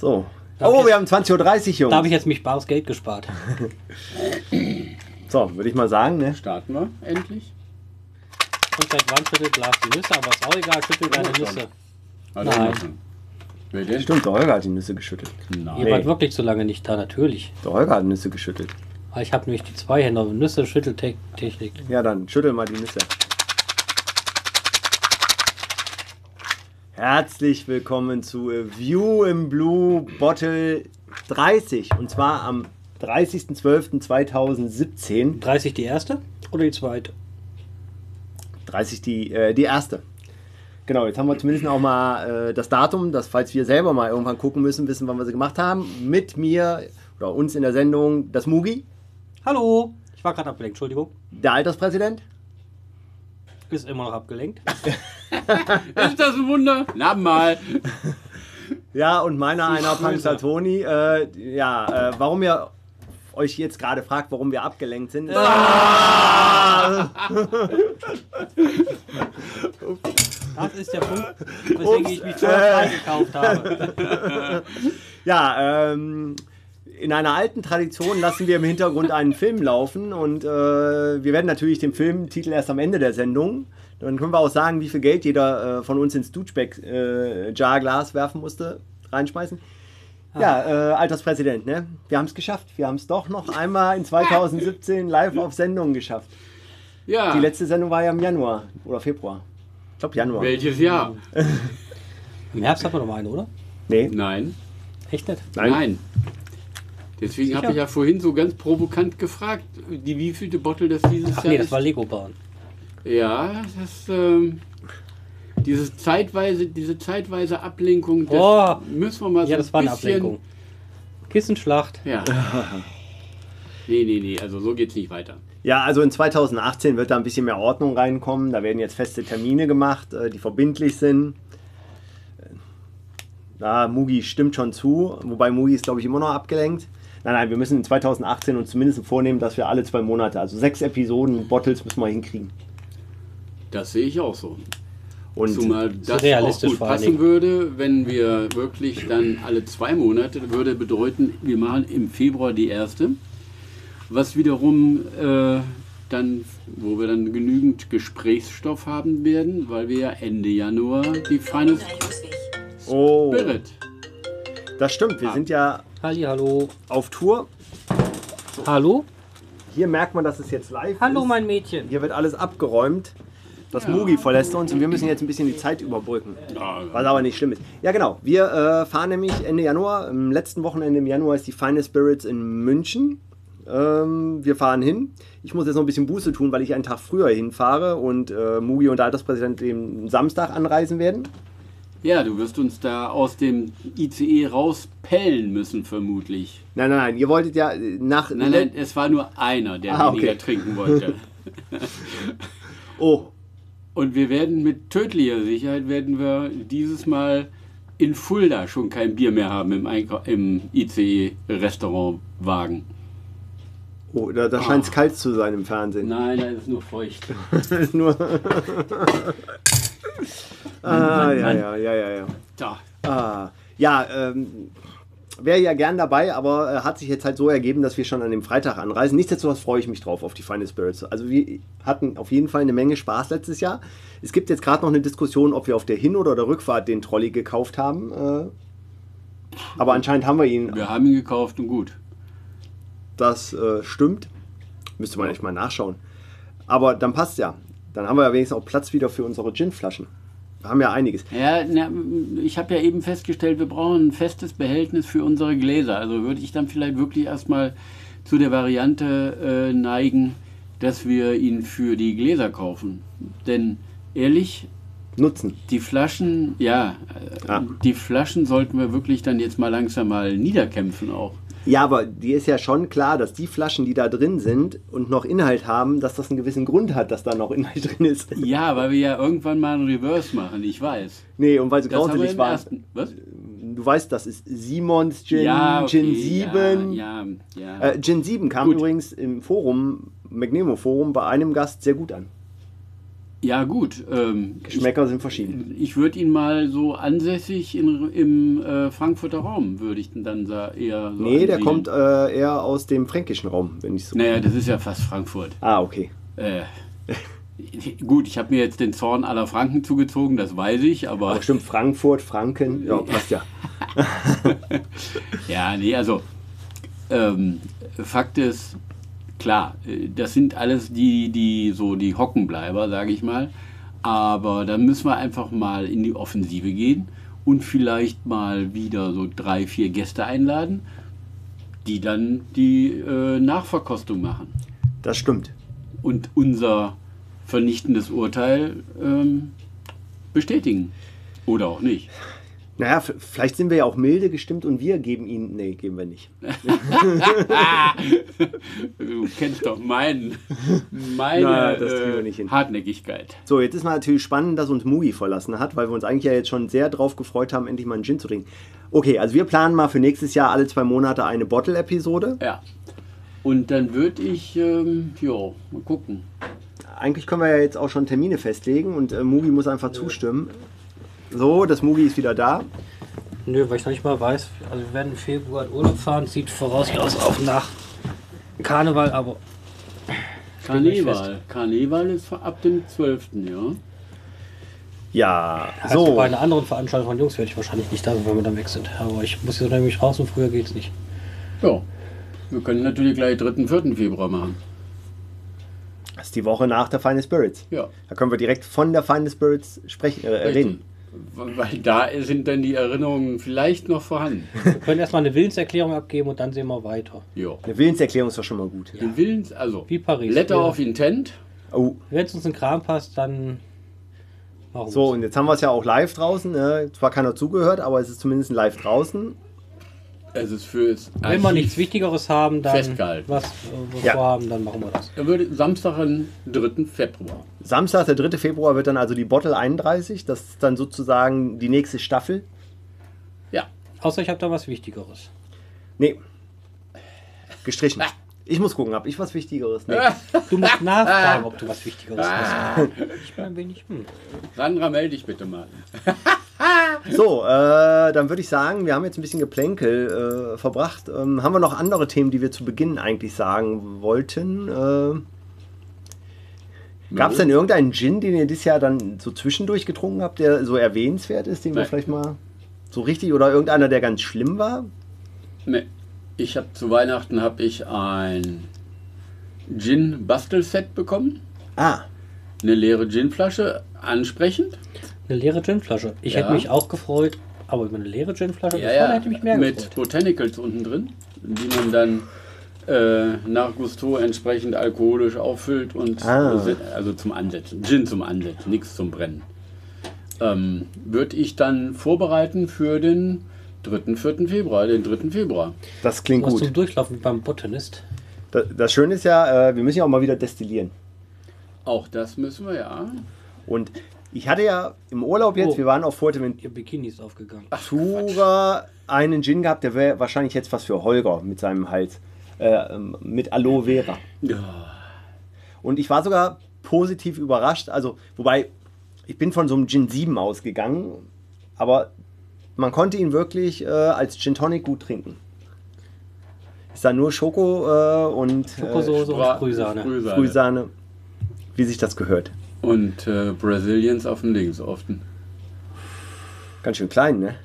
So. Darf oh, wir haben 20.30 Uhr, Jungs. Da habe ich jetzt mich bares Geld gespart. so, würde ich mal sagen, ne? Starten wir endlich. Und seit wann schüttelt Lars die Nüsse? Aber ist auch egal, schüttelt deine Nüsse. Also Nein. machen. Wer denn? Stimmt, der Holger hat die Nüsse geschüttelt. Ihr Nein. wart wirklich zu lange nicht da, natürlich. Der Holger hat Nüsse geschüttelt. Aber Ich habe nämlich die Zweihänder Nüsse Schütteltechnik. Ja, dann schüttel mal die Nüsse. Herzlich willkommen zu A View im Blue Bottle 30. Und zwar am 30.12.2017. 30 die erste oder die zweite? 30 die, äh, die erste. Genau, jetzt haben wir zumindest auch mal äh, das Datum, dass falls wir selber mal irgendwann gucken müssen, wissen, wann wir sie gemacht haben. Mit mir oder uns in der Sendung das Mugi, Hallo! Ich war gerade abgelenkt, Entschuldigung. der Alterspräsident. Ist immer noch abgelenkt. Ist das ein Wunder? Na mal. Ja, und meiner einer. Panzertoni. Äh, ja, äh, warum ihr euch jetzt gerade fragt, warum wir abgelenkt sind. Das ist der Punkt, weswegen ich mich zuerst gekauft habe. Ja, ähm, in einer alten Tradition lassen wir im Hintergrund einen Film laufen und äh, wir werden natürlich den Filmtitel erst am Ende der Sendung. Dann können wir auch sagen, wie viel Geld jeder äh, von uns ins Duschbeck-Jar-Glas werfen musste, reinschmeißen. Ja, äh, Alterspräsident, ne? Wir haben es geschafft. Wir haben es doch noch einmal in 2017 live auf Sendung geschafft. Ja. Die letzte Sendung war ja im Januar oder Februar. Ich glaube Januar. Welches Jahr? Im Herbst hat man noch eine, oder? Nee, Nein. Echt nicht? Nein. Deswegen habe ich ja vorhin so ganz provokant gefragt, die wievielte Bottle das dieses Ach Jahr nee, das ist. war Lego Bahn. Ja, das ähm, dieses zeitweise, diese zeitweise Ablenkung, das Oh. müssen wir mal so Ja, das war eine bisschen, Ablenkung. Kissenschlacht. Ja. nee, nee, nee, also so geht's nicht weiter. Ja, also in 2018 wird da ein bisschen mehr Ordnung reinkommen. Da werden jetzt feste Termine gemacht, äh, die verbindlich sind. Da Mugi stimmt schon zu, wobei Mugi ist, glaube ich, immer noch abgelenkt. Nein, nein, wir müssen in 2018 uns zumindest vornehmen, dass wir alle zwei Monate, also sechs Episoden Bottles müssen wir hinkriegen. Das sehe ich auch so. Und Zumal das auch realistisch gut passen würde, wenn wir wirklich dann alle zwei Monate, würde bedeuten, wir machen im Februar die erste, was wiederum äh, dann, wo wir dann genügend Gesprächsstoff haben werden, weil wir ja Ende Januar die Final oh, Spirit. das stimmt, wir sind ja Halli, hallo. auf Tour. Hallo? Hier merkt man, dass es jetzt live Hallo, ist. mein Mädchen. Hier wird alles abgeräumt. Das Mugi verlässt uns und wir müssen jetzt ein bisschen die Zeit überbrücken. Was aber nicht schlimm ist. Ja, genau. Wir äh, fahren nämlich Ende Januar. Am letzten Wochenende im Januar ist die Final Spirits in München. Ähm, wir fahren hin. Ich muss jetzt noch ein bisschen Buße tun, weil ich einen Tag früher hinfahre und äh, Mugi und der Alterspräsident den Samstag anreisen werden. Ja, du wirst uns da aus dem ICE rauspellen müssen, vermutlich. Nein, nein, nein. Ihr wolltet ja nach. Nein, nein, es war nur einer, der Ah, weniger okay. trinken wollte. Oh, Und wir werden mit tödlicher Sicherheit werden wir dieses Mal in Fulda schon kein Bier mehr haben im, Einkau im ICE-Restaurantwagen. oh da, da scheint es kalt zu sein im Fernsehen. Nein, da ist nur feucht. Nur. ah, ja, ja, ja, ja, ja. Da. Ah, ja, ähm, wäre ja gern dabei, aber äh, hat sich jetzt halt so ergeben, dass wir schon an dem Freitag anreisen. Nichtsdestotrotz freue ich mich drauf auf die Final Spirits. Also wir hatten auf jeden Fall eine Menge Spaß letztes Jahr. Es gibt jetzt gerade noch eine Diskussion, ob wir auf der Hin- oder der Rückfahrt den Trolley gekauft haben. Äh, aber anscheinend haben wir ihn. Wir haben ihn gekauft und gut. Das äh, stimmt. Müsste man echt mal nachschauen. Aber dann passt ja. Dann haben wir ja wenigstens auch Platz wieder für unsere Gin-Flaschen. Wir haben ja einiges. Ja, na, ich habe ja eben festgestellt, wir brauchen ein festes Behältnis für unsere Gläser. Also würde ich dann vielleicht wirklich erstmal zu der Variante äh, neigen, dass wir ihn für die Gläser kaufen. Denn ehrlich, Nutzen. Die Flaschen, ja, Ja. die Flaschen sollten wir wirklich dann jetzt mal langsam mal niederkämpfen auch. Ja, aber dir ist ja schon klar, dass die Flaschen, die da drin sind und noch Inhalt haben, dass das einen gewissen Grund hat, dass da noch Inhalt drin ist. Ja, weil wir ja irgendwann mal einen Reverse machen, ich weiß. Nee, und weil sie grauselig ersten. Was? Du weißt, das ist Simons Gin, ja, okay, Gin 7. Ja, ja, ja. Äh, Gin 7 kam Gut. übrigens im Forum, Magnemo Forum, bei einem Gast sehr gut an. Ja, gut. Ähm, Geschmäcker sind verschieden. ich würde ihn mal so ansässig in, im äh, Frankfurter Raum, würde ich dann sa- eher so Nee, der ansiedeln. kommt äh, eher aus dem fränkischen Raum, wenn ich so. Naja, das ist ja fast Frankfurt. Ah, okay. Äh, gut, ich habe mir jetzt den Zorn aller Franken zugezogen, das weiß ich, aber Aber stimmt, Frankfurt, Franken, ja, passt ja. ja, nee, also ähm, Fakt ist, klar, äh, das sind alles die, die so die Hockenbleiber, sage ich mal. Aber dann müssen wir einfach mal in die Offensive gehen und vielleicht mal wieder so drei, vier Gäste einladen, die dann die äh, Nachverkostung machen Das stimmt. und unser vernichtendes Urteil ähm, bestätigen. Oder auch nicht. Naja, vielleicht sind wir ja auch milde gestimmt und wir geben ihnen. Nee, geben wir nicht. Du kennst doch meinen, meine wir äh. Hartnäckigkeit. So, jetzt ist mal natürlich spannend, dass uns Mugi verlassen hat, weil wir uns eigentlich ja jetzt schon sehr drauf gefreut haben, endlich mal einen Gin zu trinken. Okay, also wir planen mal für nächstes Jahr alle zwei Monate eine Bottle-Episode. Ja. Und dann würde ich, ähm, ja, mal gucken. Eigentlich können wir ja jetzt auch schon Termine festlegen und äh, Mugi muss einfach zustimmen. So, das Mugi ist wieder da. Nö, weil ich noch nicht mal weiß. Also wir werden im Februar in Urlaub fahren. Sieht voraussichtlich auch nach Karneval, aber Karneval. Karneval ist ab dem 12. Ja. Ja, also so. bei einer anderen Veranstaltung von Jungs werde ich wahrscheinlich nicht da sein, wenn wir dann weg sind. Aber ich muss jetzt nämlich raus und früher geht's nicht. Ja. Wir können natürlich gleich 3. 4. Februar machen. Das ist die Woche nach der Final Spirits. Ja. Da können wir direkt von der Final Spirits sprechen, äh, reden. Weil da sind dann die Erinnerungen vielleicht noch vorhanden. Wir können erstmal eine Willenserklärung abgeben und dann sehen wir weiter. Ja. Eine Willenserklärung ist doch schon mal gut. Den Willens, also Wie Paris. Letter Ja. of Intent. Oh, Wenn es uns in den Kram passt, dann machen so, wir's. und jetzt haben wir es ja auch live draußen. Äh, zwar keiner zugehört, aber es ist zumindest live draußen. Es ist fürs Wenn wir nichts Wichtigeres haben, dann Festgehalten. was wir Ja. vorhaben, dann machen wir das. Er würde Samstag, den 3. Februar. Samstag, der 3. Februar, wird dann also die Bottle 31. Das ist dann sozusagen die nächste Staffel. Ja. Außer ich habe da was Wichtigeres. Nee. Gestrichen. Ich muss gucken, habe ich was Wichtigeres? Nee. Du musst nachfragen, ob du was Wichtigeres hast. Ich bin ein wenig. Hm. Sandra, melde dich bitte mal. So, äh, dann würde ich sagen, wir haben jetzt ein bisschen Geplänkel äh, verbracht. Ähm, haben wir noch andere Themen, die wir zu Beginn eigentlich sagen wollten? Äh, Gab es denn irgendeinen Gin, den ihr dieses Jahr dann so zwischendurch getrunken habt, der so erwähnenswert ist, den wir Nein. vielleicht mal so richtig oder irgendeiner, der ganz schlimm war? Nee. Ich habe zu Weihnachten habe ich ein Gin Bastelset bekommen. Ah, Eine leere Ginflasche, ansprechend. Eine leere Ginflasche. Ich Ja. hätte mich auch gefreut, aber über eine leere Ginflasche Ja, ja, hätte ich mich mehr mit gefreut. Botanicals unten drin, die man dann äh, nach Gusto entsprechend alkoholisch auffüllt und Ah. also zum Ansetzen, Gin zum Ansetzen, nichts zum Brennen. Ähm, Würde ich dann vorbereiten für den 3. 4. Februar, den 3. Februar. das klingt Was gut. zum Durchlaufen wie beim Botanist. Das, das Schöne ist ja, äh, wir müssen ja auch mal wieder destillieren. Auch das müssen wir ja. Und ich hatte ja im Urlaub jetzt, Oh. wir waren auf Fuerteventura, Ihr Bikini ist aufgegangen. einen Gin gehabt, der wäre wahrscheinlich jetzt was für Holger mit seinem Hals. Äh, ähm, mit Aloe Vera. Ja. Und ich war sogar positiv überrascht. Also, wobei, ich bin von so einem Gin 7 ausgegangen, aber man konnte ihn wirklich äh, als Gin Tonic gut trinken. Ist da nur Schoko äh, und Schokosoße und Sprühsahne. äh, Sprühsahne. Frühsahne, wie sich das gehört. Und äh, Brazilians auf dem Linksofen. Ganz schön klein, ne?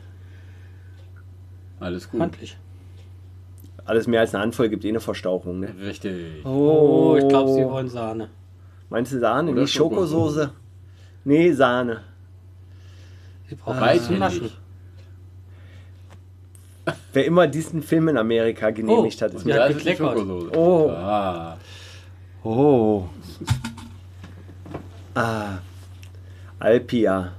Alles gut. Handlich. Alles mehr als eine Handvoll gibt eh eine Verstauchung, ne? Richtig. Oh, ich glaube, sie wollen Sahne. Meinst du Sahne? Oder Nicht Schokosoße? Nee, Sahne. Sie brauchen Beidhändig. Wer immer diesen Film in Amerika genehmigt Oh, hat, ist Und mir. Ja, gekleckert. Oh. Ah. Oh. Ah. Alpia.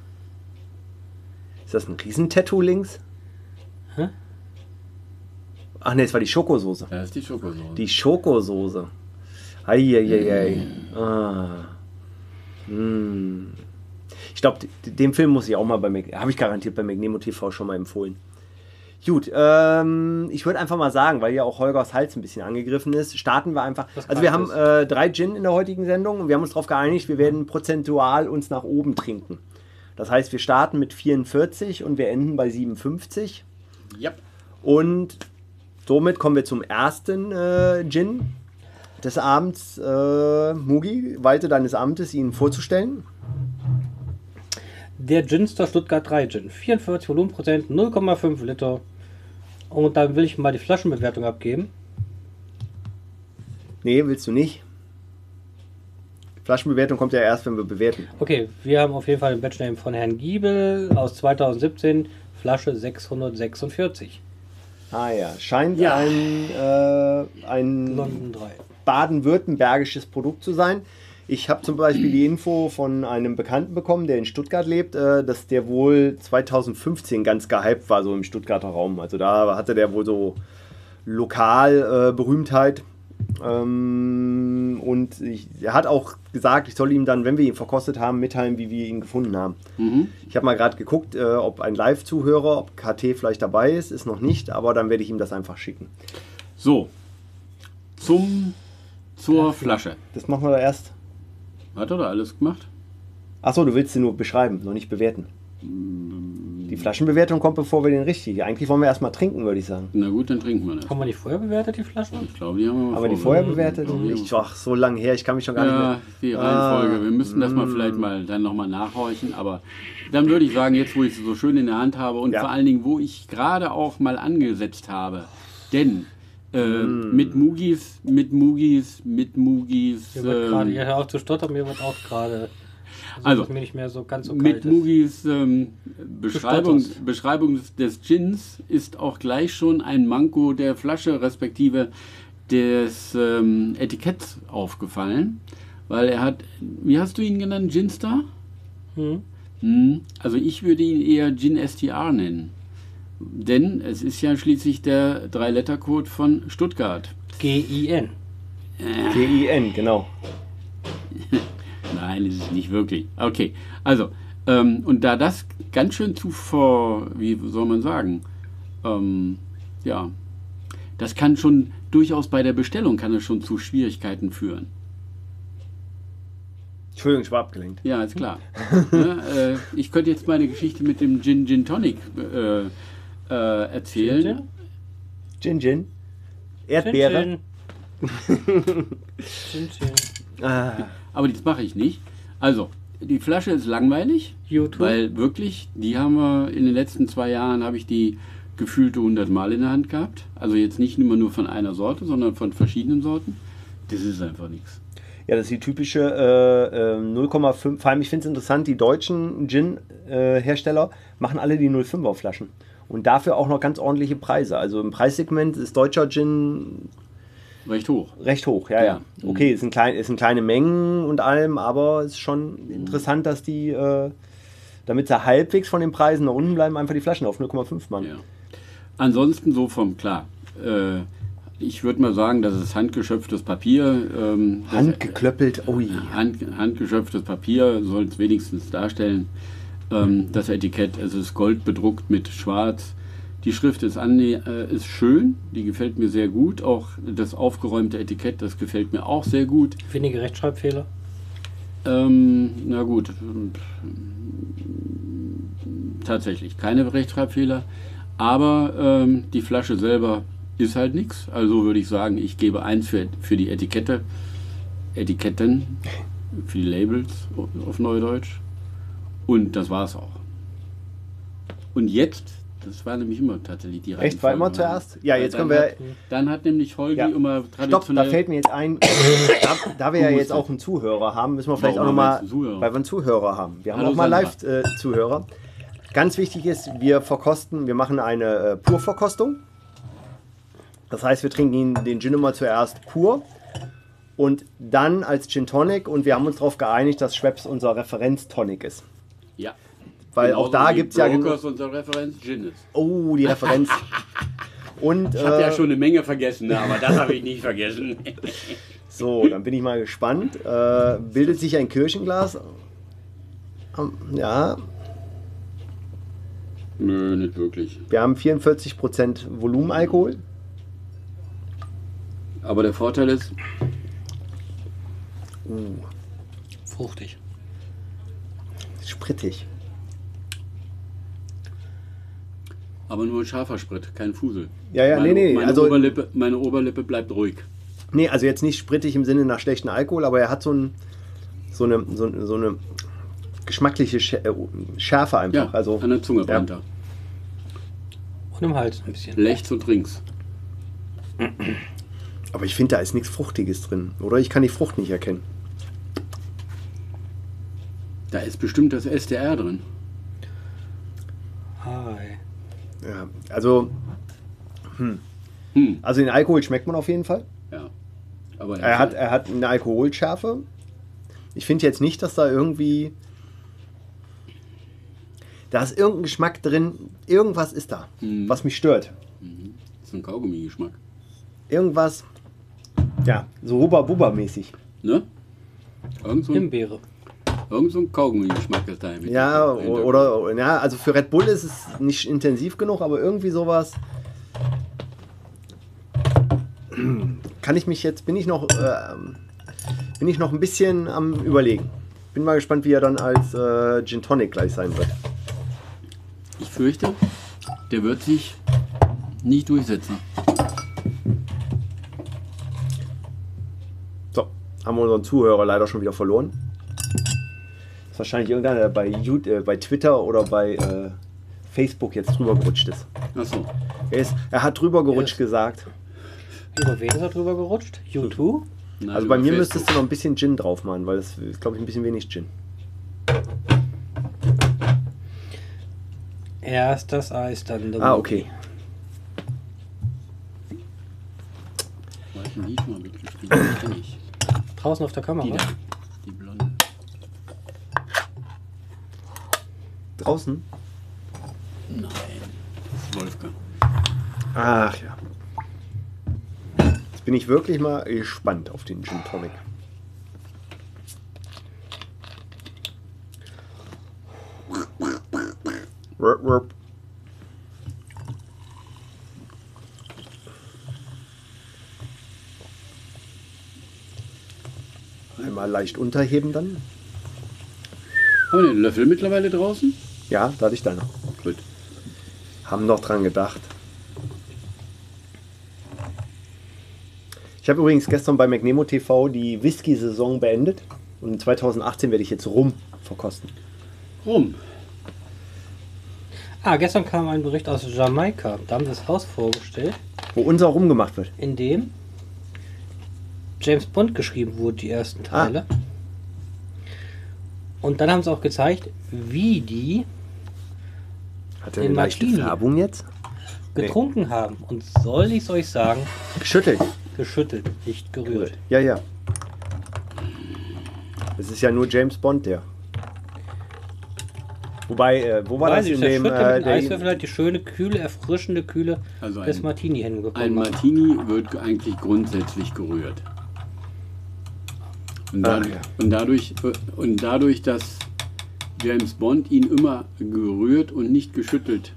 Ist das ein Riesentattoo links? Hä? Ach ne, es war die Schokosoße. Da ist die Schokosoße. Die Schokosoße. Eieiei. Ah. Mm. Ich glaube, dem Film muss ich auch mal bei habe ich garantiert bei McNemo TV schon mal empfohlen. Gut, ähm, ich würde einfach mal sagen, weil ja auch Holgers Hals ein bisschen angegriffen ist, starten wir einfach. Also wir haben äh, drei Gin in der heutigen Sendung und wir haben uns darauf geeinigt, wir werden prozentual uns nach oben trinken. Das heißt, wir starten mit 44 und wir enden bei 57. Ja. Und somit kommen wir zum ersten äh, Gin des Abends. Äh, Mugi, walte deines Amtes, ihn vorzustellen. Der Ginster Stuttgart 3 Gin. 44 Volumenprozent, 0,5 Liter. Und dann will ich mal die Flaschenbewertung abgeben. Nee, willst du nicht? Flaschenbewertung kommt ja erst, wenn wir bewerten. Okay, wir haben auf jeden Fall den Batchname von Herrn Giebel aus 2017, Flasche 646. Ah ja, scheint Ja. ein, äh, ein London 3. baden-württembergisches Produkt zu sein. Ich habe zum Beispiel die Info von einem Bekannten bekommen, der in Stuttgart lebt, äh, dass der wohl 2015 ganz gehypt war, so im Stuttgarter Raum. Also da hatte der wohl so lokal äh, Berühmtheit. Ähm, und ich, er hat auch gesagt, ich soll ihm dann, wenn wir ihn verkostet haben, mitteilen, wie wir ihn gefunden haben. Mhm. Ich habe mal gerade geguckt, äh, ob ein Live-Zuhörer, ob KT vielleicht dabei ist, ist noch nicht, aber dann werde ich ihm das einfach schicken. So. Zum, zur Flasche. Das machen wir da erst. Hat er da alles gemacht? Achso, du willst sie nur beschreiben, noch nicht bewerten. Die Flaschenbewertung kommt, bevor wir den richtig. Eigentlich wollen wir erstmal trinken, würde ich sagen. Na gut, dann trinken wir das. Haben wir die vorher bewertet, die Flaschen? Ich glaube, die haben wir mal Aber die vorher bewertet? Ich, ach, so lange her, ich kann mich schon gar Ja, nicht die Reihenfolge. Ah, wir müssten das mal vielleicht mal dann nochmal nachhorchen. Aber dann würde ich sagen, jetzt wo ich es so schön in der Hand habe und Ja. vor allen Dingen, wo ich gerade auch mal angesetzt habe. Denn äh, Mm. mit Mugis, mit Mugis, mit Mugis. Ähm, ihr hört auf zu stottern, mir wird auch gerade. Also, Also, mir nicht mehr so ganz so kalt Mit. Mugis ähm, Beschreibung. Beschreibung des- des Gins ist auch gleich schon ein Manko der Flasche respektive des ähm, Etiketts aufgefallen, weil er hat, wie hast du ihn genannt, Ginstar? Hm? Hm, Also ich würde ihn eher Gin STR nennen, denn es ist ja schließlich der Drei-Letter-Code von Stuttgart. G-I-N. GIN, genau. Nein, ist es nicht wirklich. Okay, also, ähm, und da das ganz schön zu vor, wie soll man sagen, ähm, ja, das kann schon durchaus bei der Bestellung kann es schon zu Schwierigkeiten führen. Entschuldigung, ich war abgelenkt. Ja, ist klar. ja, äh, ich könnte jetzt meine Geschichte mit dem Gin Gin Tonic äh, äh, erzählen. Gin, Gin. Erdbeere. Gin, Gin. Gin, Gin. Ah, Aber das mache ich nicht. Also, die Flasche ist langweilig. YouTube. Weil wirklich, die haben wir in den letzten zwei Jahren, habe ich die gefühlte 100 Mal in der Hand gehabt. Also jetzt nicht immer nur von einer Sorte, sondern von verschiedenen Sorten. Das ist einfach nichts. ja, das ist die typische äh, äh, 0,5. Vor allem, ich finde es interessant, die deutschen Gin-Hersteller machen alle die 0,5er Flaschen. Und dafür auch noch ganz ordentliche Preise. Also im Preissegment ist deutscher Gin Recht hoch. recht hoch. Ja, ja. Ja. Okay, es sind, klein, es sind kleine Mengen und allem, aber es ist schon interessant, dass die, äh, damit sie halbwegs von den Preisen nach unten bleiben, einfach die Flaschen auf 0,5 machen. Ja. Ansonsten so vom, klar, äh, ich würde mal sagen, das ist handgeschöpftes Papier. Ähm, Handgeklöppelt, oh je. Hand, handgeschöpftes Papier soll es wenigstens darstellen. Ähm, das Etikett, es ist gold bedruckt mit schwarz. Die Schrift ist, äh, ist schön, die gefällt mir sehr gut. Auch das aufgeräumte Etikett, das gefällt mir auch sehr gut. Wenige Rechtschreibfehler. Ähm, na gut, tatsächlich keine Rechtschreibfehler. Aber ähm, die Flasche selber ist halt nichts. Also würde ich sagen, ich gebe eins für, für die Etikette, Etiketten, für die Labels auf Neudeutsch. Und das war's auch. Und jetzt, das war nämlich immer tatsächlich die Echt? War immer Reihenfolge. zuerst? Ja, jetzt können wir. Hat, dann hat nämlich Holgi Ja. immer Stopp, traditionell. da fällt mir jetzt ein, da, da wir ja jetzt auch einen Zuhörer haben, müssen wir vielleicht Warum auch nochmal, weil wir einen Zuhörer haben. Wir haben Hallo auch mal. Live-Zuhörer. Ganz wichtig ist, wir verkosten, wir machen eine äh, Purverkostung. Das heißt, wir trinken ihn, den Gin immer zuerst pur und dann als Gin Tonic und wir haben uns darauf geeinigt, dass Schweppes unser Referenz-Tonic ist. Weil Genauso auch da gibt es ja. Brokers unsere Referenz Gin ist. Oh, die Referenz. Und Ich habe ja äh, schon eine Menge vergessen, ne, aber das habe ich nicht vergessen. So, dann bin ich mal gespannt. Äh, bildet sich ein Kirchenglas? Ähm, Ja. Nö, nicht wirklich. Wir haben 44% Volumenalkohol. Aber der Vorteil ist, Fruchtig. Sprittig. Aber nur ein scharfer Sprit, kein Fusel. Ja, ja, meine, nee, nee, Meine, also- Oberlippe, meine Oberlippe bleibt ruhig. Nee, also jetzt nicht sprittig im Sinne nach schlechten Alkohol, aber er hat so, ein, so, eine, so, so eine geschmackliche äh, Schärfe einfach. Ja, also, an der Zunge ja. brennt er. Und im Hals ein bisschen. Rechts und links. Aber ich finde, da ist nichts Fruchtiges drin. Oder ich kann die Frucht nicht erkennen. Da ist bestimmt das SDR drin. Hi. Ja, also, Hm, also den Alkohol schmeckt man auf jeden Fall. ja. Aber Er hat, er hat eine Alkoholschärfe. Ich finde jetzt nicht, dass da irgendwie. Da ist irgendein Geschmack drin. Irgendwas ist da, Mhm. was mich stört. so ein Kaugummi-Geschmack. Irgendwas. Ja, so Hubba-Bubba-mäßig. Ne? Irgend so ein, Himbeere. Irgend so ein Kaugummi-Geschmack ist da im Ja, oder, ja, also für Red Bull ist es nicht intensiv genug, aber irgendwie sowas. Kann ich mich jetzt, bin ich noch, ähm, bin ich noch ein bisschen am Überlegen. Bin mal gespannt, wie er dann als äh, Gin Tonic gleich sein wird. Ich fürchte, der wird sich nicht durchsetzen. So, haben wir unseren Zuhörer leider schon wieder verloren. Ist wahrscheinlich irgendeiner, der bei, YouTube, äh, bei Twitter oder bei äh, Facebook jetzt drüber gerutscht ist. Achso. Er, ist. er hat drüber gerutscht gesagt. Über wen ist er drüber gerutscht? U2? Also bei mir müsstest du noch ein bisschen Gin drauf machen, weil das ist, glaube ich, ein bisschen wenig Gin. Erst das Eis, dann der Ah, okay. Mal. Draußen auf der Kamera. Die da. Die blonde. Draußen? Nein. Das ist Wolfgang. Ach ja. Jetzt bin ich wirklich mal gespannt auf den Gin Tonic. Einmal leicht unterheben dann. Haben wir den Löffel mittlerweile draußen? Ja, da hatte ich da noch. Gut. Haben noch dran gedacht. Ich habe übrigens gestern bei McNemo TV die Whisky-Saison beendet. Und 2018 werde ich jetzt Rum verkosten. Rum. Ah, gestern kam ein Bericht aus Jamaika. Da haben sie das Haus vorgestellt, Wo unser Rum gemacht wird. in dem James Bond geschrieben wurde, die ersten Ah. Und dann haben sie auch gezeigt, wie die Hat er Den eine leichte Martini. Färbung jetzt? getrunken haben. Und soll ich es euch sagen, Geschüttelt. geschüttelt, nicht gerührt. Ja, ja. Es ist ja nur James Bond, der. Wobei, äh, wo war Weil das sie in der dem... Schütte Äh, mit dem Eiswürfel der, halt die schöne, kühle, erfrischende Kühle Also des ein, Martini ein hingekommen. Martini wird eigentlich grundsätzlich gerührt. Und, Ah, da, ja. und, dadurch, und dadurch, dass James Bond ihn immer gerührt und nicht geschüttelt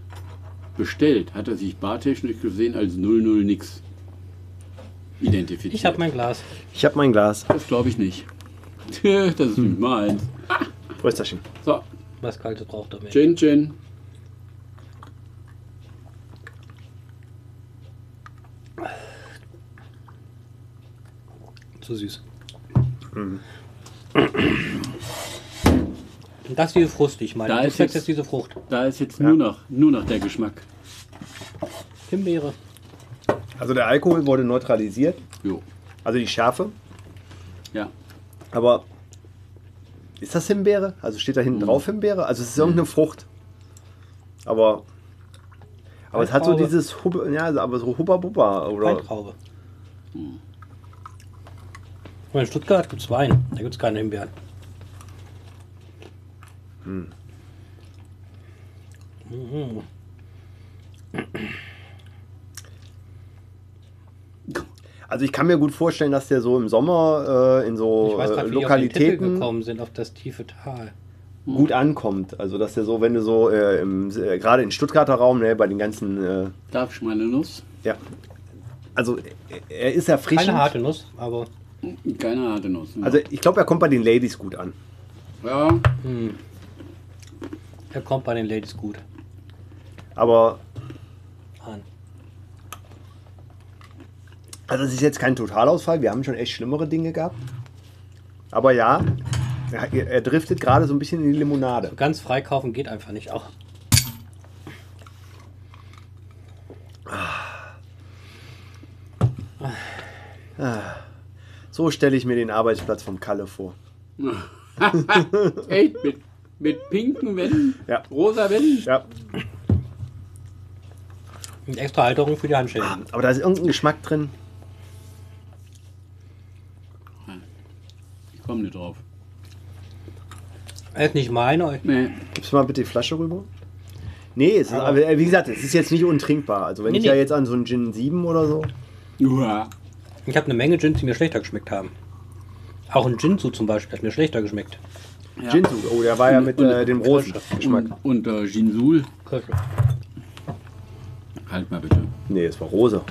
bestellt, hat er sich bartechnisch gesehen als 00 nix identifiziert. Ich habe mein Glas. ich habe mein Glas. das glaube ich nicht. Das ist nicht meins. Prösterchen. So, Was Kaltes braucht er mehr. Chin Chin. Zu süß. Mhm. Und das ist diese Frucht, die ich meine. Da Du ist jetzt- jetzt diese Frucht. Da ist jetzt Ja. nur, noch, nur noch der Geschmack. Himbeere. Also der Alkohol wurde neutralisiert. Jo. Also die Schärfe. Ja. Aber ist das Himbeere? Also steht da hinten drauf Himbeere? Also es ist irgendeine Frucht. Aber aber es hat so dieses Hubba, ja, aber so Hubba Bubba oder Weintraube. Und in Stuttgart gibt es Wein. Da gibt es keine Himbeeren. Mhm. Also ich kann mir gut vorstellen, dass der so im Sommer äh, in so Ich weiß äh, gerade, wie die auf den Titel Lokalitäten gekommen sind, auf das tiefe Tal. gut ankommt. Also dass der so, wenn du so äh, im, äh, gerade in Stuttgarter Raum, ne, bei den ganzen, äh, Darf ich meine Nuss? ja, also er- er ist erfrischend. Keine harte Nuss, aber Keine harte Nuss. ne? Also ich glaube, er kommt bei den Ladies gut an. ja, er kommt bei den Ladies gut Aber an. also es ist jetzt kein Totalausfall. Wir haben schon echt schlimmere Dinge gehabt. Aber ja, er, er driftet gerade so ein bisschen in die Limonade. Ganz freikaufen geht einfach nicht. Auch So stelle ich mir den Arbeitsplatz vom Kalle vor. echt mit, mit pinken Wänden, Ja. rosa Wänden. Ja, mit extra Halterung für die Handschellen. aber da ist irgendein Geschmack drin. Ich komme nicht drauf. Er ist nicht meine. Nee. Gibst du mal bitte die Flasche rüber? Nee, es ist, aber äh, wie gesagt, es ist jetzt nicht untrinkbar. Also wenn Nee, ich ja nee. jetzt an so einen Gin 7 oder so. Uah. Ich habe eine Menge Gins, die mir schlechter geschmeckt haben. Auch ein Jinzu zum Beispiel hat mir schlechter geschmeckt. Ja. Gin oh, der war ja mit und- äh, dem Rosengeschmack. Und, und äh, Ginsul. Kirsche. Halt mal bitte. Nee, es war Rose.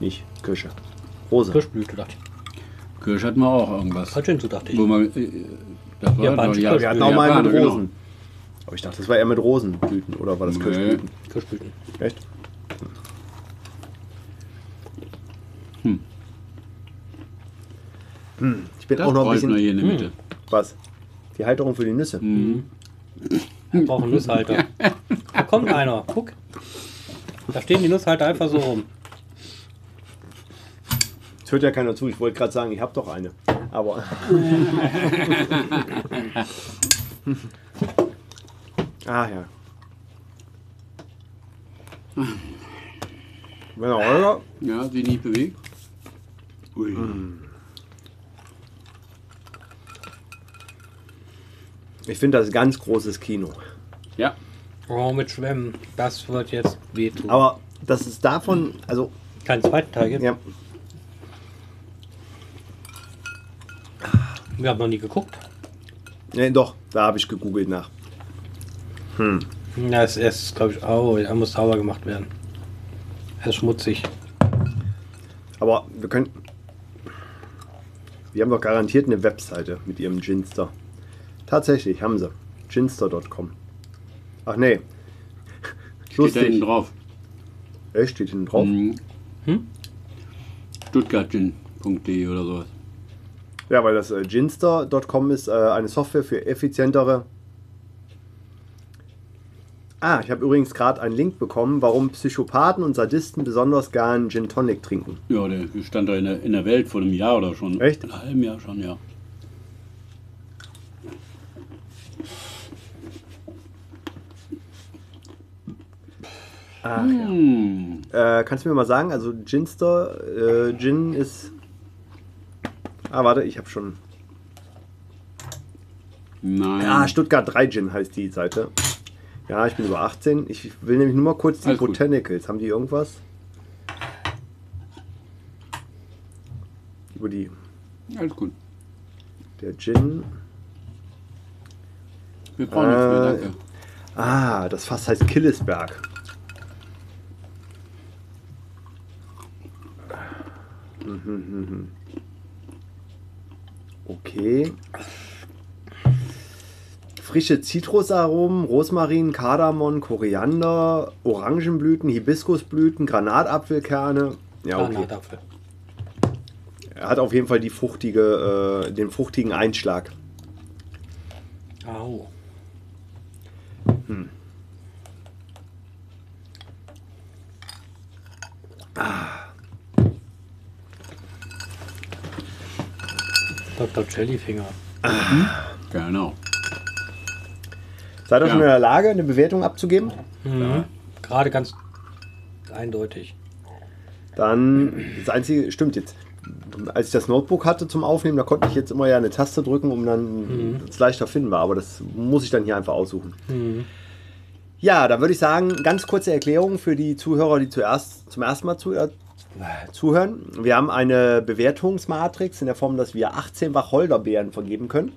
Nicht Kirsche. Rose. Kirschblüte dachte ich. Kirsch hatten wir auch irgendwas. Ah, Jinzu dachte ich. Wo man, äh, das war doch- Kirsch. Wir hatten auch mal mit genau. Rosen. Aber ich dachte, das war eher mit Rosenblüten. Oder war das Nee. Kirschblüten? Kirschblüten. Echt? Hm. Ich bin Das auch noch ein bisschen. hier in der Mitte. Was? Die Halterung für die Nüsse. Wir brauchen Nusshalter. Da kommt einer. Guck. Da stehen die Nusshalter einfach so rum. Es hört ja keiner zu. Ich wollte gerade sagen, ich habe doch eine. Aber. ah ja. Wenn er Holger. Ja, sich nicht bewegt. Ui. Ich finde das ganz großes Kino. Ja, Oh, mit Schwämmen. Das wird jetzt wehtun. Aber das ist davon, also Keinen zweiten Teil gibt. ja, Wir haben noch nie geguckt. nee, doch, da habe ich gegoogelt nach. Ja, es ist, glaube ich, oh, er muss sauber gemacht werden. Er ist schmutzig. Aber wir können. Wir haben doch garantiert eine Webseite mit ihrem Ginster. Tatsächlich haben sie. Ginster.com. Ach nee. steht da hinten Lustig. drauf. Echt, steht hinten drauf. Mhm. Hm? Stuttgartgin.de oder sowas. Ja, weil das äh, Ginster.com ist äh, eine Software für effizientere. Ah, ich habe übrigens gerade einen Link bekommen, warum Psychopathen und Sadisten besonders gern Gin Tonic trinken. Ja, der stand da in der, in der Welt vor einem Jahr oder schon. Echt? Ein halben Jahr schon, ja. Ach, Hm. Äh, kannst du mir mal sagen, also Ginster, äh, Gin ist. Ah, warte, ich habe schon. Nein. Ja, Stuttgart 3 Gin heißt die Seite. Ja, ich bin über 18. Ich will nämlich nur mal kurz die Alles gut. Botanicals. Haben die irgendwas? Über die. Alles gut. Der Gin. Wir brauchen nichts mehr, Äh, danke. Ah, das Fass heißt Killesberg. Okay. Frische Zitrusaromen, Rosmarin, Kardamom, Koriander, Orangenblüten, Hibiskusblüten, Granatapfelkerne. Ja, okay. Granatapfel. Er hat auf jeden Fall die fruchtige, äh, den fruchtigen Einschlag. Au. Dr. Jellyfinger. Genau. Seid ihr Ja. schon in der Lage, eine Bewertung abzugeben? Mhm. Gerade ganz eindeutig. Dann, das Einzige, stimmt jetzt. Als ich das Notebook hatte zum Aufnehmen, da konnte ich jetzt immer ja eine Taste drücken, um dann es leichter finden war. Aber das muss ich dann hier einfach aussuchen. Mhm. Ja, dann würde ich sagen, ganz kurze Erklärung für die Zuhörer, die zuerst zum ersten Mal zu, zuhören. Wir haben eine Bewertungsmatrix in der Form, dass wir 18 Wacholderbeeren vergeben können.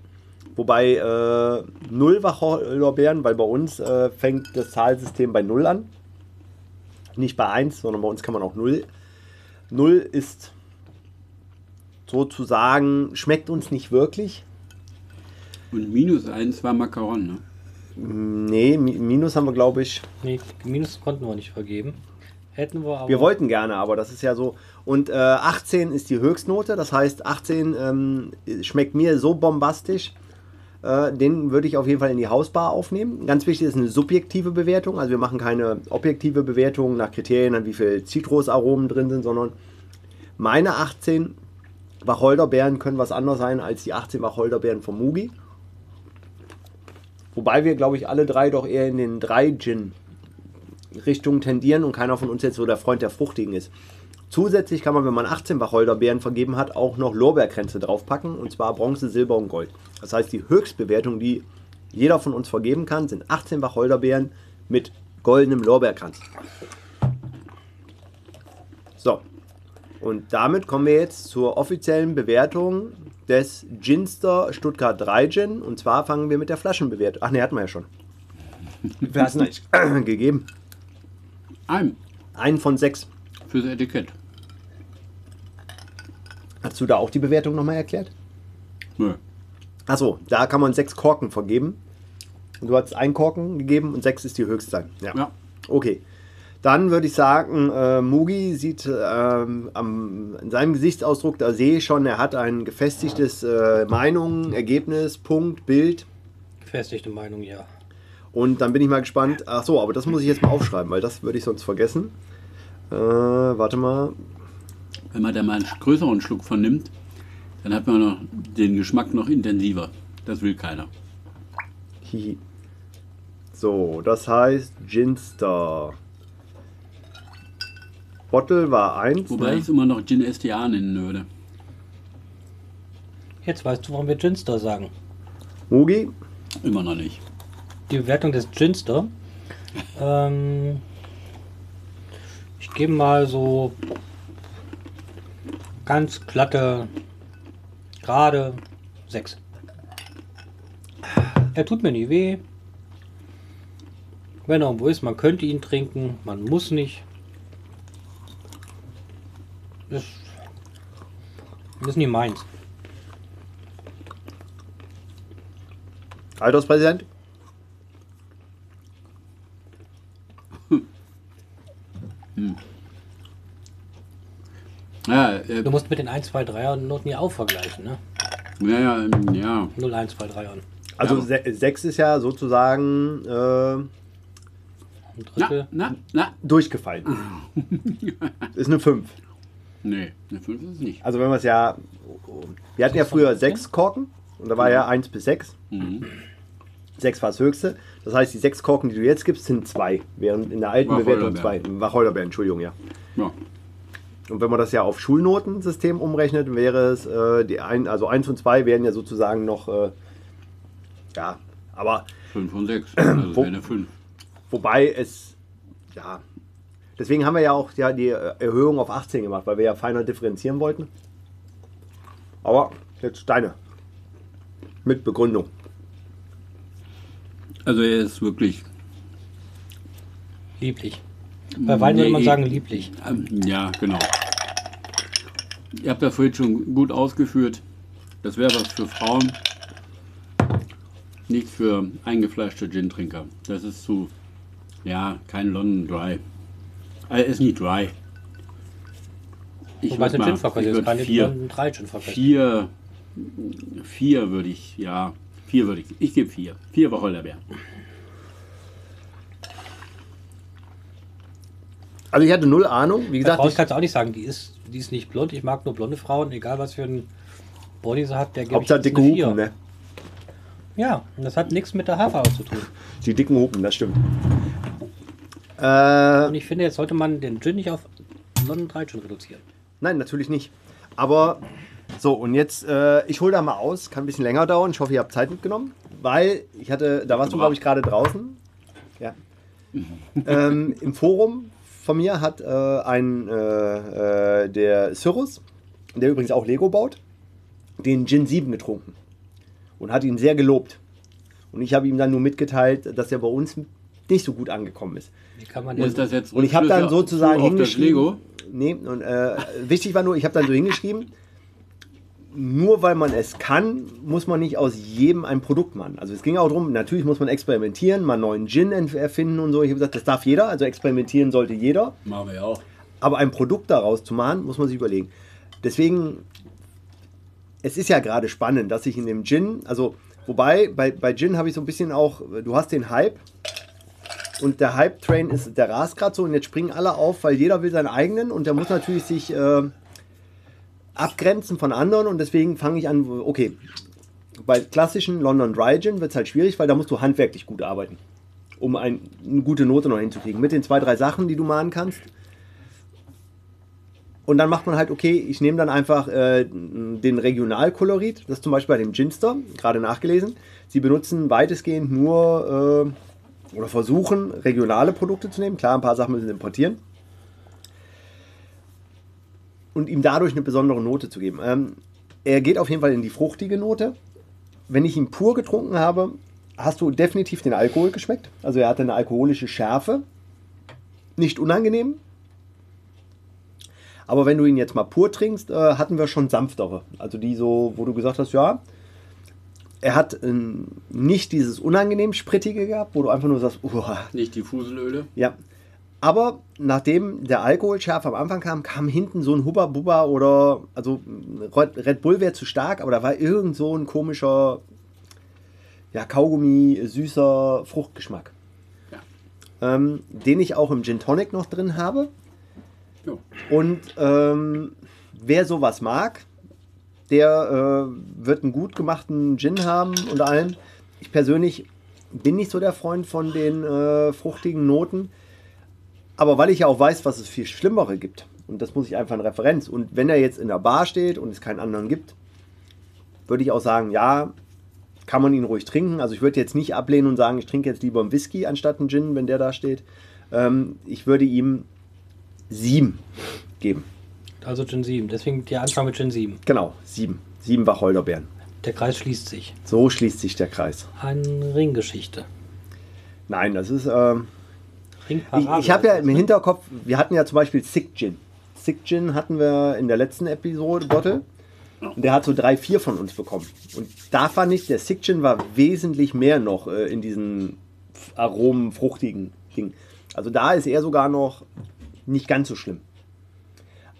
Wobei äh, null Wacholderbeeren, weil bei uns äh, fängt das Zahlsystem bei 0 an. Nicht bei 1, sondern bei uns kann man auch 0. 0 ist sozusagen, schmeckt uns nicht wirklich. Und minus eins war Macaron, ne? Nee, Mi- Minus haben wir, glaube ich. Nee, Minus konnten wir nicht vergeben. Hätten wir aber. Wir wollten gerne, aber das ist ja so. Und äh, 18 ist die Höchstnote, das heißt, 18 ähm, schmeckt mir so bombastisch. Äh, den würde ich auf jeden Fall in die Hausbar aufnehmen. Ganz wichtig ist eine subjektive Bewertung. Also wir machen keine objektive Bewertung nach Kriterien, an wie viel Zitrusaromen drin sind, sondern meine 18 Wacholderbeeren können was anderes sein als die 18 Wacholderbeeren vom Mugi. Wobei wir, glaube ich, alle drei doch eher in den 3 Gin Richtung tendieren und keiner von uns jetzt so der Freund der Fruchtigen ist. Zusätzlich kann man, wenn man 18 Wacholderbeeren vergeben hat, auch noch Lorbeerkränze draufpacken und zwar Bronze, Silber und Gold. Das heißt, die Höchstbewertung, die jeder von uns vergeben kann, sind 18 Wacholderbeeren mit goldenem Lorbeerkranz. So, und damit kommen wir jetzt zur offiziellen Bewertung des Ginster Stuttgart 3 Gin. Und zwar fangen wir mit der Flaschenbewertung. Ach ne, hatten wir ja schon. Wir hatten eigentlich gegeben. Ein Einen von sechs. fürs Etikett. Hast du da auch die Bewertung nochmal erklärt? Nö. Achso, da kann man sechs Korken vergeben. Und du hast einen Korken gegeben und sechs ist die Höchstzahl. Ja. Okay. Dann würde ich sagen, äh, Mugi sieht ähm, am, in seinem Gesichtsausdruck, da sehe ich schon, er hat ein gefestigtes äh, Meinung, Ergebnis, Punkt, Bild. Gefestigte Meinung, ja. Und dann bin ich mal gespannt. Ach so, aber das muss ich jetzt mal aufschreiben, weil das würde ich sonst vergessen. Äh, warte mal. Wenn man da mal einen größeren Schluck von nimmt, dann hat man noch den Geschmack noch intensiver. Das will keiner. Hihi. So, das heißt Ginster. Bottle war 1. Wobei Ne? ich es immer noch Gin STA nennen würde. Jetzt weißt du, warum wir Ginster sagen. Mugi, Immer noch nicht. Die Bewertung des Ginster. Ähm, ich gebe mal so ganz glatte, gerade 6. Er tut mir nie weh. Wenn er irgendwo ist, man könnte ihn trinken, man muss nicht. Das ist nie meins. Alterspräsident. Ja, äh, Du musst mit den 1, 2, 3er Noten ja auch vergleichen, ne? ja, ja, ähm, ja. 0, 1, 2, 3 Also Ja. 6 ist ja sozusagen äh, Ein Na, Drittel. na, na. durchgefallen. ist eine 5. Nee, eine 5 ist es nicht. Also wenn wir es ja. Wir hatten ja früher 6 Korken und da war ja 1 bis 6. Mhm. 6 war das höchste. Das heißt, die 6 Korken, die du jetzt gibst, sind 2. Während in der alten Bewertung 2. Wacholderbeeren. Entschuldigung, ja. Ja. Und wenn man das ja auf Schulnotensystem umrechnet, wäre es, äh, die ein, also 1 und 2 wären ja sozusagen noch, äh, ja, aber 5 von 6. Also Wo- wäre eine 5. wobei es, ja, deswegen haben wir ja auch ja, die äh, Erhöhung auf 18 gemacht, weil wir ja feiner differenzieren wollten. Aber jetzt deine. Mit Begründung. Also er ist wirklich. Lieblich. Bei Wein würde man Nee, sagen lieblich. ähm, Ja, genau. Ihr habt das vorhin schon gut ausgeführt. Das wäre was für Frauen. Nichts für eingefleischte Gin-Trinker. Das ist zu. Ja, kein London Dry. Er ist nicht dry. Ich Wobei es würd ein mal- Gin-Verkäufer ich ist, keine vier, London 3 Gin-Verkäufer. vier, vier würde ich, ja, vier würde ich. Ich gebe vier. Vier Wacholderbeeren. Also ich hatte null Ahnung. Wie gesagt, Frauen ich, kannst du auch nicht sagen, die ist, die ist nicht blond. Ich mag nur blonde Frauen, egal was für ein Body sie hat, der gibt Hauptsache dicke Hupen, ne? Ja, und das hat nichts mit der Haarfarbe zu tun. Die dicken Hupen, das stimmt. Äh, Und ich finde, jetzt sollte man den Gin nicht auf London 3 Gin reduzieren. Nein, natürlich nicht. Aber so, und jetzt, äh, ich hole da mal aus, kann ein bisschen länger dauern. Ich hoffe, ihr habt Zeit mitgenommen, weil ich hatte, da warst du, glaube ich, gerade draußen. Ja. ähm, Im Forum von mir hat äh, ein, äh, äh, der Cyrus, der übrigens auch Lego baut, den Gin 7 getrunken. und hat ihn sehr gelobt. Und ich habe ihm dann nur mitgeteilt, dass er bei uns nicht so gut angekommen ist. Wie kann man Ist denn, das jetzt Und ich habe dann sozusagen auf das hingeschrieben. Lego? Nee, und äh, wichtig war nur, ich habe dann so hingeschrieben, nur weil man es kann, muss man nicht aus jedem ein Produkt machen. Also es ging auch darum, natürlich muss man experimentieren, mal einen neuen Gin erfinden und so. Ich habe gesagt, das darf jeder, also experimentieren sollte jeder. Machen wir ja auch. Aber ein Produkt daraus zu machen, muss man sich überlegen. Deswegen, es ist ja gerade spannend, dass ich in dem Gin, also wobei bei, bei Gin habe ich so ein bisschen auch, du hast den Hype und der Hype-Train ist, der rast gerade so und jetzt springen alle auf, weil jeder will seinen eigenen und der muss natürlich sich äh, abgrenzen von anderen und deswegen fange ich an, okay, bei klassischen London Dry Gin wird es halt schwierig, weil da musst du handwerklich gut arbeiten, um ein, eine gute Note noch hinzukriegen. Mit den zwei, drei Sachen, die du mahnen kannst. Und dann macht man halt, okay, ich nehme dann einfach äh, den Regionalkolorit, das ist zum Beispiel bei dem Ginster, gerade nachgelesen. Sie benutzen weitestgehend nur äh, oder versuchen regionale Produkte zu nehmen. Klar, ein paar Sachen müssen sie importieren. Und ihm dadurch eine besondere Note zu geben. Ähm, er geht auf jeden Fall in die fruchtige Note. Wenn ich ihn pur getrunken habe, hast du definitiv den Alkohol geschmeckt. Also er hatte eine alkoholische Schärfe. Nicht unangenehm, aber wenn du ihn jetzt mal pur trinkst, äh, hatten wir schon sanftere. Also die so, wo du gesagt hast, ja, er hat ähm, nicht dieses unangenehm Sprittige gehabt, wo du einfach nur sagst, uah, Nicht die Fuselöle. ja. Aber nachdem der Alkoholschärfe am Anfang kam, kam hinten so ein Hubba Bubba oder, also Red Bull wäre zu stark, aber da war irgend so ein komischer, ja, Kaugummi, süßer Fruchtgeschmack. Ja. Ähm, den ich auch im Gin Tonic noch drin habe. Jo. Und ähm, wer sowas mag, der äh, wird einen gut gemachten Gin haben und allem. Ich persönlich bin nicht so der Freund von den äh, fruchtigen Noten. Aber weil ich ja auch weiß, was es viel Schlimmere gibt, und das muss ich einfach in Referenz. Und wenn er jetzt in der Bar steht und es keinen anderen gibt, würde ich auch sagen, ja, kann man ihn ruhig trinken. Also ich würde jetzt nicht ablehnen und sagen, ich trinke jetzt lieber einen Whisky anstatt einen Gin, wenn der da steht. Ähm, ich würde ihm sieben geben. also Gin 7. Deswegen der Anfang mit Gin 7. Genau, sieben. Sieben Wacholderbeeren. Der Kreis schließt sich. So schließt sich der Kreis. Eine Ringgeschichte. Nein, das ist. Ähm, ich ich habe ja im ne? Hinterkopf, wir hatten ja zum Beispiel Sick Gin. Sick Gin hatten wir in der letzten Episode, Bottle. Und der hat so drei, vier von uns bekommen. Und da fand ich, der Sick Gin war wesentlich mehr noch äh, in diesen Aromen, fruchtigen Ding. Also da ist er sogar noch nicht ganz so schlimm.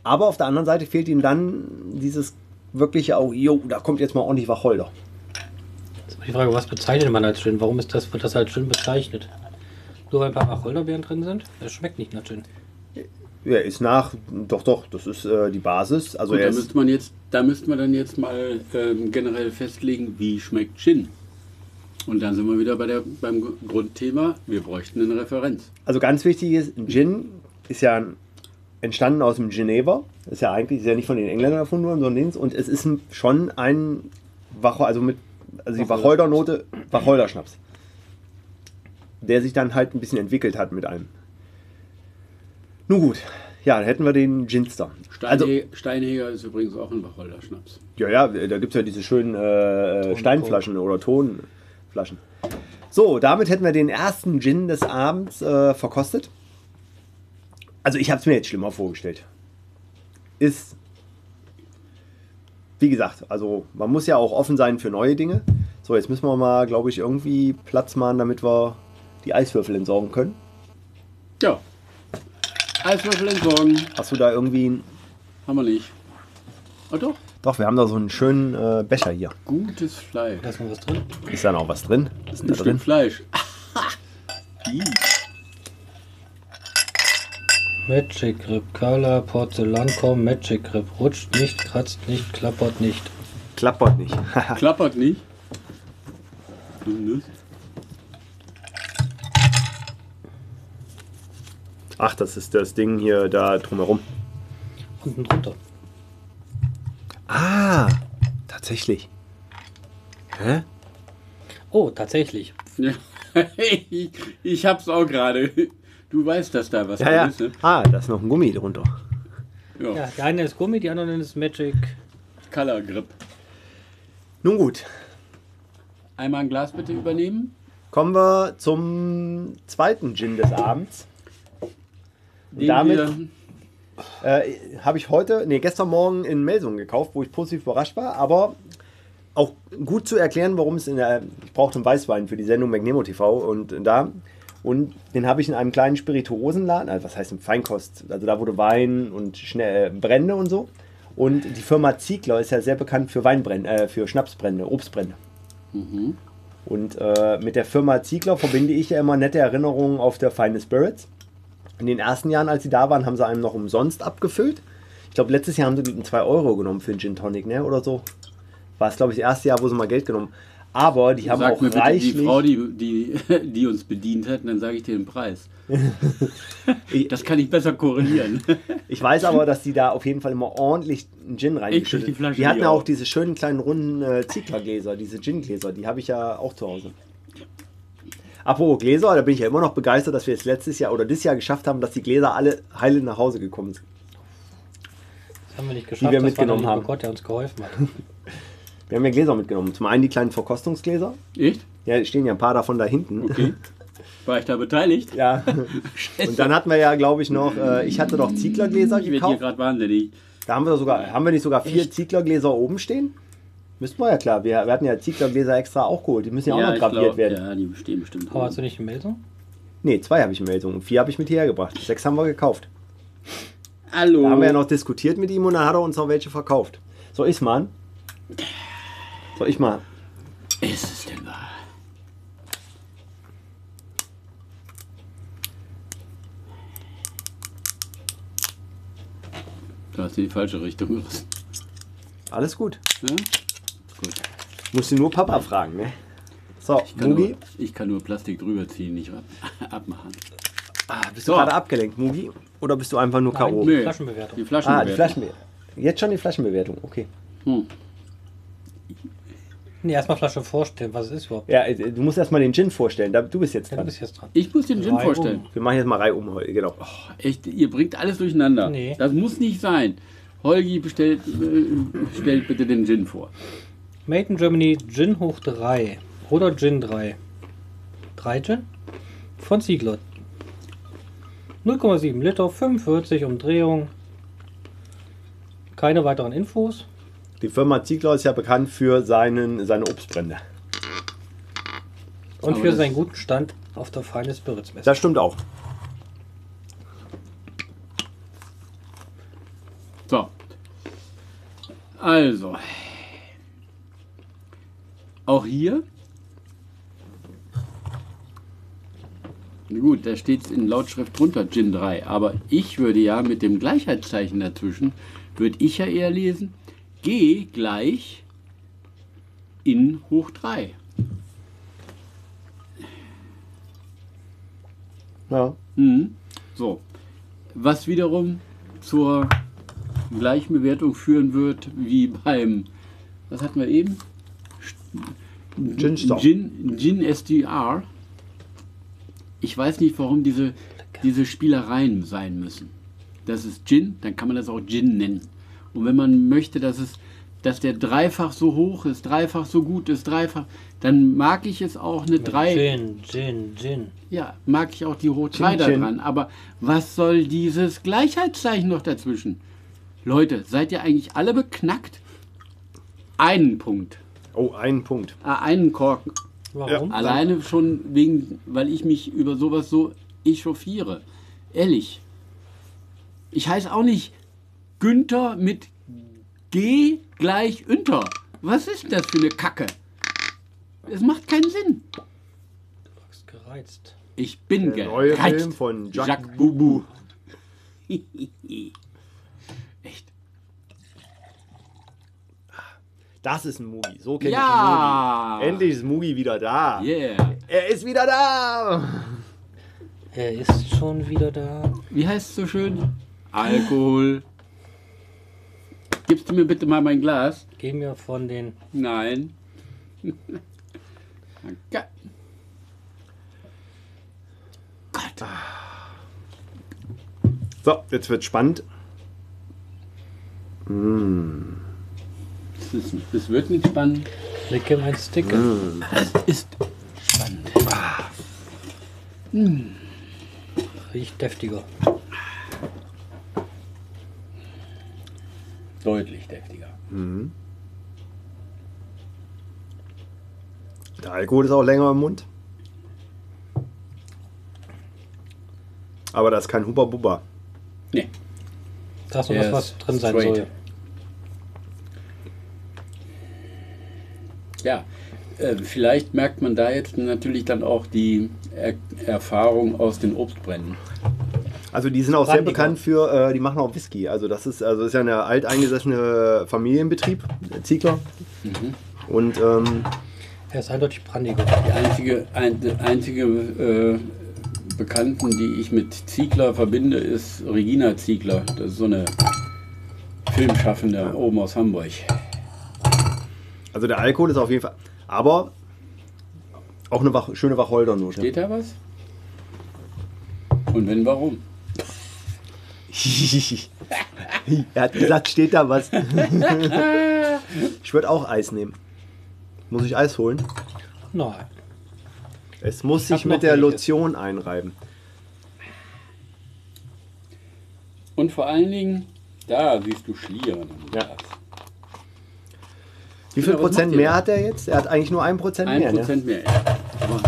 Aber auf der anderen Seite fehlt ihm dann dieses wirkliche auch, jo, da kommt jetzt mal ordentlich Wacholder. Jetzt ist die Frage, was bezeichnet man als Gin? Warum ist das, wird das als Gin bezeichnet? Nur weil ein paar Wacholderbeeren drin sind? Das schmeckt nicht nach Gin. Ja, ist nach, doch, doch, das ist äh, die Basis. Also Gut, da müsste man jetzt, da müsste man dann jetzt mal ähm, generell festlegen, wie schmeckt Gin. Und dann sind wir wieder bei der, beim Grundthema, wir bräuchten eine Referenz. Also ganz wichtig ist, Gin ist ja entstanden aus dem Geneva. Ist ja eigentlich ist ja nicht von den Engländern erfunden worden, sondern. Und es ist schon ein Wacholder, also mit also die Wacholdernote, Wacholderschnaps. Der sich dann halt ein bisschen entwickelt hat mit allem. Nun gut, ja, dann hätten wir den Ginster. Also, Steinhe Steinheger ist übrigens auch ein Wacholderschnaps. ja, ja, da gibt es ja diese schönen äh, Steinflaschen oder Tonflaschen. So, damit hätten wir den ersten Gin des Abends äh, verkostet. Also ich habe es mir jetzt schlimmer vorgestellt. Ist, wie gesagt, also man muss ja auch offen sein für neue Dinge. So, jetzt müssen wir mal, glaube ich, irgendwie Platz machen, damit wir die Eiswürfel entsorgen können. Ja. Eiswürfel entsorgen. Hast du da irgendwie... einen- Haben wir nicht. Oh doch. Doch, wir haben da so einen schönen äh, Becher hier. Gutes Fleisch. Da ist noch was drin. Ist da noch was drin? Was ist Ein da drin? Stück Fleisch. Ih. Magic Grip, Color, Porzellankorb, Magic Grip. Rutscht nicht, kratzt nicht, klappert nicht. Klappert nicht. Klappert nicht. Ach, das ist das Ding hier da drumherum. Unten drunter. Ah, tatsächlich. Hä? Oh, tatsächlich. Ja. ich, ich hab's auch gerade. Du weißt, dass da was Ja, ja. drin ist, ne? Ah, da ist noch ein Gummi drunter. Ja. Ja, der eine ist Gummi, die andere ist Magic. Color Grip. Nun gut. Einmal ein Glas bitte übernehmen. Kommen wir zum zweiten Gin des Abends. Den Damit- Äh, Habe ich heute, nee, gestern Morgen in Melsungen gekauft, wo ich positiv überrascht war, aber auch gut zu erklären, warum es in der. Ich brauchte einen Weißwein für die Sendung McNemo TV und da. Und den habe ich in einem kleinen Spirituosenladen, also was heißt im Feinkost, also da wurde Wein und schnell, äh, Brände und so. Und die Firma Ziegler ist ja sehr bekannt für Weinbrände, äh, für Schnapsbrände, Obstbrände. Und äh, mit der Firma Ziegler verbinde ich ja immer nette Erinnerungen auf der Feine Spirits. In den ersten Jahren, als sie da waren, haben sie einem noch umsonst abgefüllt. Ich glaube, letztes Jahr haben sie 2 Euro genommen für einen Gin Tonic, ne? Oder so. War es, glaube ich, das erste Jahr, wo sie mal Geld genommen Aber die haben Sag auch mir bitte reichlich. die Frau, die, die, die uns bedient hat, und dann sage ich dir den Preis. das kann ich besser korrelieren. Ich weiß aber, dass die da auf jeden Fall immer ordentlich einen Gin reingeschüttet die Flasche Die hatten auch auch. diese schönen kleinen runden äh, Zieglergläser, diese Gin-Gläser, die habe ich ja auch zu Hause. Apropos Gläser, da bin ich ja immer noch begeistert, dass wir es letztes Jahr oder dieses Jahr geschafft haben, dass die Gläser alle heile nach Hause gekommen sind. Das haben wir nicht geschafft. wir das mitgenommen haben. Gott, der uns geholfen hat. Wir haben ja Gläser mitgenommen. Zum einen die kleinen Verkostungsgläser. Echt? Ja, stehen ja ein paar davon da hinten. Okay. War ich da beteiligt? Ja. Und dann hatten wir ja, glaube ich, noch, äh, ich hatte doch Zieglergläser Ich werde hier gekauft. gerade wahnsinnig. Da haben wir sogar, haben wir nicht sogar vier Zieglergläser oben stehen? Müssten wir ja klar. Wir, wir hatten ja Zieglergläser extra auch geholt. Die müssen ja, auch noch ich graviert glaub, werden. Ja, die bestehen bestimmt. Aber hast du nicht eine Meldung? Nee, zwei habe ich in Meldung und vier habe ich mit hierher gebracht. Sechs haben wir gekauft. Hallo. Da haben wir ja noch diskutiert mit ihm und dann hat er uns noch welche verkauft. Soll ich's mal? Soll ich mal? Ist es denn wahr? Du hast in die falsche Richtung gerissen. Alles gut. Ja? Gut. Musst du nur Papa fragen, ne? So, Ich kann, Mugi. nur, ich kann nur Plastik drüber ziehen, nicht ab, abmachen. Ah, bist du So. gerade abgelenkt, Mugi? Oder bist du einfach nur K.O.? Nö. Flaschenbewertung. Die Flaschen. Ah, die Flaschenbewertung. Jetzt schon die Flaschenbewertung, okay. Hm. Nee, erstmal Flasche vorstellen, was es ist überhaupt. Ja, äh, du musst erstmal den Gin vorstellen. Da, du bist jetzt Ja, du dran. bist jetzt dran. Ich muss den Gin Drei vorstellen. um. Wir machen jetzt mal Reihe um heute, genau. Echt, ihr bringt alles durcheinander. Nee. Das muss nicht sein. Holgi bestellt, äh, stellt bitte den Gin vor. Made in Germany Gin hoch 3. Oder Gin 3. 3 Gin? Von Ziegler. 0,7 Liter, 45 Umdrehungen. Keine weiteren Infos. Die Firma Ziegler ist ja bekannt für seinen, seine Obstbrände. Und Aber für seinen guten Stand auf der Feine Spirits Messe. Das stimmt auch. So. Also. Auch hier. Gut, da steht in Lautschrift drunter Gin 3. Aber ich würde ja mit dem Gleichheitszeichen dazwischen, würde ich ja eher lesen, G gleich in hoch 3. Ja. Mhm. So. Was wiederum zur gleichen Bewertung führen wird wie beim, was hatten wir eben? Gin Star. Gin, Gin SDR. Ich weiß nicht, warum diese, diese Spielereien sein müssen. Das ist Gin, dann kann man das auch Gin nennen. Und wenn man möchte, dass, es, dass der dreifach so hoch ist, dreifach so gut ist, dreifach, dann mag ich es auch eine 3. Gin, Gin, Gin. Ja, mag ich auch die Rot 3 da Chin. dran. Aber was soll dieses Gleichheitszeichen noch dazwischen? Leute, seid ihr eigentlich alle beknackt? Einen Punkt. Oh, einen Punkt. Ah, einen Korken. Warum? Alleine schon wegen, weil ich mich über sowas so echauffiere. Ehrlich. Ich heiße auch nicht Günther mit G gleich Unter. Was ist das für eine Kacke? Es macht keinen Sinn. Du bist gereizt. Ich bin Der neue gereizt. Film von Jacques, Jacques Boubou. Das ist ein Mugi. So kenne Ja. ich den Mugi. Endlich ist Mugi wieder da. Yeah. Er ist wieder da. Er ist schon wieder da. Wie heißt es so schön? Alkohol. Gibst du mir bitte mal mein Glas? Geh mir von den. Nein. Danke. Gott. So, jetzt wird spannend. Das, ist, das wird nicht spannend. Lecke mein Stick. Ist spannend. Riecht deftiger. Deutlich deftiger. Der Alkohol ist auch länger im Mund. Aber das ist kein Huba Buba. Nee. Da ist noch was, was drin sein straight. soll. Ja, äh, vielleicht merkt man da jetzt natürlich dann auch die er Erfahrung aus den Obstbränden. Also die sind auch sehr Brandiger. bekannt für, äh, die machen auch Whisky. Also das ist, also das ist ja eine alteingesessene Familienbetrieb, der Ziegler. Und ähm, Er ist eindeutig brandiger. Die einzige, ein, die einzige äh, Bekannten, die ich mit Ziegler verbinde, ist Regina Ziegler. Das ist so eine Filmschaffende oben aus Hamburg. Also der Alkohol ist auf jeden Fall, aber auch eine Wach, schöne Wacholdernote. Steht da was? Und wenn, warum? er hat gesagt, steht da was. ich würde auch Eis nehmen. Muss ich Eis holen? Nein. Es muss Ich sich mit der welches. Lotion einreiben. Und vor allen Dingen, da siehst du Schlieren. Ja. Wie viel Ja, Prozent mehr hat er jetzt? Er hat eigentlich nur ein Prozent Ein mehr. Ne? Prozent mehr, ja. Aber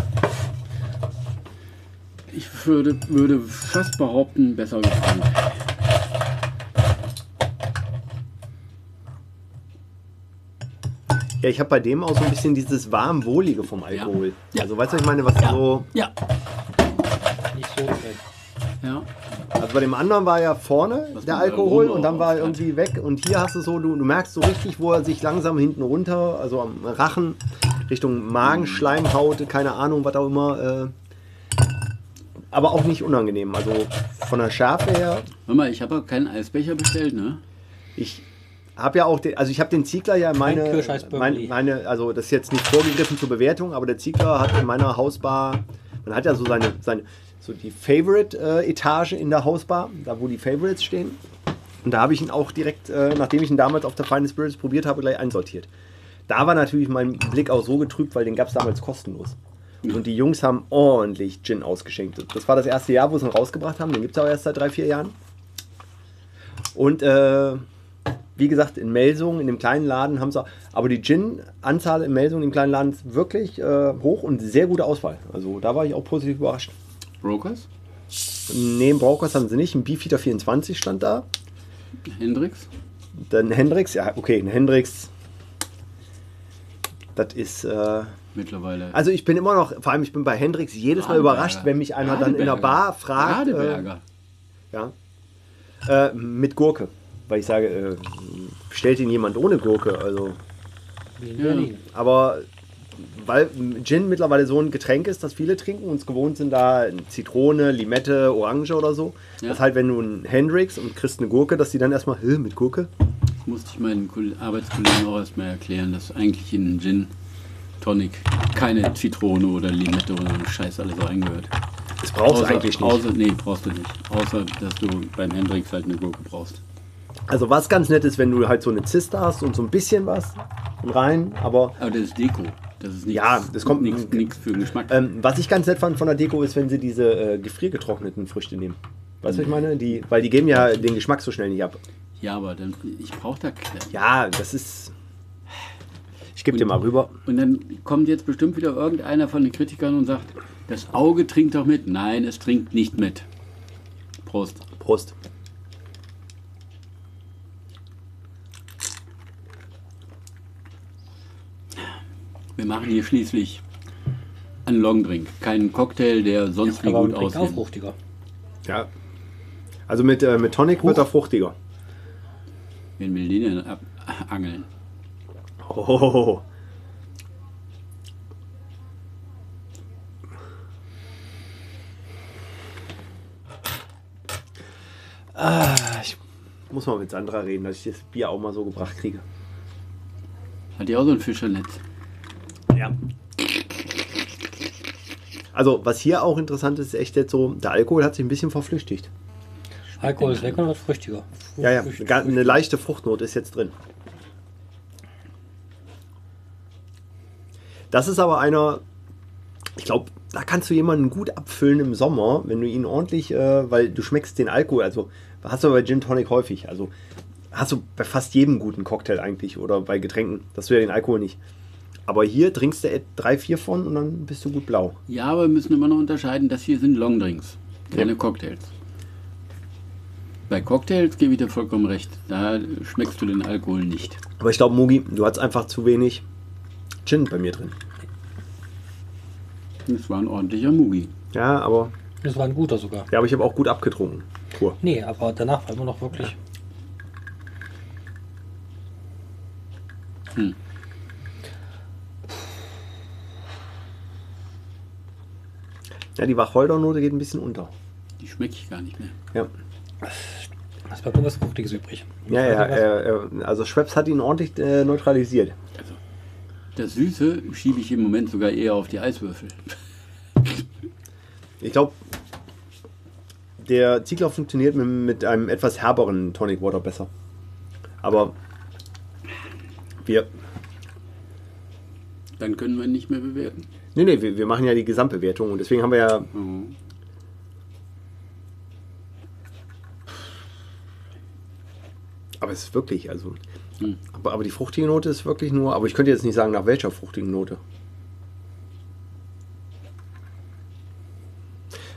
ich würde, würde fast behaupten, besser gebrannt. Ja, ich habe bei dem auch so ein bisschen dieses warm-wohlige vom Alkohol. Ja. Also weißt du, was ich meine, was so. Ja. Nicht so drin. Ja. Also bei dem anderen war ja vorne Was der Alkohol und dann war er irgendwie weg. Und hier hast du so, du, du merkst so richtig, wo er sich langsam hinten runter, also am Rachen, Richtung Magenschleimhaut, keine Ahnung, was auch immer. Äh, aber auch nicht unangenehm. Also von der Schärfe her, Hör mal, ich habe auch keinen Eisbecher bestellt, ne? ich habe ja auch, den, also ich habe den Ziegler ja in meine, meine, meine, also das ist jetzt nicht vorgegriffen zur Bewertung, aber der Ziegler hat in meiner Hausbar, man hat ja so seine, seine so die Favorite-Etage in der Hausbar, da wo die Favorites stehen. Und da habe ich ihn auch direkt, äh, nachdem ich ihn damals auf der Final Spirits probiert habe, gleich einsortiert. Da war natürlich mein Blick auch so getrübt, weil den gab es damals kostenlos. Und die Jungs haben ordentlich Gin ausgeschenkt. Das war das erste Jahr, wo sie ihn rausgebracht haben. Den gibt es auch erst seit drei, vier Jahren. Und äh, wie gesagt, in Melsungen, in dem kleinen Laden haben sie auch, aber die Gin-Anzahl in Melsungen, im kleinen Laden, ist wirklich äh, hoch und sehr gute Auswahl. Also da war ich auch positiv überrascht. Brokers? Neben Brauchers haben sie nicht, ein Beefeater 24 stand da. Hendrix? Dann Hendrix, ja, okay, ein Hendrix. Das ist, äh, Mittlerweile. also ich bin immer noch, vor allem ich bin bei Hendrix jedes Mal überrascht, wenn mich einer dann in der. Bar fragt. Äh, Radeberger. ja, äh, mit Gurke. Weil ich sage, äh, stellt ihn jemand ohne Gurke? Also, Ja. Aber weil Gin mittlerweile so ein Getränk ist, das viele trinken und es gewohnt sind, da Zitrone, Limette, Orange oder so. Ja. Das halt, wenn du einen Hendrix und kriegst eine Gurke, dass die dann erstmal, "Hä, mit Gurke? musste ich meinen Koll- Arbeitskollegen auch erstmal erklären, dass eigentlich in einen Gin Tonic keine Zitrone oder Limette oder so Scheiß alles reingehört. Das brauchst du eigentlich nicht. Außer, nee, brauchst du nicht. Außer, dass du beim Hendrix halt eine Gurke brauchst. Also was ganz nett ist, wenn du halt so eine Ziste hast und so ein bisschen was rein, aber Aber das ist Deko. Das ist nichts, Ja, das kommt- nichts, nichts für den Geschmack. ähm, was ich ganz nett fand von der Deko ist, wenn sie diese äh, gefriergetrockneten Früchte nehmen. Weißt du, was ich meine? Die, weil die geben ja den Geschmack so schnell nicht ab. ja, aber dann, ich brauche da Ja, das ist. Ich gebe dir mal rüber. Und dann kommt jetzt bestimmt wieder irgendeiner von den Kritikern und sagt, das Auge trinkt doch mit. Nein, es trinkt nicht mit. Prost. Prost. Wir machen hier schließlich einen Longdrink, keinen Cocktail, der sonst wie Aber gut trinkt auch aussieht. fruchtiger. Ja. Also mit, äh, mit Tonic wird er fruchtiger. Wen will den denn ab angeln? Oh. Ah, ich muss mal mit Sandra reden, dass ich das Bier auch mal so gebracht kriege. Hat die auch so ein Fischernetz? Ja. Also, was hier auch interessant ist, ist echt jetzt so, der Alkohol hat sich ein bisschen verflüchtigt. Alkohol ist lecker und wird fruchtiger. Ja, ja, Frucht- eine leichte Fruchtnote ist jetzt drin. Das ist aber einer, ich glaube, da kannst du jemanden gut abfüllen im Sommer, wenn du ihn ordentlich, äh, weil du schmeckst den Alkohol, also hast du bei Gin Tonic häufig, also hast du bei fast jedem guten Cocktail eigentlich oder bei Getränken, dass du ja den Alkohol nicht. Aber hier trinkst du drei, vier von und dann bist du gut blau. Ja, aber wir müssen immer noch unterscheiden, das hier sind Longdrinks, keine Ja. Cocktails. Bei Cocktails gebe ich dir vollkommen recht. Da schmeckst du den Alkohol nicht. Aber ich glaube, Mugi, du hast einfach zu wenig Gin bei mir drin. Das war ein ordentlicher Mugi. Ja, aber, Das war ein guter sogar. ja, aber ich habe auch gut abgetrunken. Pur. Nee, aber danach war immer noch wirklich. Ja, die Wacholdernote geht ein bisschen unter. Die schmecke ich gar nicht mehr. Ja, Es bleibt nur was Fruchtiges übrig. ja, ja er, er, also Schweppes hat ihn ordentlich äh, neutralisiert. Also, das Süße schiebe ich im Moment sogar eher auf die Eiswürfel. Ich glaube, der Ziegler funktioniert mit, mit einem etwas herberen Tonic Water besser. Aber wir, Dann können wir ihn nicht mehr bewerten. Nee, nee, wir, wir machen ja die Gesamtbewertung und deswegen haben wir ja, Mhm. aber es ist wirklich, also, Hm. aber, aber die fruchtige Note ist wirklich nur, aber ich könnte jetzt nicht sagen, nach welcher fruchtigen Note.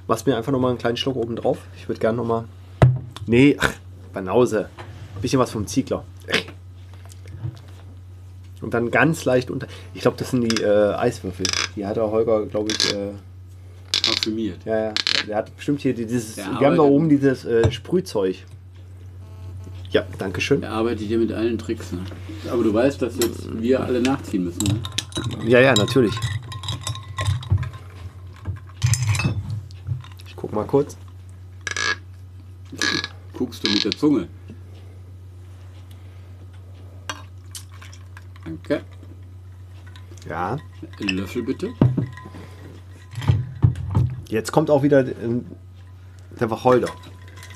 Machst mir einfach nochmal einen kleinen Schluck oben drauf. Ich würde gerne nochmal. Nee, Banause. Bisschen was vom Ziegler. Und dann ganz leicht unter. Ich glaube, das sind die äh, Eiswürfel. Die hat der Holger, glaube ich. Äh, Parfümiert. ja, ja. Der hat bestimmt hier dieses. Der wir haben da oben dieses äh, Sprühzeug. Ja, danke schön. Er arbeitet hier mit allen Tricks. Ne? Aber du weißt, dass jetzt wir alle nachziehen müssen. Ne? Ja, ja, natürlich. Ich guck mal kurz. Guckst du mit der Zunge. Danke. Ja. Einen Löffel bitte. Jetzt kommt auch wieder ähm, der Wacholder.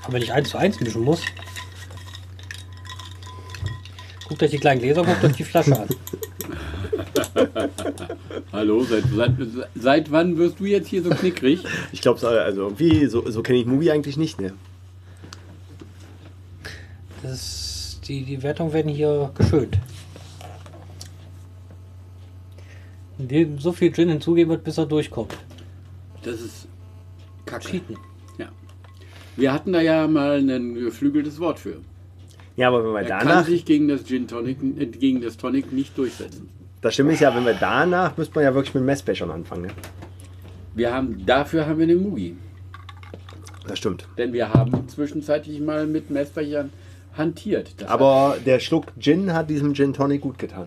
Aber wenn ich eins zu eins mischen muss. Guckt euch die kleinen Gläser, guckt euch die Flasche an. Hallo, seit, seit, seit wann wirst du jetzt hier so knickrig? Ich glaube, also irgendwie, so, so kenne ich Mugi eigentlich nicht, ne? Das ist, die, die Wertungen werden hier geschönt. Indem so viel Gin hinzugeben wird, bis er durchkommt. Das ist Kacke. Cheaten. Ja. Wir hatten da ja mal ein geflügeltes Wort für. Ja, aber wenn wir Er danach, kann sich gegen das Gin Tonic, äh, gegen das Tonic nicht durchsetzen. das Schlimme ist ja, wenn wir danach, müsste man ja wirklich mit Messbechern anfangen, ne? Wir haben, dafür haben wir den Mugi. Das stimmt. Denn wir haben zwischenzeitlich mal mit Messbechern hantiert. Das Aber der Schluck Gin hat diesem Gin Tonic gut getan.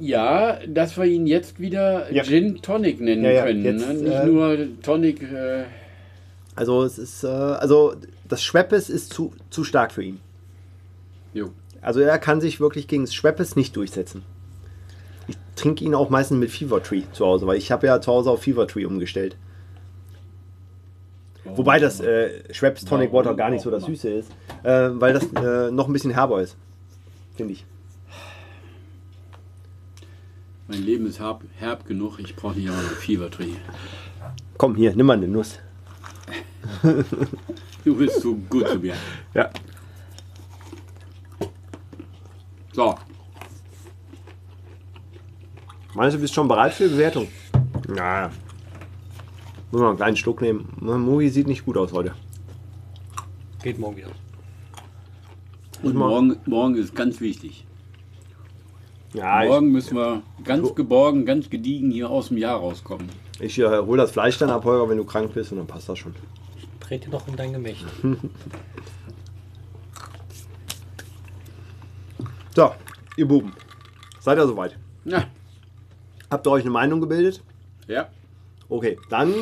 Ja, dass wir ihn jetzt wieder Ja. Gin Tonic nennen Ja, ja, können. jetzt, ne? Nicht äh, nur Tonic. Äh, Also es ist, äh, also das Schweppes ist zu, zu stark für ihn. jo. Also er kann sich wirklich gegen das Schweppes nicht durchsetzen. Ich trinke ihn auch meistens mit Fever Tree zu Hause, weil ich habe ja zu Hause auf Fever Tree umgestellt. Wobei das äh, Schweppes Tonic Warum Water gar nicht so das. Süße ist, äh, weil das äh, noch ein bisschen herber ist. Finde ich. Mein Leben ist herb, herb genug. Ich brauche nicht auch noch Fever Tree. Komm, hier, nimm mal eine Nuss. Du bist so gut zu mir. Ja. So, Meinst du, bist schon bereit für die Bewertung? Ja. Muss man einen kleinen Schluck nehmen. Mugi sieht nicht gut aus heute. Geht morgen wieder. und morgen, morgen ist ganz wichtig. Ja, ich, Morgen müssen wir ganz geborgen, ganz gediegen hier aus dem Jahr rauskommen. ich äh, hol das Fleisch dann ab, Holger, wenn du krank bist und dann passt das schon. Dreht dir doch um dein Gemächt. So, ihr Buben. Seid ihr soweit? Ja, Habt ihr euch eine Meinung gebildet? ja. Okay, dann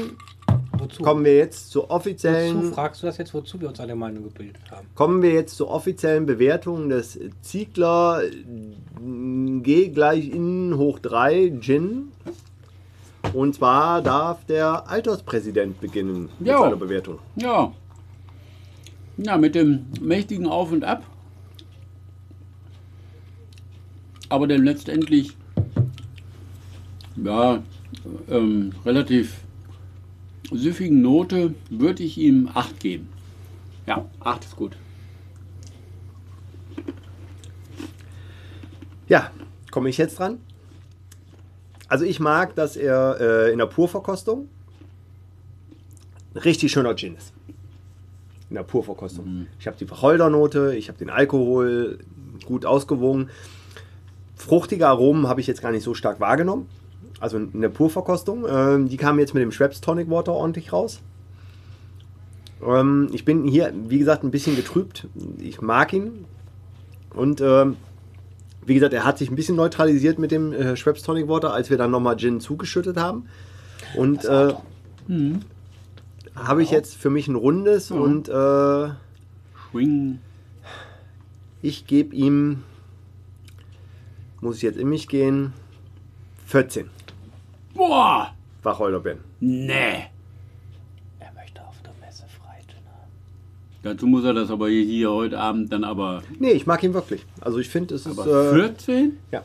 Wozu? kommen wir jetzt zur wozu offiziellen, fragst du das jetzt, wozu wir uns eine Meinung gebildet haben? kommen wir jetzt zur offiziellen Bewertung des Ziegler äh, G gleich in hoch 3 Gin. Und zwar darf der Alterspräsident beginnen mit Jo. seiner Bewertung. Ja. Ja, mit dem mächtigen Auf und Ab aber der letztendlich ja, ähm, relativ süffigen Note würde ich ihm 8 geben. Ja, 8 ist gut. Ja, komme ich jetzt dran? Also ich mag, dass er äh, in der Purverkostung ein richtig schöner Gin ist. In der Purverkostung. Ich habe die Wacholdernote, ich habe den Alkohol gut ausgewogen. Fruchtige Aromen habe ich jetzt gar nicht so stark wahrgenommen. Also in der Purverkostung. Ähm, die kamen jetzt mit dem Schweppes Tonic Water ordentlich raus. Ähm, ich bin hier, wie gesagt, ein bisschen getrübt. Ich mag ihn. Und ähm, wie gesagt, er hat sich ein bisschen neutralisiert mit dem äh, Schweppes Tonic Water, als wir dann nochmal Gin zugeschüttet haben. Und äh, habe ich jetzt für mich ein rundes und äh, Schwing. ich gebe ihm, muss ich jetzt in mich gehen, 14 Boah! Wacholderbeeren. Nee. Er möchte auf der Messe Freitag. Dazu muss er das aber hier heute Abend dann aber. Nee, ich mag ihn wirklich. Also ich finde, es ist... aber Äh, 14? ja.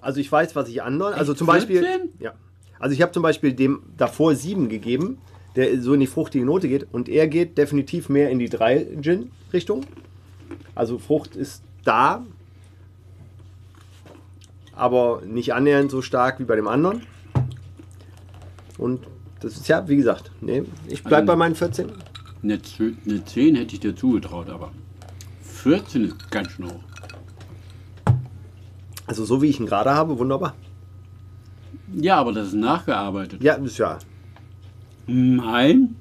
Also ich weiß, was ich anderen... Also zum Beispiel... 14? Ja. Also ich habe zum Beispiel dem davor 7 gegeben, der so in die fruchtige Note geht. Und er geht definitiv mehr in die 3 Gin-Richtung. Also Frucht ist da, aber nicht annähernd so stark wie bei dem anderen. Und das ist ja, wie gesagt, nee, ich bleibe Also- bei meinen 14. Eine, Zw- eine 10 hätte ich dir zugetraut, aber 14 ist ganz schön hoch. Also so wie ich ihn gerade habe, wunderbar. Ja, aber das ist nachgearbeitet. Ja, ist ja. Nein.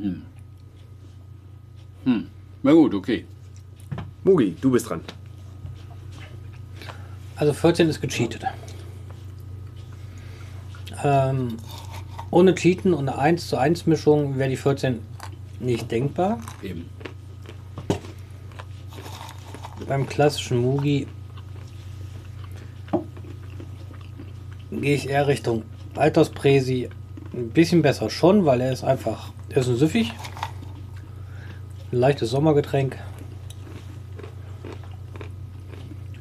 Hm. Hm. Na gut, okay. Mugi, du bist dran. Also 14 ist gecheatet. Ähm, ohne Cheaten und eine 1 zu 1 Mischung wäre die 14 nicht denkbar. Eben. Beim klassischen Mugi gehe ich eher Richtung Alterspresi. Ein bisschen besser schon, weil er ist einfach, er ist ein süffig. Ein leichtes Sommergetränk.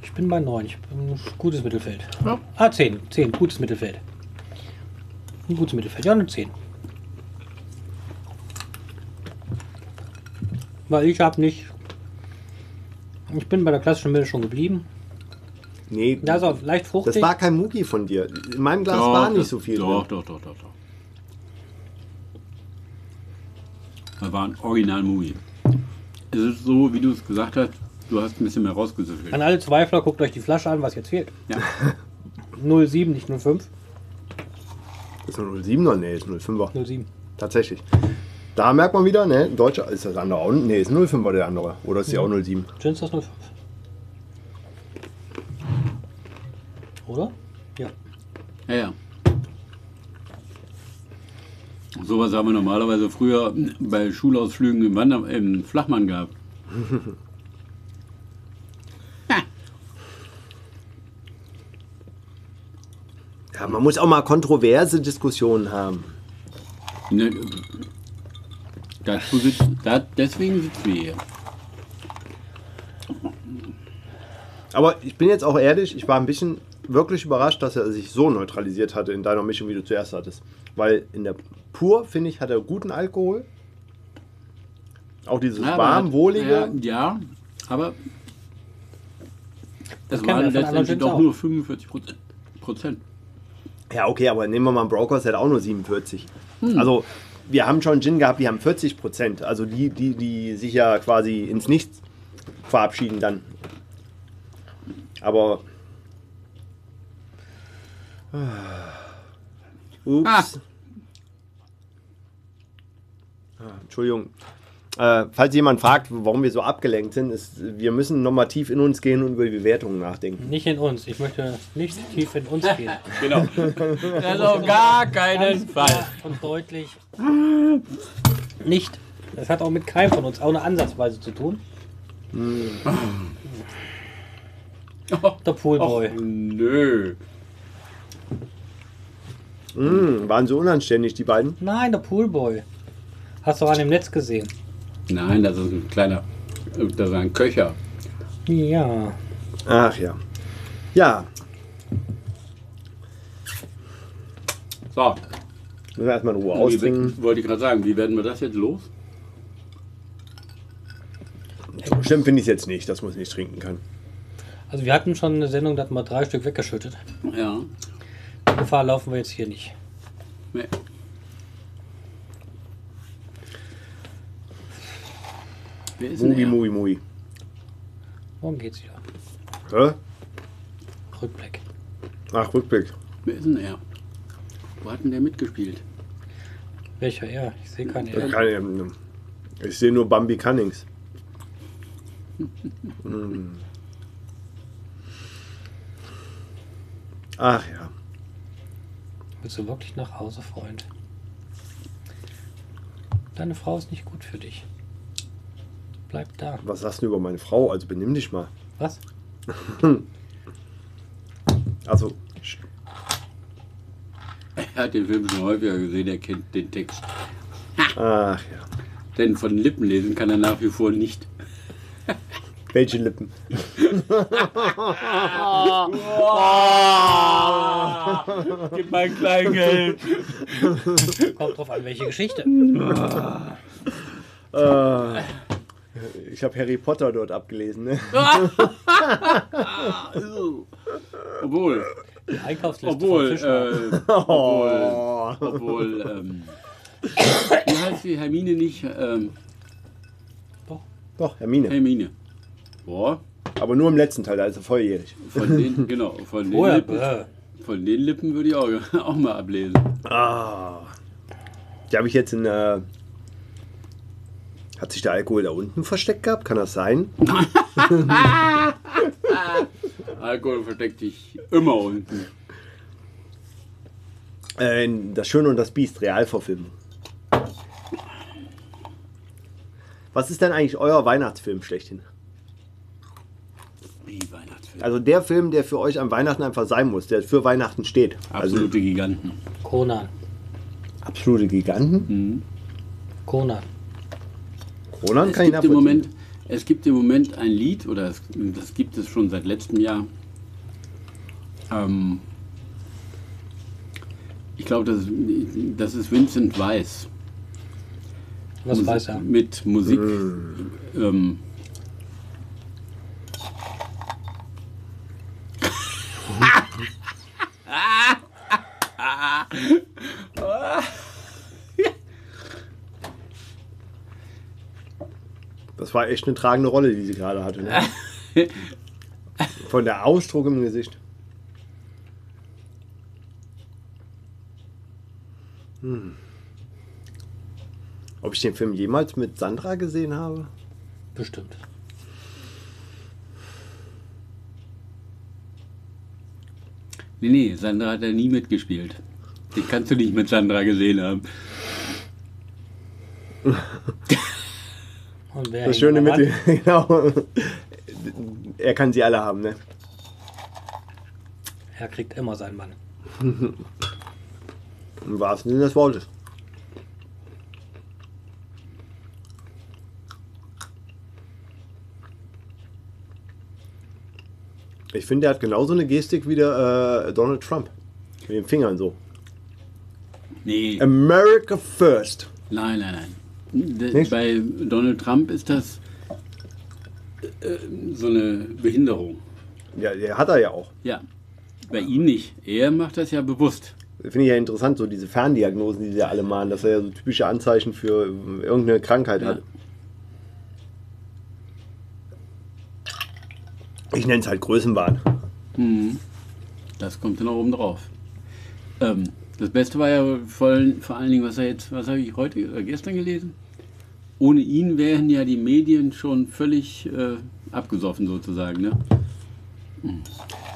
Ich bin bei 9. Ich bin ein gutes Mittelfeld. Ja. Ah, 10. 10. Gutes Mittelfeld. Ein gutes Mittelfeld. Ja, eine 10. Weil ich habe nicht. Ich bin bei der klassischen Milch schon geblieben. Nee, Da ist auch leicht fruchtig. das war kein Mugi von dir. In meinem Glas war nicht so viel Doch, drin. doch, doch, doch, doch. Da war ein Original Movie. Es ist so, wie du es gesagt hast, du hast ein bisschen mehr rausgesüffelt. An alle Zweifler, guckt euch die Flasche an, was jetzt fehlt. Ja. 07, nicht 05. Ist nur 07er? Nee, ist 05er. 07. Tatsächlich. Da merkt man wieder, ne, Deutscher ist das andere auch. Nee, ist 05er der andere. Oder ist die auch 07? Gin ist das 05. Oder? Ja. Ja, ja. Sowas haben wir normalerweise früher bei Schulausflügen im, Wander im Flachmann gehabt. man muss auch mal kontroverse Diskussionen haben. Ne, dazu sitzt, da, deswegen sitzen wir hier. Aber ich bin jetzt auch ehrlich, ich war ein bisschen wirklich überrascht, dass er sich so neutralisiert hatte in deiner Mischung, wie du zuerst hattest. Weil in der Pur, finde ich, hat er guten Alkohol. Auch dieses Ja, aber warm, hat- wohlige. Ja, ja aber das Das waren letztendlich doch auch. nur 45 Prozent. Ja, okay, aber nehmen wir mal einen Brokers, der hat auch nur 47. Hm. Also, wir haben schon Gin gehabt, die haben 40 Prozent. Also, die, die, die sich ja quasi ins Nichts verabschieden dann. Aber. Ups. Ah. Ah, Entschuldigung. Äh, falls jemand fragt, warum wir so abgelenkt sind, ist, wir müssen nochmal tief in uns gehen und über die Bewertungen nachdenken. Nicht in uns. Ich möchte nicht tief in uns gehen. Genau. Das auf gar keinen Ganz Fall. klar Und deutlich. Nicht. Das hat auch mit keinem von uns auch eine Ansatzweise zu tun. Der Poolboy. Och, nö. Mm, waren so unanständig, die beiden. Nein, der Poolboy. Hast du auch an dem Netz gesehen. Nein, das ist ein kleiner, das ist ein Köcher. Ja. Ach ja. Ja, So, müssen wir erstmal in Ruhe wie, austrinken. wollte ich gerade sagen, wie werden wir das jetzt los? Schlimm finde ich es jetzt nicht, dass man es nicht trinken kann. Also wir hatten schon eine Sendung, da hatten wir drei Stück weggeschüttet. Ja. Die Gefahr laufen wir jetzt hier nicht. Nee. Wer ist denn Mui, mui, mui. Morgen geht's wieder. Hä? Rückblick. Ach, Rückblick. Wer ist denn er? Wo hat denn der mitgespielt? Welcher er? Ich sehe keinen er. kann, ähm, ich sehe nur Bambi Cunnings. Mm. Ach ja. Willst du wirklich nach Hause, Freund? Deine Frau ist nicht gut für dich. Bleib da. Was sagst du über meine Frau? Also benimm dich mal. Was? Also, Er hat den Film schon häufiger gesehen, er kennt den Text. ach ja. Denn von Lippen lesen kann er nach wie vor nicht. Welche Lippen? Gib mein Kleingeld. Kommt drauf an, welche Geschichte. Äh, ich habe Harry Potter dort abgelesen. Ne? Obwohl, Die Einkaufsliste obwohl, äh, obwohl, Oh. obwohl, ähm, wie heißt die Hermine nicht? Ähm, Doch, Hermine. Hermine. Boah, Aber nur im letzten Teil, also volljährig. von den, genau, von den, Vorher, Lippen, bäh. von den Lippen würde ich auch, auch mal ablesen. Ah. Die habe ich jetzt in. Äh, hat sich der Alkohol da unten versteckt gehabt? Kann das sein? Alkohol versteckt dich immer unten. Äh, das Schöne und das Biest, Realverfilmung. Was ist denn eigentlich euer Weihnachtsfilm schlechthin? Wie Weihnachtsfilm. Also der Film, der für euch am Weihnachten einfach sein muss, der für Weihnachten steht. Absolute Giganten. Conan. Also absolute Giganten. Mhm. Conan. Ronan Es kann ich gibt, im. Moment, es gibt im Moment ein Lied, oder es, das gibt es schon seit letztem Jahr. Ähm, ich glaube, das, ist- das ist Vincent Weiss. Was Musik- weiß er? Mit Musik. Mm. Ähm, Das war echt eine tragende Rolle, die sie gerade hatte. Ne? Von der Ausdruck im Gesicht. Hm. Ob ich den Film jemals mit Sandra gesehen habe? Bestimmt. nee, nee, Sandra hat ja nie mitgespielt. Den kannst du nicht mit Sandra gesehen haben. Und wer Das Schöne mit genau. Er kann sie alle haben, ne? Er kriegt immer seinen Mann. Im wahrsten Sinne des Wortes. Ich finde, er hat genauso eine Gestik wie der äh, Donald Trump. Mit den Fingern so. Nee, America first. nein, nein, nein. Nicht? Bei Donald Trump ist das äh, so eine Behinderung. Ja, der hat er ja auch. Ja, bei ihm nicht. Er macht das ja bewusst. Finde ich ja interessant, so diese Ferndiagnosen, die sie alle machen, dass er ja so typische Anzeichen für irgendeine Krankheit Ja. hat. Ich nenne es halt Größenwahn. Mhm. Das kommt dann noch oben drauf. Ähm, das Beste war ja vor, vor allen Dingen, was er jetzt, was habe ich heute oder gestern gelesen? Ohne ihn wären ja die Medien schon völlig äh, abgesoffen sozusagen. Ne?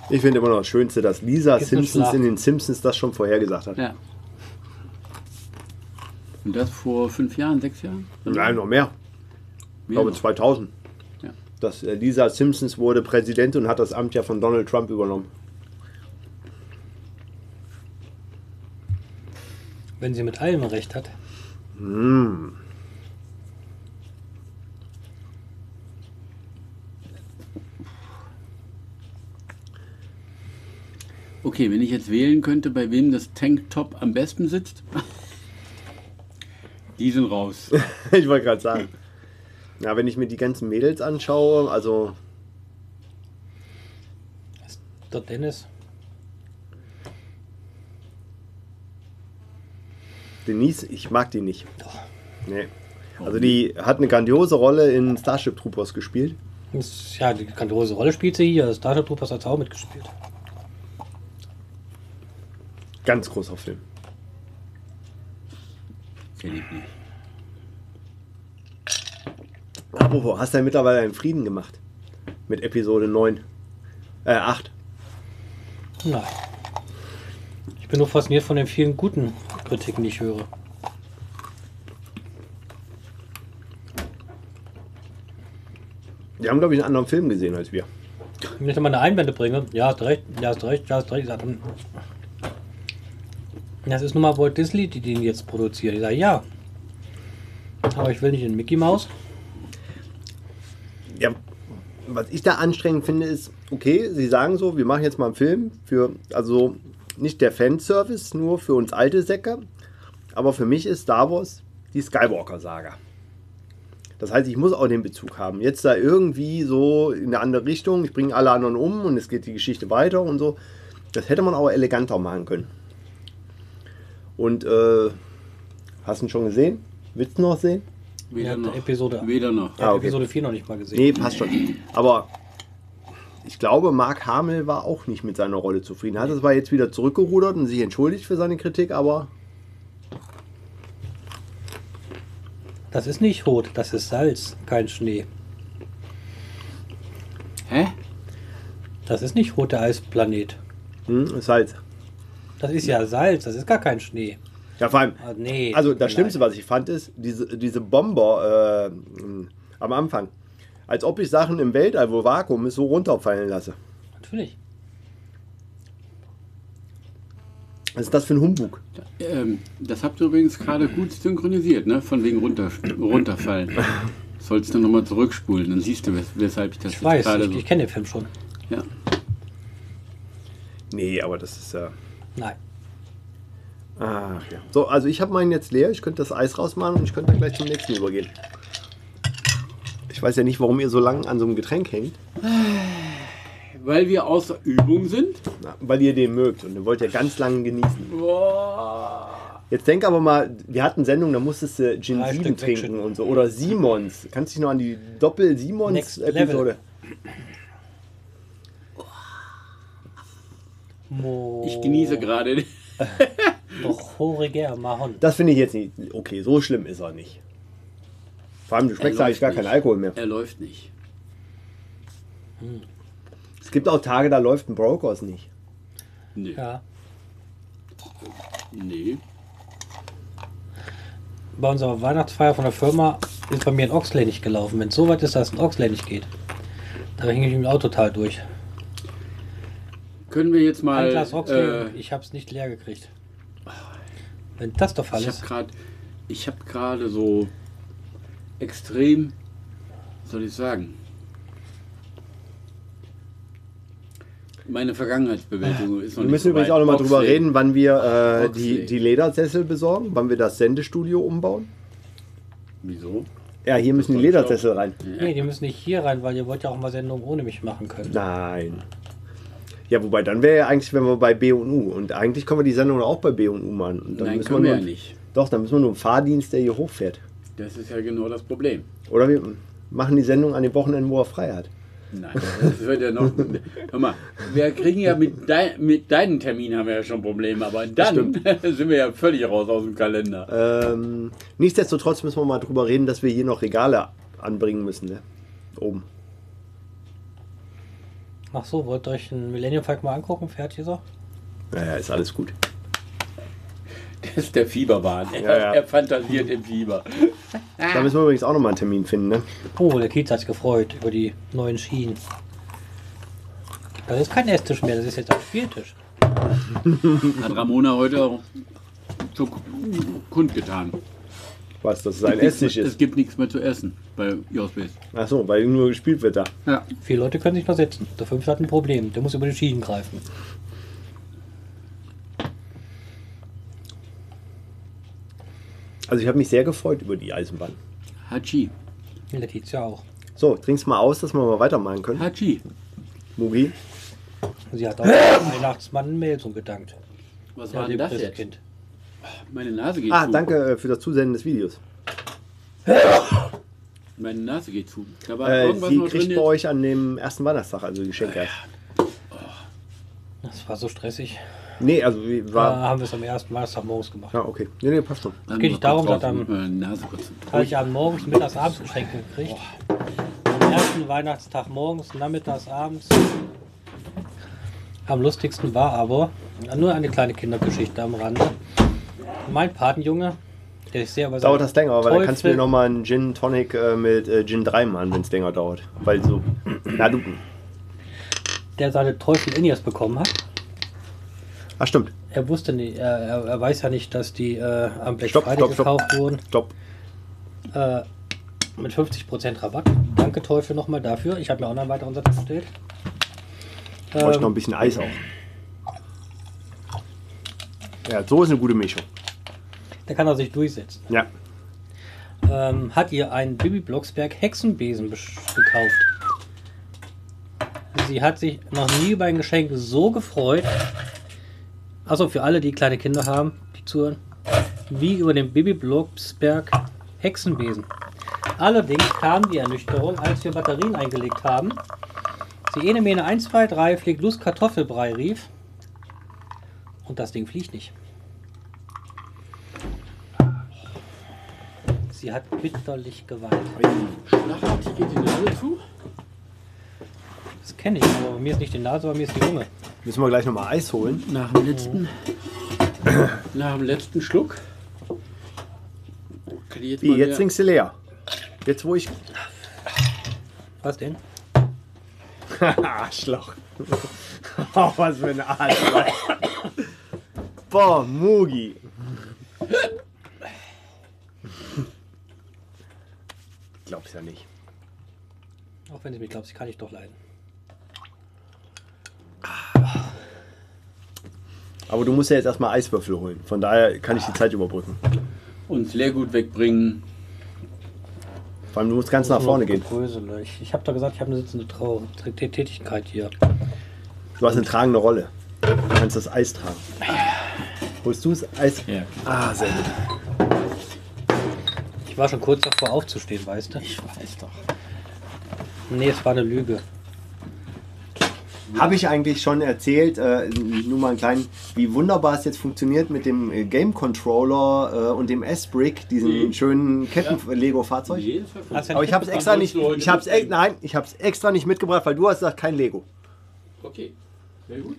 Ich finde immer noch das Schönste, dass Lisa Gibt's Simpsons in den Simpsons das schon vorhergesagt hat. Ja. Und das vor fünf Jahren, sechs Jahren? Nein, noch mehr. Ich Mehr glaube noch. 2000. Ja. Dass äh, Lisa Simpsons wurde Präsidentin und hat das Amt ja von Donald Trump übernommen. wenn sie mit allem recht hat. Mm. Okay, wenn ich jetzt wählen könnte, bei wem das Tanktop am besten sitzt, die sind raus. ich wollte gerade sagen. Ja, wenn ich mir die ganzen Mädels anschaue, also. Ist der Dennis? Denise, ich mag die nicht. Nee. Also die hat eine grandiose Rolle in Starship Troopers gespielt. Ja, die grandiose Rolle spielt sie hier. Starship Troopers hat sie auch mitgespielt. Ganz großer Film. Ich nicht. Apropos, hast du ja mittlerweile einen Frieden gemacht? Mit Episode 9. Äh, 8. Nein. Ich bin nur fasziniert von den vielen guten Kritiken, die ich höre. Die haben, glaube ich, einen anderen Film gesehen als wir. Wenn ich nochmal eine Einwände bringe, ja, hast recht, ja, hast recht, ja, hast recht. Das ist nun mal Walt Disney, die den jetzt produzieren. Ich sage, ja. Aber ich will nicht in Mickey Mouse. Ja, was ich da anstrengend finde, ist, okay, sie sagen so, wir machen jetzt mal einen Film für, also nicht der Fanservice, nur für uns alte Säcke, aber für mich ist Star Wars die Skywalker-Saga. Das heißt, ich muss auch den Bezug haben. Jetzt da irgendwie so in eine andere Richtung, ich bringe alle anderen um und es geht die Geschichte weiter und so. Das hätte man auch eleganter machen können. Und äh, hast du ihn schon gesehen? Willst du noch sehen? Weder noch. Episode. Weder noch. Ich habe Ah, okay. Episode 4 noch nicht mal gesehen. Nee, passt schon. Aber ich glaube, Mark Hamill war auch nicht mit seiner Rolle zufrieden. Er hat es zwar jetzt wieder zurückgerudert und sich entschuldigt für seine Kritik, aber Das ist nicht rot, das ist Salz, kein Schnee. Hä? Das ist nicht roter Eisplanet. hm, halt. Das ist ja Salz, das ist gar kein Schnee. Ja, vor allem, Ah, nee. also das. Schlimmste, was ich fand, ist diese, diese Bomber äh, am Anfang. Als ob ich Sachen im Weltall, wo Vakuum ist, so runterfallen lasse. Natürlich. Was ist das für ein Humbug? Ähm, das habt ihr übrigens gerade gut synchronisiert, ne? Von wegen runter, runterfallen. Sollst du nochmal zurückspulen, dann siehst du, wes weshalb ich das Ich weiß, gerade ich, so. ich kenne den Film schon. Ja. Nee, aber das ist ja. Nein. Ach ja. So, also ich habe meinen jetzt leer. Ich könnte das Eis rausmachen und ich könnte dann gleich zum nächsten übergehen. Ich weiß ja nicht, warum ihr so lange an so einem Getränk hängt. Weil wir außer Übung sind. Na, weil ihr den mögt und den wollt ihr ganz lange genießen. Boah. Jetzt denk aber mal, wir hatten Sendungen, da musstest du Gin Drei 7 Stück trinken und so. Oder Simons. Kannst dich noch an die Doppel-Simons-Episode. Mo Ich genieße gerade. Doch horiger Mahon. Das finde ich jetzt nicht. Okay, so schlimm ist er nicht. Vor allem, du schmeckst Er eigentlich gar läuft keinen nicht. Alkohol mehr. Er läuft nicht. Es gibt auch Tage, da läuft ein Brokers nicht. Nee. Ja. Nee. Bei unserer Weihnachtsfeier von der Firma ist bei mir ein Oxley nicht gelaufen. Wenn es so weit ist, dass ein Oxley nicht geht, da hänge ich im Auto total durch. Können wir jetzt Ein mal. Glas Oxley, Äh, ich habe es nicht leer gekriegt. Wenn das der Fall ich habe ist. gerade, ich habe gerade so extrem, was soll ich sagen? Meine Vergangenheitsbewältigung ist noch Wir müssen so übrigens auch nochmal drüber reden, wann wir äh, die, die Ledersessel besorgen, wann wir das Sendestudio umbauen. Wieso? Ja, hier müssen die Ledersessel rein. Nee, die müssen nicht hier rein, weil ihr wollt ja auch mal Sendungen ohne mich machen können. Nein. Ja, wobei dann wäre ja eigentlich, wenn wir bei B und U. Und eigentlich können wir die Sendung auch bei B und U machen. Und dann Nein, müssen können wir nur, ja nicht. Doch, dann müssen wir nur einen Fahrdienst, der hier hochfährt. Das ist ja genau das Problem. Oder wir machen die Sendung an den Wochenenden, wo er frei hat. Nein, das wird ja noch. Hör mal, wir kriegen ja mit, dein, mit deinen Terminen haben wir ja schon Probleme, aber dann sind wir ja völlig raus aus dem Kalender. Ähm, nichtsdestotrotz müssen wir mal drüber reden, dass wir hier noch Regale anbringen müssen. Ne? Oben. Ach so, wollt ihr euch einen Millennium Falcon mal angucken? Fertig ist er? Naja, ist alles gut. Das ist der Fieberwahn. Er, Ja, ja. er fantasiert im Fieber. Da müssen wir übrigens auch nochmal einen Termin finden. Ne? Oh, der Kiez hat sich gefreut über die neuen Schienen. Das ist kein Esstisch mehr, das ist jetzt ein Spieltisch. Hat Ramona heute auch so kundgetan. Was, dass es ein Nichts Esstisch mehr- Es ist. gibt nichts mehr zu essen bei Josbis. Achso, weil nur gespielt wird da. Ja. Vier Leute können sich noch setzen. Der fünfte hat ein Problem, der muss über die Schienen greifen. Also ich habe mich sehr gefreut über die Eisenbahn. Hachi. Letizia auch. So, trink's mal aus, dass wir mal weitermachen können. Hachi. Mugi. Sie hat auch Weihnachtsmann Melson gedankt. Was Ja, war denn das jetzt? Christkind. Meine Nase geht Ah, zu. danke äh, für das Zusenden des Videos. Meine Nase geht zu. Da war Äh, irgendwas sie noch kriegt drin. bei euch an dem ersten Weihnachtstag, also Geschenke erst. Das war so stressig. Nee, also wie Da war. haben wir es am ersten Weihnachtstag morgens gemacht. Ja, okay. Nee, nee, passt schon. Dann geht nicht darum, dass am- meine Nase kurz. Habe ich am morgens, mittags, abends Geschenke gekriegt. Am ersten Weihnachtstag morgens, nachmittags, abends. Am lustigsten war aber, nur eine kleine Kindergeschichte am Rande. Mein Patenjunge, der ist sehr über Dauert das länger, aber dann kannst du mir nochmal einen Gin Tonic äh, mit äh, Gin 3 machen, wenn es länger dauert. Weil so. Na du. der seine Teufel in bekommen hat. Ah, stimmt. Er wusste nicht, er, er, weiß ja nicht, dass die äh, am Black Stopp, Friday stopp, stopp. gekauft wurden. Stopp. Äh, mit 50% Rabatt. Danke Teufel nochmal dafür. Ich habe mir auch noch einen weiteren Satz bestellt. Bräuchte noch ein Ähm, bisschen Eis auch. Ja, so ist eine gute Mischung. der kann er sich durchsetzen. Ja. ähm, hat ihr einen Bibi Blocksberg Hexenbesen gekauft. Sie hat sich noch nie über ein Geschenk so gefreut. Also für alle, die kleine Kinder haben, die zuhören, wie über den Bibi Blocksberg Hexenbesen. Allerdings kam die Ernüchterung, als wir Batterien eingelegt haben. Sie ene mene 1, 2, 3 fliegt los Kartoffelbrei rief. Und das Ding fliegt nicht. Sie hat bitterlich geweint. Schlagartig geht die Nase zu. Das kenne ich, aber bei mir ist nicht die Nase, bei mir ist die Lunge. Müssen wir gleich nochmal Eis holen. Nach dem letzten, nach dem letzten Schluck. Kann ich jetzt Wie, mal jetzt trinkst du leer. Jetzt wo ich. Was denn? Arschloch. oh, was für ein Arschloch. Boah, Mugi. Glaub's ja nicht. Auch wenn du mir glaubst, kann ich doch leiden. Aber du musst ja jetzt erstmal Eiswürfel holen. Von daher kann ich die Zeit überbrücken. uns Leergut wegbringen. Vor allem, du musst ganz nach vorne gehen. Grösele. Ich, ich habe da gesagt, ich habe eine sitzende Trau Tä- Tätigkeit hier. Du hast eine tragende Rolle. Du kannst das Eis tragen. Holst du das Eis? Ja. Ah, sehr gut. Ich war schon kurz davor aufzustehen, weißt du? Ich weiß doch. Nee, es war eine Lüge. Habe ich eigentlich schon erzählt, äh, nur mal einen kleinen, wie wunderbar es jetzt funktioniert mit dem äh, Game Controller äh, und dem S-Brick, diesem Mhm. schönen Ketten-Lego-Fahrzeug? Hast du Aber ich habe es extra nicht, Leute ich hab's, mitbringen. nein, ich habe es extra nicht mitgebracht, weil du hast gesagt, kein Lego. Okay, sehr gut.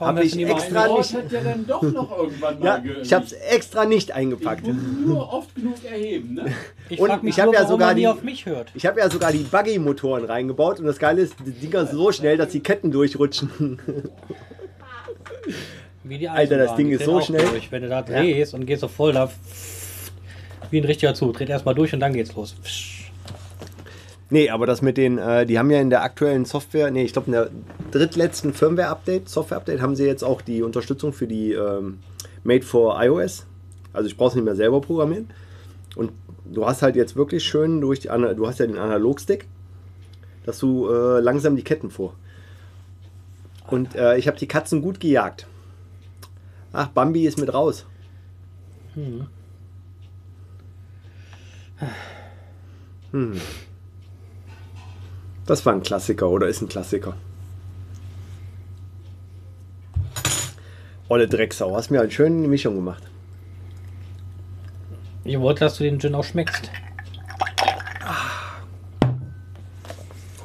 Warum Hab hast ich mal extra nicht- hat ja dann doch noch irgendwann mal Ja, ge- ich habe es extra nicht eingepackt. Ich muss nur oft genug erheben, ne? Ich Und ich hab nur, ja sogar die- auf mich hört. Ich habe ja sogar die Buggy-Motoren reingebaut und das Geile ist, die Dinger sind so schnell, dass die Ketten durchrutschen. Wie die Alter, das Ding die ist so schnell. Durch. Wenn du da drehst und gehst so voll da. Wie ein richtiger Zug. Dreht erstmal durch und dann geht's los. Nee, aber das mit den, äh, die haben ja in der aktuellen Software, nee, ich glaube in der drittletzten Firmware-Update, Software-Update, haben sie jetzt auch die Unterstützung für die ähm, Made for iOS. Also ich brauche es nicht mehr selber programmieren. Und du hast halt jetzt wirklich schön durch die, du hast ja den Analogstick, dass du äh, langsam die Ketten vor. Und äh, ich habe die Katzen gut gejagt. Ach, Bambi ist mit raus. Hm. Das war ein Klassiker oder ist ein Klassiker. Olle Drecksau, hast mir eine schöne Mischung gemacht. Ich wollte, dass du den Gin auch schmeckst.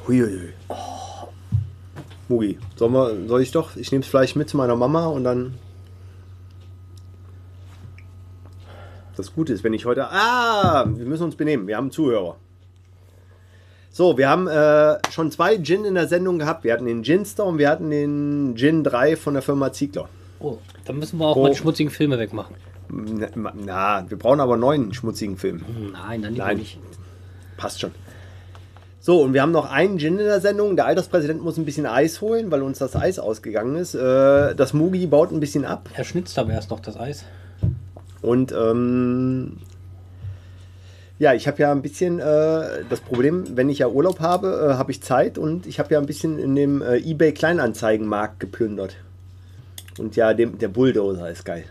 Huiuiui. Mugi, soll, wir, soll ich doch? Ich nehme es vielleicht mit zu meiner Mama und dann. Das Gute ist, wenn ich heute. Ah, wir müssen uns benehmen. Wir haben einen Zuhörer. So, wir haben äh, schon zwei Gin in der Sendung gehabt. Wir hatten den Ginster und wir hatten den Gin 3 von der Firma Ziegler. Oh, dann müssen wir auch Oh. mal die schmutzigen Filme wegmachen. Na, na, wir brauchen aber neuen schmutzigen Film. Nein, dann Nein. nicht. Passt schon. So, und wir haben noch einen Gin in der Sendung. Der Alterspräsident muss ein bisschen Eis holen, weil uns das Eis ausgegangen ist. Äh, das Mugi baut ein bisschen ab. Er schnitzt aber erst noch das Eis. Und ähm, ja, ich habe ja ein bisschen äh, das Problem, wenn ich ja Urlaub habe, äh, habe ich Zeit und ich habe ja ein bisschen in dem äh, eBay Kleinanzeigenmarkt geplündert. Und ja, dem, der Bulldozer ist geil.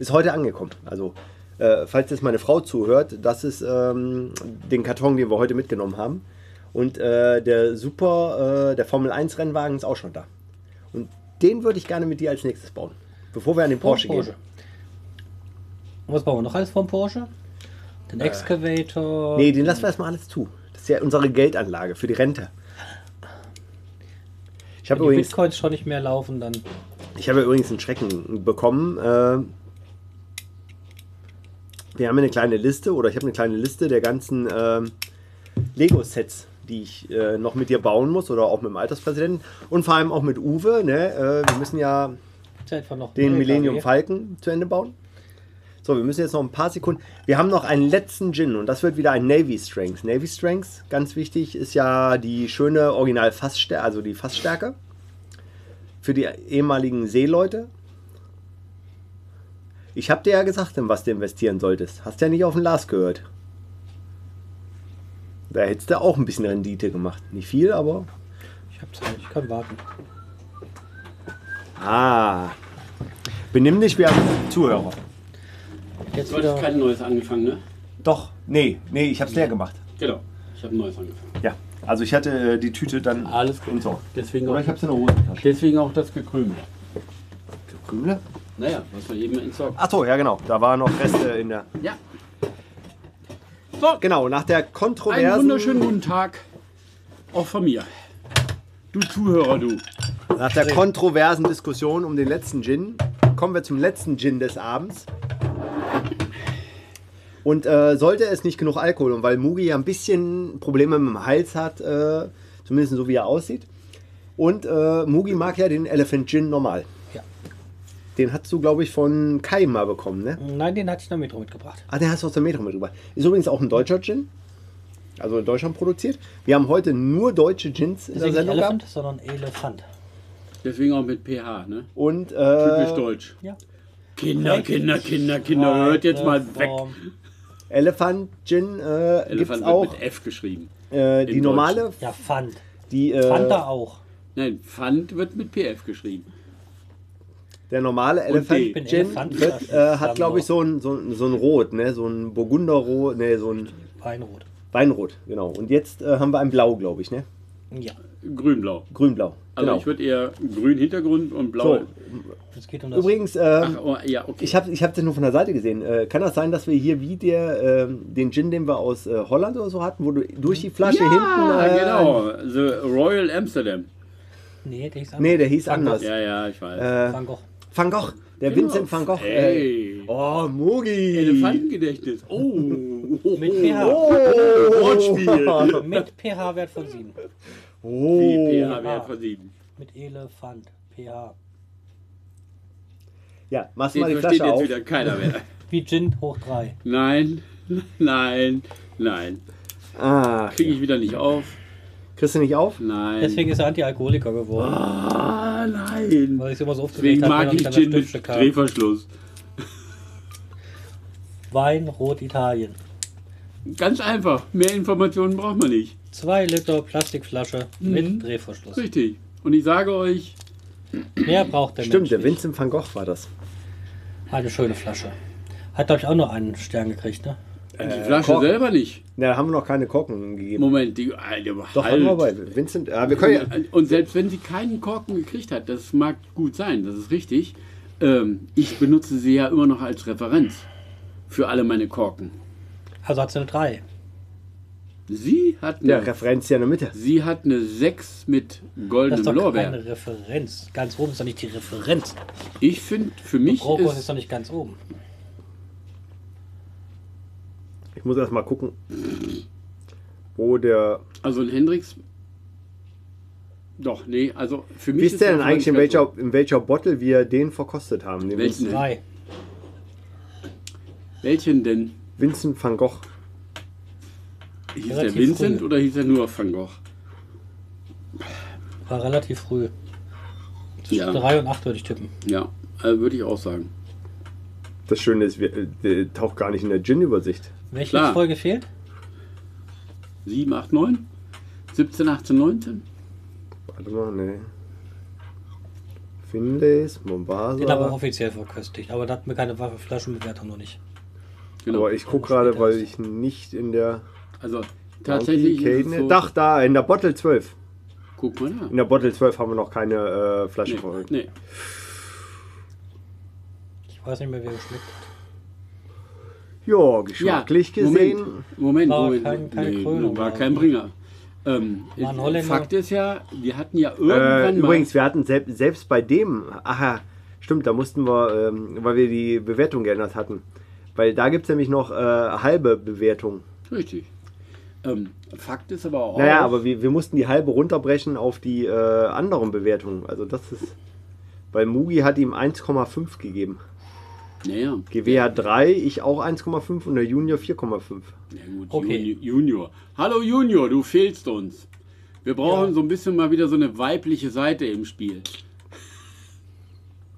Ist heute angekommen. Also, äh, falls jetzt meine Frau zuhört, das ist ähm, den Karton, den wir heute mitgenommen haben. Und äh, der Super, äh, der Formel 1 Rennwagen ist auch schon da. Und den würde ich gerne mit dir als nächstes bauen. Bevor wir an den Porsche, Porsche. gehen. Und was bauen wir noch alles vom Porsche? Den Excavator. Nee, den lassen wir erstmal alles zu. Das ist ja unsere Geldanlage für die Rente. Ich habe übrigens, Bitcoins schon nicht mehr laufen, dann ich habe übrigens einen Schrecken bekommen. Äh, wir haben eine kleine Liste oder ich habe eine kleine Liste der ganzen ähm, Lego-Sets, die ich äh, noch mit dir bauen muss oder auch mit dem Alterspräsidenten und vor allem auch mit Uwe. Ne? Äh, wir müssen ja den Millennium. Falcon zu Ende bauen. So, wir müssen jetzt noch ein paar Sekunden. Wir haben noch einen letzten Gin und das wird wieder ein Navy Strength. Navy Strength, ganz wichtig, ist ja die schöne Original Fassstärke, also die Fassstärke für die ehemaligen Seeleute. Ich habe dir ja gesagt, in was du investieren solltest. Hast ja nicht auf den Lars gehört. Da hättest du auch ein bisschen Rendite gemacht. Nicht viel, aber. Ich hab Zeit, ich kann warten. Ah. Benimm dich wie ein Zuhörer. Jetzt Du hast kein neues angefangen, ne? Doch, nee, nee, ich hab's leer gemacht. Genau. Ich habe ein neues angefangen. Ja, also ich hatte äh, die Tüte dann Alles gut. und so. Deswegen Oder auch, ich hab's in der Hosentasche. deswegen auch das Gekrümel. Krümel? Naja, was wir eben entsorgt. Achso, ja genau, da waren noch Reste in der... Ja. Genau, nach der Einen kontroversen... wunderschönen guten Tag. Auch von mir. Du Zuhörer, du. Nach der kontroversen Diskussion um den letzten Gin kommen wir zum letzten Gin des Abends. Und äh, sollte es nicht genug Alkohol und weil Mugi ja ein bisschen Probleme mit dem Hals hat, äh, zumindest so wie er aussieht. Und äh, Mugi mag ja den Elephant Gin normal. Ja. Den hast du, glaube ich, von Kai mal bekommen, ne? Nein, den hatte ich in der Metro mitgebracht. Ah, den hast du aus der Metro mitgebracht. Ist übrigens auch ein deutscher Gin. Also in Deutschland produziert. Wir haben heute nur deutsche Gins in Das der ist nicht Sendung Elephant, gehabt. sondern Elefant. Deswegen auch mit PH, ne? Und Typisch äh, deutsch. Ja. Kinder, Kinder, Kinder, Kinder, hört jetzt mal weg. Elephant Gin äh, gibt es Elefant wird auch. mit F geschrieben. Äh, die normale, Ja, Pfand. die, Fanta äh, auch. Nein, Pfand wird mit PF geschrieben. der normale. Elephant Gin Elefant, wird, äh, hat, glaube ich, so ein, so, ein, so ein Rot, ne? so ein Burgunderrot, ne? so ein Weinrot. Weinrot, genau. Und jetzt äh, haben wir ein Blau, glaube ich, ne? Ja. Grün-blau. Grün-Blau. Also Genau. ich würde eher grün Hintergrund und blau. So, Es geht um das. übrigens, äh, Ach, oh, ja, okay. ich habe ich hab den nur von der Seite gesehen. Äh, kann das sein, dass wir hier wie der, ähm, den Gin, den wir aus äh, Holland oder so hatten, wo du durch die Flasche ja, hinten. Äh, genau. The Royal Amsterdam. Nee, der hieß anders. Nee, der hieß Van anders. Ja, ja, ich weiß. Äh, Van Gogh. Van Gogh, der Genau. Vincent van Gogh. Äh, Ey. oh, Mugi. Elefantengedächtnis. Oh. Mit pH. Wortspiel. Mit pH-Wert von 7. Oh. Wie pH-Wert von 7. Mit Elefant. pH. Ja, machst mal die Flasche jetzt auf. wieder keiner mehr. Wie Gin hoch 3. Nein, nein, nein. Ah, Kriege ich wieder nicht auf. kriegst du nicht auf? Nein. Deswegen ist er Anti-Alkoholiker geworden. Ah, nein. Weil ich immer so aufgeregt Deswegen mag ich Gin mit. Drehverschluss. Wein, Rot, Italien. Ganz einfach. Mehr Informationen braucht man nicht. 2 Liter Plastikflasche Mhm. mit Drehverschluss. Richtig. Und ich sage euch, Mehr braucht der Stimmt, Mensch der. Vincent van Gogh war das. Eine schöne Flasche. Hat, glaube ich, auch nur einen Stern gekriegt, ne? die Flasche Korken. selber nicht. Na, da haben wir noch keine Korken gegeben. Moment, die, Alter, Doch, halt. haben wir bei Vincent. Ja, wir können ja, Und selbst wenn sie keinen Korken gekriegt hat, das mag gut sein, das ist richtig. Ähm, ich benutze sie ja immer noch als Referenz für alle meine Korken. Also hat sie eine 3. Sie hat ja, eine, Referenz hier in der Mitte. sie hat eine 6 mit Das ist goldenem doch Lorbeer. keine Referenz. Ganz oben ist doch nicht die Referenz. Ich finde, für mich Krokos ist ist, doch nicht ganz oben. Ich muss erst mal gucken, wo der. also ein Hendrix, doch, nee, also für mich Wisst ihr denn eigentlich, in welcher, in welcher Bottle wir den verkostet haben? Den Welchen? Vincent, 3. so. Welchen denn? Vincent van Gogh. Hieß der Vincent früh. oder hieß er nur Van Gogh? War relativ früh. Zwischen Ja. 3 und 8 würde ich tippen. Ja, äh, würde ich auch sagen. Das Schöne ist, wir, äh, taucht gar nicht in der Gin-Übersicht. Welche Klar. Folge fehlt? 7, 8, 9? 17, 18, 19? Warte mal, ne. Finlays, Mombasa. Den aber offiziell verköstigt. Aber da hatten wir keine wahre Flaschenbewertung noch nicht. Genau. Aber ich gucke gerade, weil ich nicht in der Also tatsächlich. ist es Caden- so, Dach da, in der Bottle 12. Guck mal da. In der Bottle 12 haben wir noch keine äh, Flasche Nee, verrückt. nee. Ich weiß nicht mehr, wer geschmeckt hat. Ja, geschmacklich gesehen. Moment, Moment, War Moment. kein- keine nee, Krönung, war kein Bringer. Ähm, War ein äh, Holländer. Fakt ist ja, wir hatten ja Äh, irgendwann übrigens, mal. wir hatten selbst, selbst bei dem, aha, stimmt, da mussten wir, ähm, weil wir die Bewertung geändert hatten. Weil da gibt es nämlich noch äh, halbe Bewertung. Richtig. Ähm, Fakt ist aber auch. Naja, aber wir, wir mussten die halbe runterbrechen auf die äh, anderen Bewertungen. Also das ist. Weil Mugi hat ihm 1,5 gegeben. Naja, GW hat 3, ich auch 1,5 und der Junior 4,5. Ja gut, Okay. Juni- Junior. Hallo Junior, du fehlst uns. Wir brauchen Ja. so ein bisschen mal wieder so eine weibliche Seite im Spiel.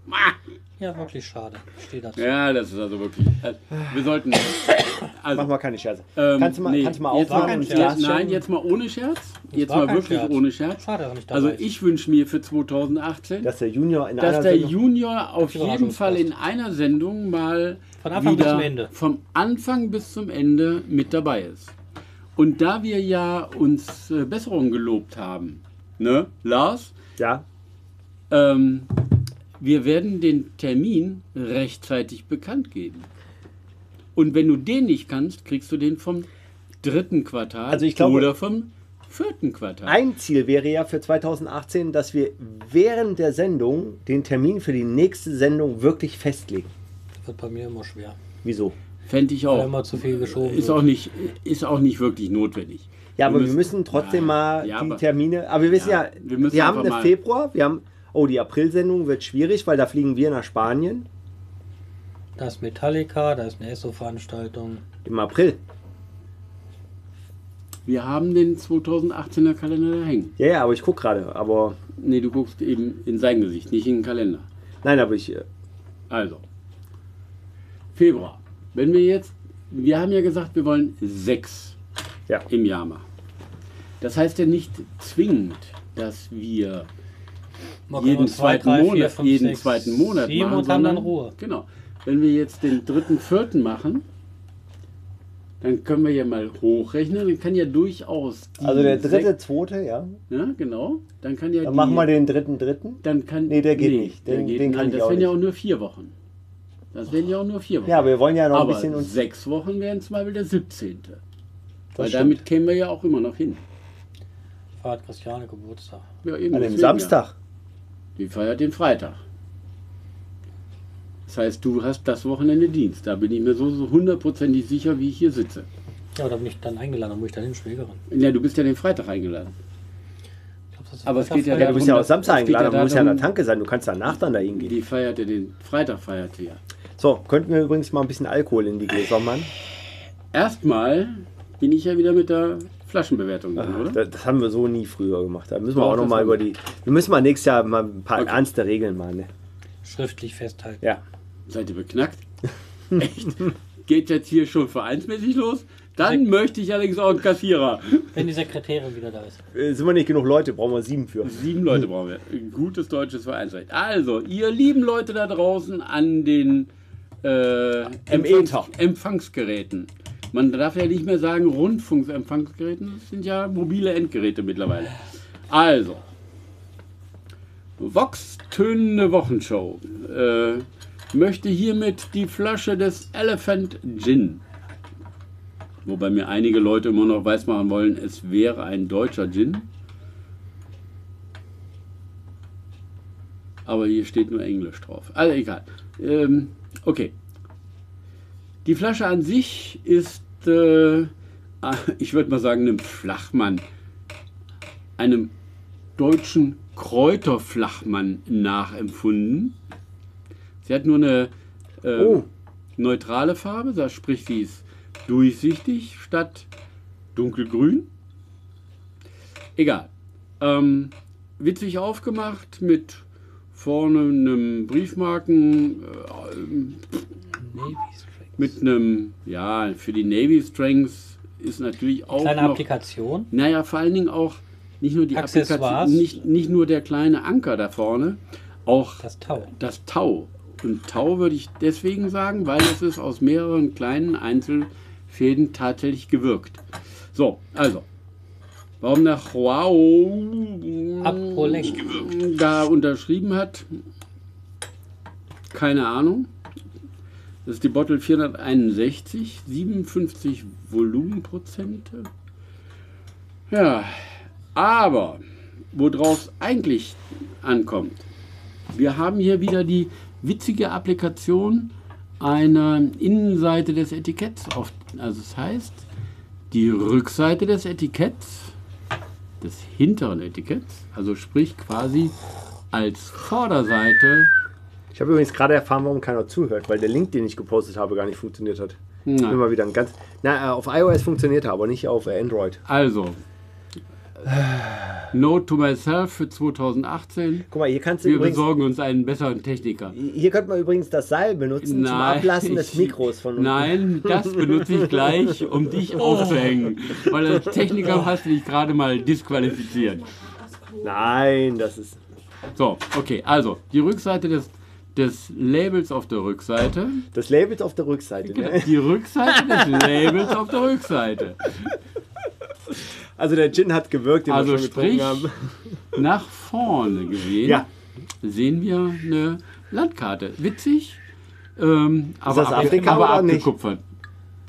Ja, wirklich schade. Ich stehe dazu. Ja, das ist also wirklich. äh, Wir sollten. Also, Mach mal keine Scherze. ähm, kannst, du mal, nee, kannst du mal jetzt mal- Scherz. Jetzt, Nein, jetzt mal ohne Scherz. Jetzt war mal wirklich Scherz. ohne Scherz. Schade, dass er nicht dabei Also ich wünsche mir für 2018, Dass der Junior in dass einer der Sendung- Junior auf jeden. Fall in einer Sendung mal Von Anfang bis zum Ende. vom Anfang bis zum Ende mit dabei ist. Und da wir ja uns äh, Besserung gelobt haben, ne, Lars, Ja, ähm, wir werden den Termin rechtzeitig bekannt geben. Und wenn du den nicht kannst, kriegst du den vom dritten Quartal Also ich glaube- oder vom vierten Quartal. ein Ziel wäre ja für 2018, dass wir während der Sendung den Termin für die nächste Sendung wirklich festlegen. Das wird bei mir immer schwer. Wieso? Fände ich auch. immer zu viel geschoben Ist wird. auch nicht, ist auch nicht wirklich notwendig. Ja, aber wir müssen trotzdem Ja, mal ja, die aber- Termine. Aber wir wissen ja, Ja, wir wir, müssen haben einfach eine mal- Februar, wir haben. Oh, die April-Sendung wird schwierig, weil da fliegen wir nach Spanien Da ist Metallica, da ist eine ESSO-Veranstaltung. im April. Wir haben den 2018er Kalender da hängen. Ja, ja, aber ich gucke gerade. Aber Nee, du guckst eben in sein Gesicht, nicht in den Kalender. nein, aber ich. äh, Also, Februar. Wenn wir jetzt, wir haben ja gesagt, wir wollen sechs Ja. im Jahr machen. Das heißt ja nicht zwingend, dass wir Kann jeden zwei, zweiten drei, vier, Monat, fünf, jeden sechs, zweiten Monat sieben machen, und haben dann Ruhe. Genau. Wenn wir jetzt den dritten, vierten machen, dann können wir ja mal hochrechnen. Dann kann ja durchaus. die Also der dritte, zweite, ja. Ja, genau. Dann kann ja. Dann die, machen wir den dritten, dritten. Dann kann, Nee, der geht nicht. Der Den- geht, den kann nein, ich das auch wären ja nicht. auch nur vier Wochen. Das wären ja auch nur vier Wochen. Ja, aber wir wollen ja noch ein Aber bisschen uns. sechs Wochen wären zum Beispiel der 17. Weil stimmt. damit kämen wir ja auch immer noch hin. Fahrt Christiane Geburtstag. Ja, eben An dem Samstag. Ja. Die feiert den Freitag. Das heißt, du hast das Wochenende Dienst. Da bin ich mir so, so hundertprozentig sicher, wie ich hier sitze. Ja, da bin ich dann eingeladen, da muss ich dann hin, Schwägerin. Ja, du bist ja den Freitag eingeladen. Ich glaub, das ist Aber es geht ja darum, du bist ja auch Samstag es geht ja eingeladen, du musst ja an der Tanke sein. Du kannst danach dann da hingehen. Die feiert ja den Freitag, feiert sie ja. So, könnten wir übrigens mal ein bisschen Alkohol in die Gläser machen? Erstmal bin ich ja wieder mit der Flaschenbewertung drin, oder? Das, das haben wir so nie früher gemacht. Da müssen wir auch noch das mal haben über die. Wir müssen mal nächstes Jahr mal ein paar Okay. ernste Regeln machen. Ne? schriftlich festhalten. Ja. Seid ihr beknackt? Echt? Geht jetzt hier schon vereinsmäßig los? Dann möchte ich allerdings auch einen Kassierer. Wenn die Sekretärin wieder da ist. Äh, Sind wir nicht genug Leute, brauchen wir sieben für. Sieben Leute brauchen wir. Ein gutes deutsches Vereinsrecht. Also, ihr lieben Leute da draußen an den äh, Empfangs. Empfangsgeräten. Man darf ja nicht mehr sagen Rundfunkempfangsgeräten, das sind ja mobile Endgeräte mittlerweile. Also, Vox Tönende Wochenshow äh, möchte hiermit die Flasche des Elephant Gin, wobei mir einige Leute immer noch weismachen wollen, es wäre ein deutscher Gin. Aber hier steht nur Englisch drauf. Also egal. Ähm, okay. Die Flasche an sich ist, äh, ah, ich würde mal sagen, einem Flachmann, einem deutschen Kräuterflachmann nachempfunden. Sie hat nur eine äh, Oh. neutrale Farbe, das sprich, sie ist durchsichtig statt dunkelgrün. Egal. Ähm, witzig aufgemacht mit vorne einem Briefmarken, äh. Mit einem, ja, für die Navy Strengths ist natürlich auch Kleine noch, Applikation. naja, vor allen Dingen auch nicht nur die. Applikation, nicht, nicht nur der kleine Anker da vorne, auch Das Tau. das Tau. Und Tau würde ich deswegen sagen, weil es ist aus mehreren kleinen Einzelfäden tatsächlich gewirkt. So, also. Warum nach Apollech. da unterschrieben hat, keine Ahnung. Das ist die Bottle 461, 57 Volumenprozente. Ja, aber worauf es eigentlich ankommt, wir haben hier wieder die witzige Applikation einer Innenseite des Etiketts. Auf, also das heißt, die Rückseite des Etiketts, des hinteren Etiketts, also sprich quasi als Vorderseite. Ich habe übrigens gerade erfahren, warum keiner zuhört, weil der Link, den ich gepostet habe, gar nicht funktioniert hat. Na, Immer wieder ein ganz. Na, äh, auf iOS funktioniert er, aber nicht auf äh, Android. also, Note to myself für 2018. Guck mal, hier kannst du Wir übrigens. besorgen uns einen besseren Techniker. Hier könnte man übrigens das Seil benutzen zum Ablassen des Mikros von unten. Nein, das benutze ich gleich, um dich aufzuhängen. Weil als Techniker hast du dich gerade mal disqualifiziert. Nein, das ist. So, okay, also die Rückseite des, des Labels auf der Rückseite. Das Label ist auf der Rückseite. Genau, Ne? die Rückseite des Labels auf der Rückseite. Also der Gin hat gewirkt, den Also wir schon sprich, haben. nach vorne gesehen Ja. sehen wir eine Landkarte. Witzig, ähm, aber, das ab- Afrika aber oder nicht? abgekupfert.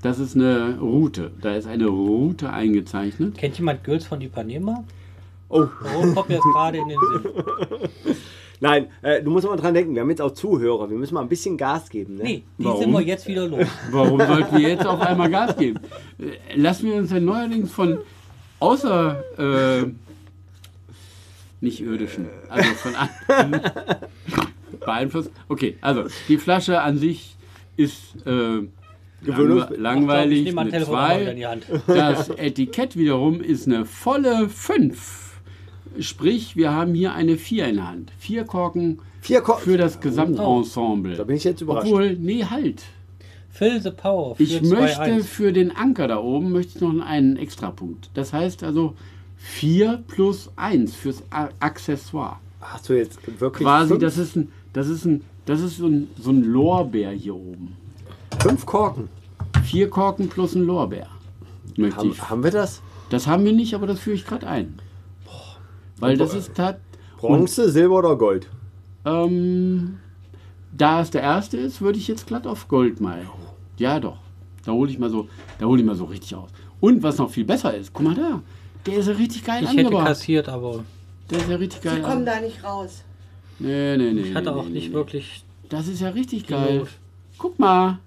Das ist eine Route. Da ist eine Route eingezeichnet. Kennt jemand Gülls von Ipanema? Oh, Warum kommt mir jetzt gerade in den Sinn? nein, äh, du musst mal dran denken, wir haben jetzt auch Zuhörer, wir müssen mal ein bisschen Gas geben. Ne? Nee, die Warum? sind wir jetzt wieder los. Warum sollten wir jetzt auf einmal Gas geben? Äh, Lassen wir uns denn neuerdings von außer äh, nicht irdischen, also von anderen beeinflusst. Okay, also die Flasche an sich ist äh, langwe langweilig, ich nehme mein eine Telefon mal wieder in 2. die Hand. Das Etikett wiederum ist eine volle 5. Sprich, wir haben hier eine 4 in der Hand. Vier Korken Vier Ko für das Gesamtensemble. Da bin ich jetzt überrascht. Obwohl, nee, halt. Fill the Power für Ich möchte 2-1. für den Anker da oben möchte ich noch einen Extrapunkt. Das heißt also 4 plus 1 fürs A Accessoire. Hast du jetzt wirklich Quasi, fünf, das ist ein, das ist ein, das ist so ein, so ein Lorbeer hier oben. fünf Korken? Vier Korken plus ein Lorbeer. Möchte Haben, ich. haben wir das? Das haben wir nicht, aber das führe ich gerade ein. Weil das ist tat, Bronze, Silber oder Gold? ähm, da es der erste ist, würde ich jetzt glatt auf Gold mal. Ja, doch. Da hole ich mal so, da hole ich mal so richtig aus. Und was noch viel besser ist, guck mal da. Der ist ja richtig geil Ich hätte angebracht. kassiert, aber Der ist ja richtig geil. Sie kommen an- da nicht raus. Nee, nee, nee. ich hatte nee, auch nee, nicht nee. wirklich. Das ist ja richtig geil. Guck mal.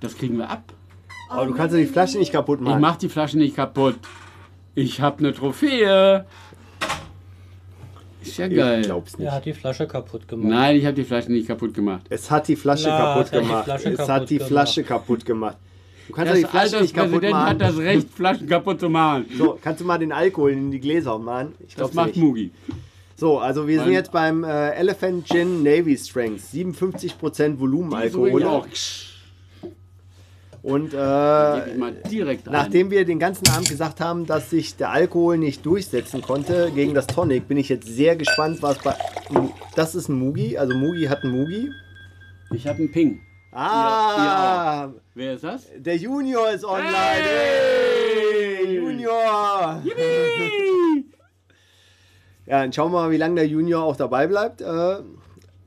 Das kriegen wir ab. Aber du kannst ja die Flasche nicht kaputt Ich machen. mach die Flasche nicht kaputt. Ich habe eine Trophäe. Ist ja ich geil. glaub's nicht. Er hat die Flasche kaputt gemacht. Nein, ich habe die Flasche nicht kaputt gemacht. Es hat die Flasche Na, kaputt es die gemacht. Flasche es kaputt hat die gemacht. Flasche kaputt gemacht. Du kannst ja Das die Flasche nicht kaputt Alterspräsident hat machen. das Recht, Flaschen kaputt zu machen. So, kannst du mal den Alkohol in die Gläser machen? Ich Das macht nicht. Mugi. So, also wir sind jetzt beim äh, Elephant Gin Navy Strength. 57% Volumenalkohol. Ja. Und äh, nachdem wir den ganzen Abend gesagt haben, dass sich der Alkohol nicht durchsetzen konnte gegen das Tonic, bin ich jetzt sehr gespannt, was bei. Das ist ein Mugi, also Mugi hat einen Mugi. Ich habe einen Ping. Ah, Wer ist das? der Junior ist online. Hey! Hey, Junior! Ja, dann schauen wir mal, wie lange der Junior auch dabei bleibt. Äh,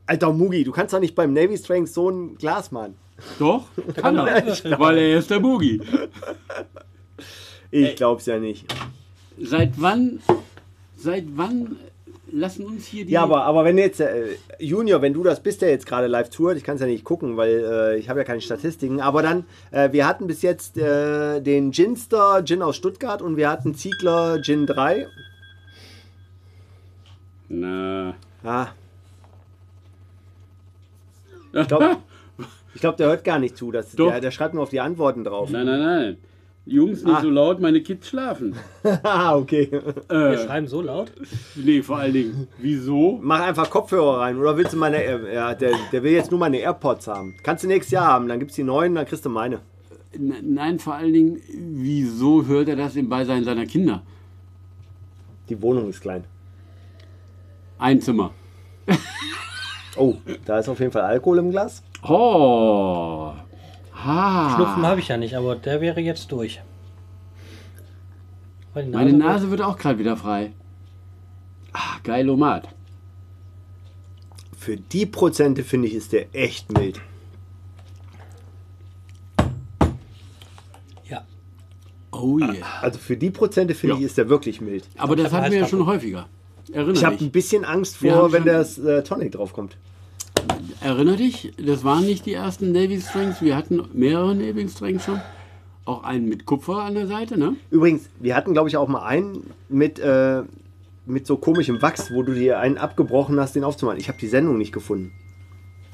Alter Mugi, du kannst doch nicht beim Navy Strength so ein Glas machen. Doch, kann er. Weil er ist der Mugi. Ich glaub's ja nicht. Seit wann, seit wann lassen uns hier die... Ja, aber, aber wenn jetzt, äh, Junior, wenn du das bist, der jetzt gerade live tourt, ich kann es ja nicht gucken, weil äh, ich habe ja keine Statistiken, aber dann, äh, wir hatten bis jetzt äh, den Ginster Gin aus Stuttgart und wir hatten Ziegler Gin 3. Na... Ah, ich glaube, ich glaub, der hört gar nicht zu. Das, Doch. der, der schreibt nur auf die Antworten drauf. Nein, nein, nein. Jungs, nicht Ah. so laut, meine Kids schlafen. Ah, okay. Wir Äh, schreiben so laut. nee, vor allen Dingen, wieso? Mach einfach Kopfhörer rein. Oder willst du meine. Air- Ja, der, der will jetzt nur meine AirPods haben. Kannst du nächstes Jahr haben. Dann gibt's die neuen, dann kriegst du meine. N- Nein, vor allen Dingen, wieso hört er das im Beisein seiner Kinder? Die Wohnung ist klein. Ein Zimmer. Oh, da ist auf jeden Fall Alkohol im Glas. Oh. Ha. Schnupfen habe ich ja nicht, aber der wäre jetzt durch. Weil die Meine Nase wird auch gerade wieder frei. Ah, geilomat. Für die Prozente finde ich, ist der echt mild. Ja. Oh yeah. Also für die Prozente finde Ja. ich, ist der wirklich mild. Aber das hatten wir ja schon häufiger. Erinner Ich habe ein bisschen Angst vor, wenn das äh, Tonic draufkommt. Erinner dich, das waren nicht die ersten Navy Strings. Wir hatten mehrere Navy Strings schon. Auch einen mit Kupfer an der Seite, ne? Übrigens, wir hatten, glaube ich, auch mal einen mit, äh, mit so komischem Wachs, wo du dir einen abgebrochen hast, den aufzumachen. Ich habe die Sendung nicht gefunden.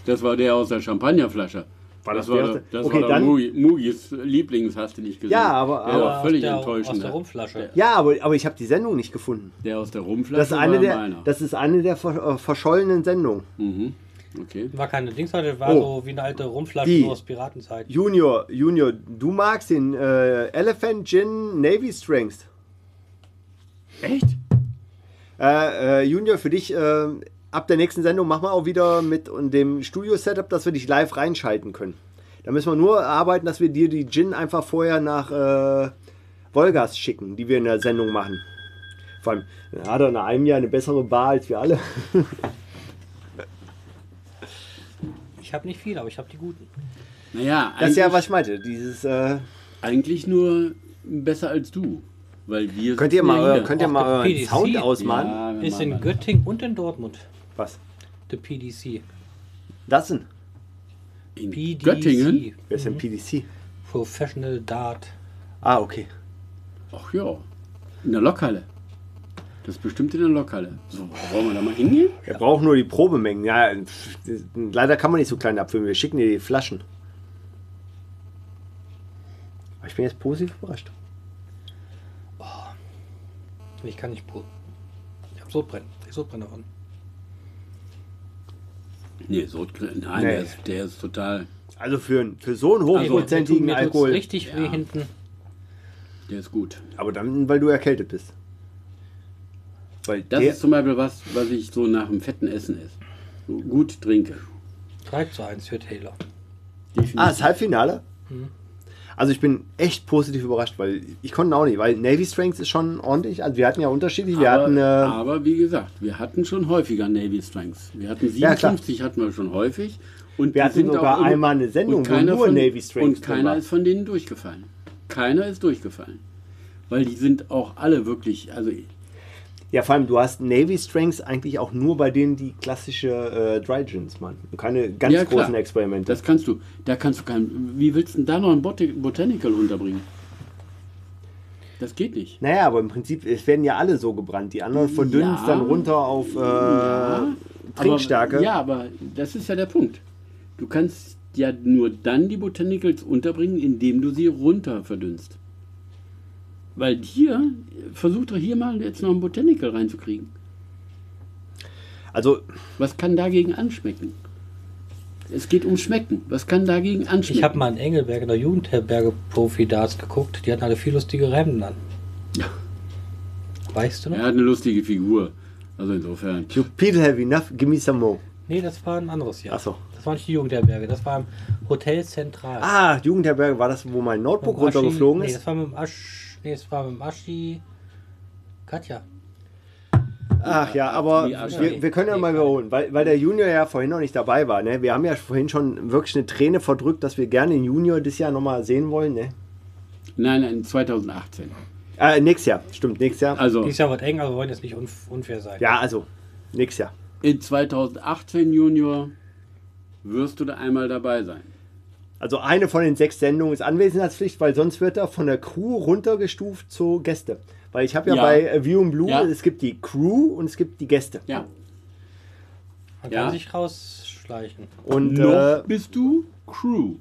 Das war der aus der Champagnerflasche. War das das war, der- das Okay, war dann- Mugi- Mugis Lieblings, hast du nicht gesehen. Ja, aber- der aber war völlig aus der, enttäuschend. Aus der Rumflasche. Ja, aber, aber ich habe die Sendung nicht gefunden. Der aus der Rumflasche Das ist eine war der, meiner. das ist eine der äh, verschollenen Sendungen. mhm. Okay. War keine Dingsseite, war Oh. so wie eine alte Rumflasche aus Piratenzeit. Junior, Junior, du magst den äh, Elephant Gin Navy Strengths. Echt? Äh, äh, Junior, für dich, äh, ab der nächsten Sendung machen wir auch wieder mit und dem Studio-Setup, dass wir dich live reinschalten können. Da müssen wir nur arbeiten, dass wir dir die Gin einfach vorher nach äh, Wolgas schicken, die wir in der Sendung machen. Vor allem dann hat er in einem Jahr eine bessere Bar als wir alle. Ich habe nicht viel, aber ich habe die guten. Naja, Das ist ja, was ich meinte. Dieses, äh, Eigentlich nur besser als du. Weil wir könnt ihr mal, hier. könnt ihr mal der euren PDC. Sound ausmachen? Ja, Ist in Göttingen und in Dortmund. Was? Der PDC. Das denn? in PDC. Göttingen? Wer ist denn PDC? Professional Dart. Ah, okay. Ach ja. In der Lokhalle. Das ist bestimmt in der Lokhalle. So, wollen wir da mal hingehen? Wir brauchen nur die Probemengen. Ja, leider kann man nicht so klein abfüllen. Wir schicken dir die Flaschen. Aber ich bin jetzt positiv überrascht. Ich kann nicht. Ich habe Sodbrennen. Ich Sodbrennen davon. Nee, Sodgren. Nein, Nee. Der, ist, der ist total. Also für, für so einen tut- hochprozentigen tut's Alkohol. richtig weh Ja. hinten. Der ist gut. Aber dann, weil du erkältet bist. Weil Das ist zum Beispiel was, was ich so nach dem fetten Essen esse. So gut trinke. 3 zu 1 für Taylor. Definitiv. ah, das Halbfinale? Mhm. Also ich bin echt positiv überrascht, weil ich konnte auch nicht, weil Navy Strengths ist schon ordentlich. Also wir hatten ja unterschiedlich. Wir aber, hatten äh, aber wie gesagt, wir hatten schon häufiger Navy Strengths. Wir hatten Ja, klar. 57 hatten wir schon häufig. Und Wir hatten sind sogar einmal eine Sendung, wo nur von, Navy Strengths Und keiner ist von denen durchgefallen. Keiner ist durchgefallen. Weil die sind auch alle wirklich, also Ja, vor allem, du hast Navy Strengths eigentlich auch nur bei denen, die klassische äh, Dry Gins machen. Und keine ganz Ja, großen Experimente. das kannst du, da kannst du kein, wie willst du denn da noch ein Bot Botanical unterbringen? Das geht nicht. naja, aber im Prinzip, es werden ja alle so gebrannt. Die anderen verdünnen es Ja. dann runter auf äh, Ja, Trinkstärke. Aber, ja, aber das ist ja der Punkt. Du kannst ja nur dann die Botanicals unterbringen, indem du sie runter verdünnst. Weil hier, versuch doch hier mal jetzt noch ein Botanical reinzukriegen. Also, Was kann dagegen anschmecken? Es geht um Schmecken. Was kann dagegen anschmecken? Ich habe mal in Engelberg in der Jugendherberge Profi-Darts geguckt. Die hatten alle viel lustige Hemden an. Ja. Weißt du noch? Er hat eine lustige Figur. Also insofern. you people have enough, give me some more. Nee, das war ein anderes Jahr. Ach so. Das war nicht die Jugendherberge, das war im Hotel Zentral. Ah, Jugendherberge war das, wo mein Notebook runtergeflogen Nee, ist? das war mit dem Asch. Nee, das war mit dem Aschi. Katja. Ach ja, aber wir, wir können ja mal wiederholen, weil, weil der Junior ja vorhin noch nicht dabei war. Ne? Wir haben ja vorhin schon wirklich eine Träne verdrückt, dass wir gerne den Junior das Jahr nochmal sehen wollen. Ne? Nein, nein, 2018. Äh, nächstes Jahr, stimmt, nächstes Jahr. Also Dieses Jahr wird eng, aber wir wollen jetzt nicht unf unfair sein. Ja, also, nächstes Jahr. in 2018 Junior wirst du da einmal dabei sein. Also eine von den sechs Sendungen ist Anwesenheitspflicht, weil sonst wird er von der Crew runtergestuft zu Gäste. Weil ich habe ja, Ja. bei View and Blue, Ja. es gibt die Crew und es gibt die Gäste. Ja. Man Ja. kann sich rausschleichen. Und, Noch äh, bist du Crew.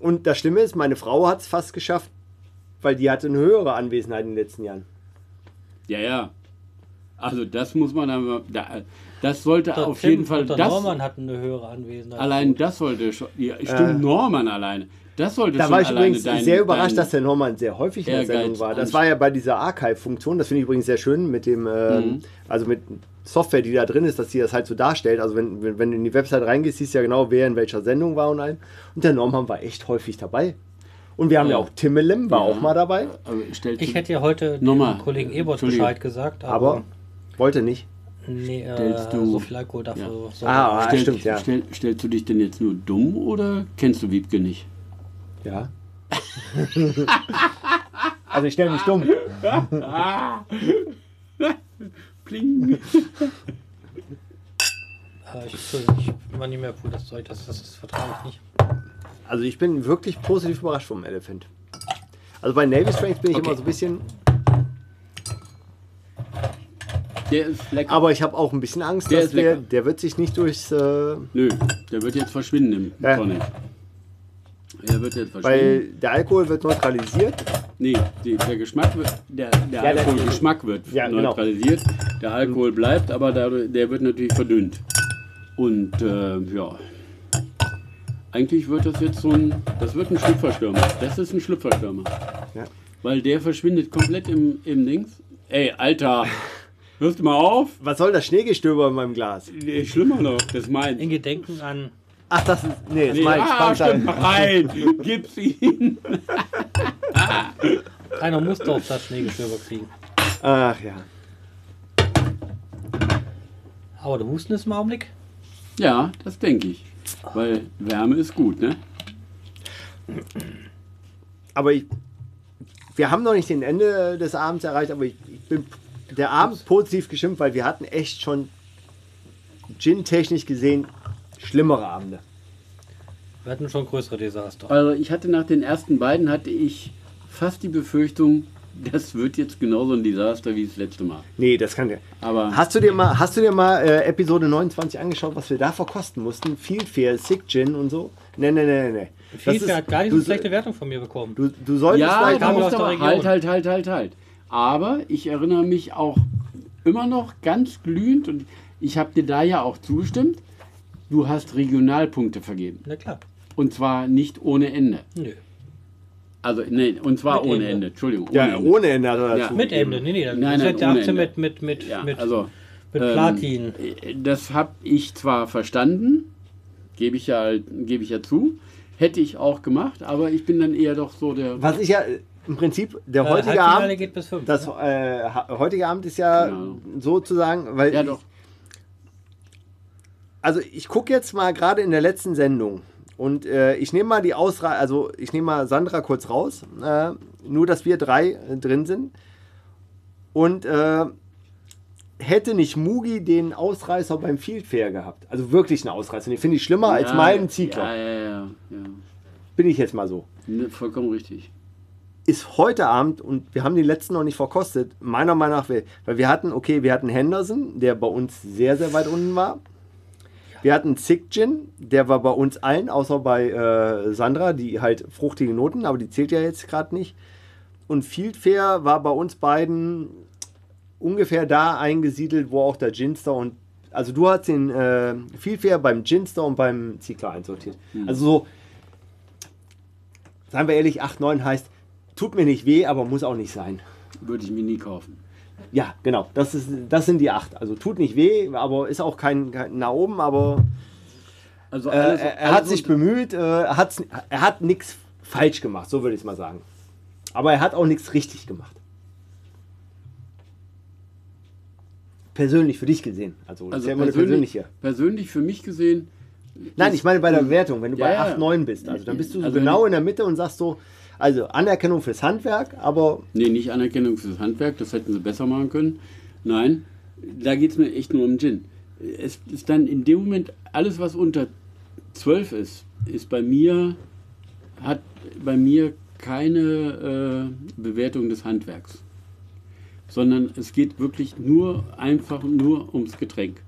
und das Schlimme ist, meine Frau hat es fast geschafft, weil die hatte eine höhere Anwesenheit in den letzten Jahren. Ja, ja. Also das muss man aber, da, das sollte Der auf Tim jeden Fall und der das, Norman hatten eine höhere Anwesenheit. allein das sollte schon, ja, stimmt, Äh. Norman alleine. Das sollte Da schon war ich alleine übrigens dein, sehr überrascht, dass der Norman sehr häufig in der Sendung war. Das war ja bei dieser Archive-Funktion, das finde ich übrigens sehr schön mit dem, ähm, Mhm. also mit Software, die da drin ist, dass sie das halt so darstellt. Also wenn, wenn, wenn du in die Website reingehst, siehst du ja genau, wer in welcher Sendung war und allem. Und der Norman war echt häufig dabei. Und wir haben ja, Ja. auch Timmelim, war Ja. auch mal dabei, Ich hätte ja heute dem. Kollegen Ebert. Bescheid gesagt, aber, aber wollte nicht. Nee, äh, Stellst du- so viel Alkohol dafür. Ja. sorgen. Ah, Stell, stimmt, ja. Stell, stellst du dich denn jetzt nur dumm oder kennst du Wiebke nicht? Ja. also ich stelle mich dumm. Pling. Äh, ich, ich war nicht mehr cool, das Zeug, das, das, das vertrage ich nicht. Also ich bin wirklich positiv überrascht vom Elephant. Also bei Navy Strength bin ich Okay. immer so ein bisschen, Der ist lecker. aber ich habe auch ein bisschen Angst, Der dass der, der wird sich nicht durchs, äh, Nö, der wird jetzt verschwinden im Ja. Tonic. Er wird jetzt verschwinden. weil der Alkohol wird neutralisiert. Nee, die, der Geschmack wird, der, der Ja, der- Alkoholgeschmack wird Ja, genau. neutralisiert. Der Alkohol bleibt, aber dadurch, der wird natürlich verdünnt. Und äh, ja, eigentlich wird das jetzt so ein, das wird ein Schlüpferstürmer. Das ist ein Schlüpferstürmer. Ja. Weil der verschwindet komplett im, im Dings. Ey, Alter, hörst du mal auf? Was soll das Schneegestöber in meinem Glas? Nee, Schlimmer noch, das meint. In Gedenken an Ach, das ist, nee, das Nee, meins. ah, stimmt, rein, gib's ihm. einer muss doch das Schneegestöber kriegen. Ach ja. Aber der Husten ist im Augenblick. Ja, das denke ich. Weil Wärme ist gut, ne? Aber ich, wir haben noch nicht den Ende des Abends erreicht, aber ich, ich bin der Abend positiv gestimmt, weil wir hatten echt schon gin-technisch gesehen schlimmere Abende. Wir hatten schon größere Desaster. Also ich hatte nach den ersten beiden hatte ich fast die Befürchtung, das wird jetzt genauso ein Desaster wie das letzte Mal. Nee, das kann ja. Aber Hast du dir mal, hast du dir mal äh, Episode 29 angeschaut, was wir da verkosten mussten? Field Fair, Sick Gin und so? Nee, nee, nee, nee. Vielfalt ist- hat gar nicht so schlechte Wertung von mir bekommen. Du, du solltest ja, da kam aus der aber Region. halt, halt, halt, halt, halt. Aber ich erinnere mich auch immer noch ganz glühend und ich habe dir da ja auch zugestimmt. Du hast Regionalpunkte vergeben. Na klar. Und zwar nicht ohne Ende. Nö. Also, nee, und zwar Mit ohne Ende. Ende. Entschuldigung. Ohne ja, Ende. ohne Ende hat er Ja. dazu Mit. Ende. Nee, nee, dann Nein, ist nein, ohne 18 Ende. mit, mit, mit, Ja, mit, also, mit ähm, Platin. Das habe ich zwar verstanden, gebe ich, ja, gebe ich ja zu, hätte ich auch gemacht, aber ich bin dann eher doch so der. Was ich ja im Prinzip, der Äh, heutige Abend, geht bis 5. das äh, ha- heutige Abend ist ja Genau. sozusagen, weil Ja, ich, doch. also ich gucke jetzt mal gerade in der letzten Sendung und äh, ich nehme mal die Ausreihe, also ich nehme mal Sandra kurz raus, äh, nur dass wir drei äh, drin sind und äh, hätte nicht Mugi den Ausreißer beim Field Fair gehabt, also wirklich einen Ausreißer, den finde ich schlimmer als Ja, meinen Ziegler, Ja, ja, ja, ja. bin ich jetzt mal so. Ne, vollkommen richtig. Ist heute Abend, und wir haben die letzten noch nicht verkostet, meiner Meinung nach, weil wir hatten, okay, wir hatten Henderson, der bei uns sehr, sehr weit unten war. Wir hatten Sick Gin, der war bei uns allen, außer bei äh, Sandra, die halt fruchtige Noten, aber die zählt ja jetzt gerade nicht. Und Field Fair war bei uns beiden ungefähr da eingesiedelt, wo auch der Ginster und also du hast den äh, Field Fair beim Ginster und beim Ziegler einsortiert. Also so, seien wir ehrlich, 8, 9 heißt, tut mir nicht weh, aber muss auch nicht sein. Würde ich mir nie kaufen. Ja, genau, das, ist, das sind die 8. Also tut nicht weh, aber ist auch kein, kein nach oben, aber Also äh, alles, er, er hat sich bemüht, äh, er, hat's, er hat nichts falsch gemacht, so würde ich es mal sagen. Aber er hat auch nichts richtig gemacht. Persönlich für dich gesehen. Also, das also ja persönlich, persönliche. persönlich für mich gesehen. Nein, ich meine bei der Wertung, wenn du Ja, bei ja. 8, 9 bist. Also dann bist du so Also genau in der Mitte und sagst so, also Anerkennung fürs Handwerk, aber Nee, nicht Anerkennung fürs Handwerk, das hätten sie besser machen können. Nein, da geht es mir echt nur um Gin. Es ist dann in dem Moment, alles was unter 12 ist, ist bei mir, hat bei mir keine äh, Bewertung des Handwerks. Sondern es geht wirklich nur einfach nur ums Getränk.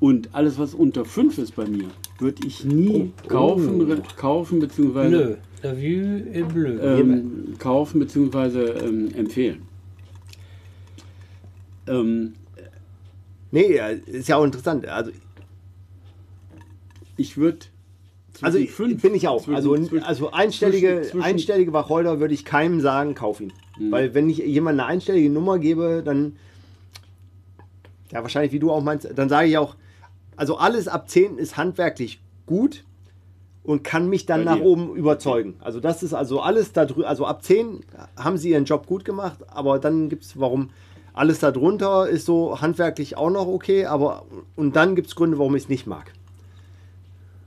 Und alles, was unter 5 ist bei mir, würde ich nie Oh. kaufen, Oh. kaufen beziehungsweise Nö. La Vue in Bleu. ähm, kaufen bzw. Ähm, empfehlen. Ähm, Nee, ja, ist ja auch interessant. Also, ich würde. also ich, bin ich auch. Also, also einstellige, zwischen- zwischen- einstellige Wacholder würde ich keinem sagen, kauf ihn. Mhm. Weil wenn ich jemand eine einstellige Nummer gebe, dann, ja wahrscheinlich wie du auch meinst, dann sage ich auch, also alles ab 10 ist handwerklich gut und kann mich dann nach oben überzeugen. Also das ist also alles da drüber, also ab 10 haben sie ihren Job gut gemacht, aber dann gibt es, warum alles darunter ist so handwerklich auch noch okay, aber und dann gibt es Gründe, warum ich es nicht mag.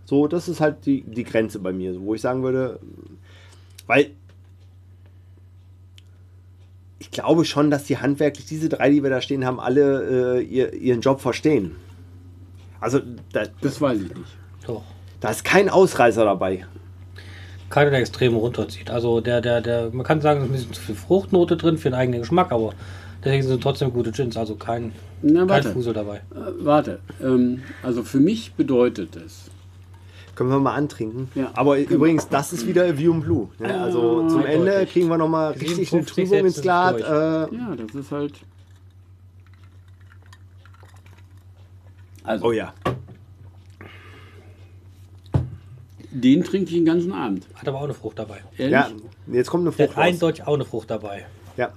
So, das ist halt die, die Grenze bei mir, so, wo ich sagen würde, weil ich glaube schon, dass die handwerklich, diese drei, die wir da stehen haben, alle äh, ihr, ihren Job verstehen. Also da, Das weiß ich nicht. Doch. Da ist kein Ausreißer dabei. Keiner, der extrem runterzieht. Also der, der, der, man kann sagen, es ist ein bisschen zu viel Fruchtnote drin für den eigenen Geschmack, aber deswegen sind trotzdem gute Gins. Also kein, Na, kein warte. Fusel dabei. Äh, warte. Ähm, also für mich bedeutet es. Können wir mal antrinken. Ja. Aber übrigens, das ist wieder View and Blue. Ne? Also Ah, zum Ende deutlich. kriegen wir nochmal richtig eine 57 Trübung ins Glas. Äh, Ja, das ist halt. Also, oh ja. Den trinke ich den ganzen Abend. Hat aber auch eine Frucht dabei. Ehrlich? Ja, jetzt kommt eine Der Frucht hat raus. eindeutig auch eine Frucht dabei. Ja.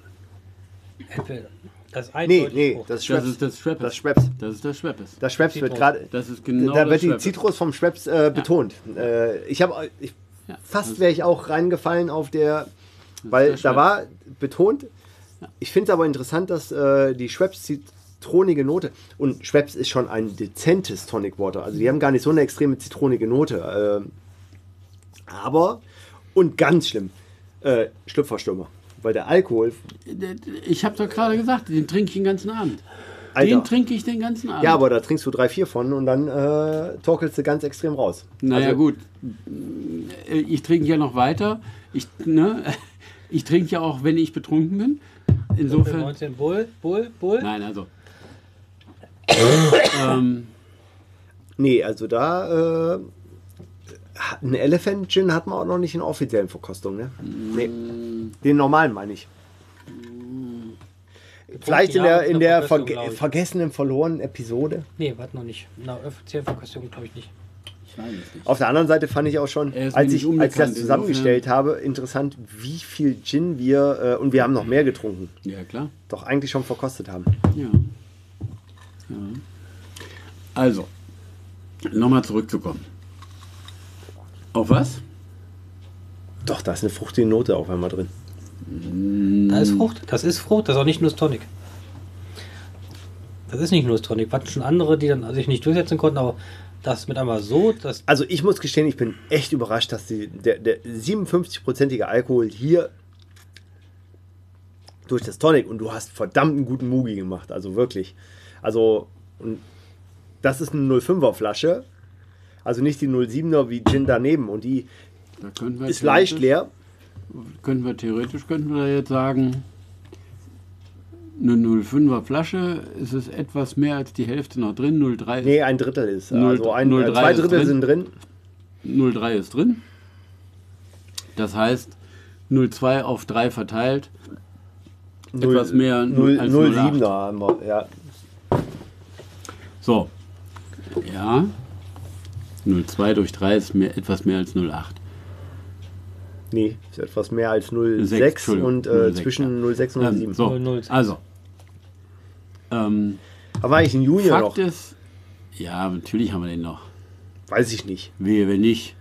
Entweder das ist Nee, nee, Frucht. das ist Das Schweppes. ist das Schweppes. Das Schweppes. Das ist das Schweppes. Das Schweppes wird Zitrus. gerade. Das ist genau da das wird die. Zitrus vom Schweppes äh, betont. Äh, ich habe ich, Ja, fast wäre ich auch reingefallen auf der, weil der da war betont. Ich finde es aber interessant, dass äh, die Schweppes zitronige Note und Schweppes ist schon ein dezentes Tonic Water. Also die haben gar nicht so eine extreme zitronige Note. Äh, aber und ganz schlimm äh, Schlüpferstürmer, weil der Alkohol. Ich habe doch gerade gesagt, den trinke ich den ganzen Abend. Alter, Den trinke ich den ganzen Abend. ja, aber da trinkst du drei, vier von und dann äh, torkelst du ganz extrem raus. Naja, Also- gut. Ich trinke ja noch weiter. Ich, ne, ich trinke ja auch, wenn ich betrunken bin. Insofern. 19 Bull, Bull, Bull. Nein, also. Ähm, Nee, also da äh, einen Elephant Gin hat man auch noch nicht in offiziellen Verkostungen, ne? Nee. Den normalen meine ich. Vielleicht in der, in der verge vergessenen, verlorenen Episode. Nee, warte noch nicht. Na, offiziellen Verkostung glaube ich nicht. ich weiß es nicht. Auf der anderen Seite fand ich auch schon, als ich, als ich das zusammengestellt habe, interessant, wie viel Gin wir, äh, und wir haben noch mehr getrunken, Ja, klar. doch eigentlich schon verkostet haben. Ja. Ja. Also, nochmal zurückzukommen. Auf was? Doch, da ist eine fruchtige Note auf einmal drin. Da ist Frucht. Das ist Frucht. Das ist auch nicht nur das Tonic. Das ist nicht nur das Tonic. Hatten schon andere, die dann sich nicht durchsetzen konnten, aber das mit einmal so, das Also ich muss gestehen, ich bin echt überrascht, dass die, der, der 57-prozentige Alkohol hier durch das Tonic und du hast verdammt einen guten Mugi gemacht, also wirklich. Also und das ist eine 05er Flasche, also nicht die 07er wie Gin daneben und die Da ist leicht leer. Könnten wir theoretisch könnten wir jetzt sagen, eine 05er Flasche ist es etwas mehr als die Hälfte noch drin. 03, Nee, ein Drittel ist. Null- Also ein, 03 zwei ist Drittel drin. sind drin. 03 ist drin. Das heißt, 02 auf 3 verteilt. Etwas mehr Null- als 07er haben wir, ja. So. Ja. 02 durch 3 ist mehr, etwas mehr als 08. Nee, ist etwas mehr als Sechs, 06 Entschuldigung, und äh, 06, zwischen 06 und Ähm, 07. so, 006. also. Ähm, Aber war ich ein Junior Fakt noch? ist, ja, natürlich haben wir den noch. Weiß ich nicht. Wehe, wenn nicht.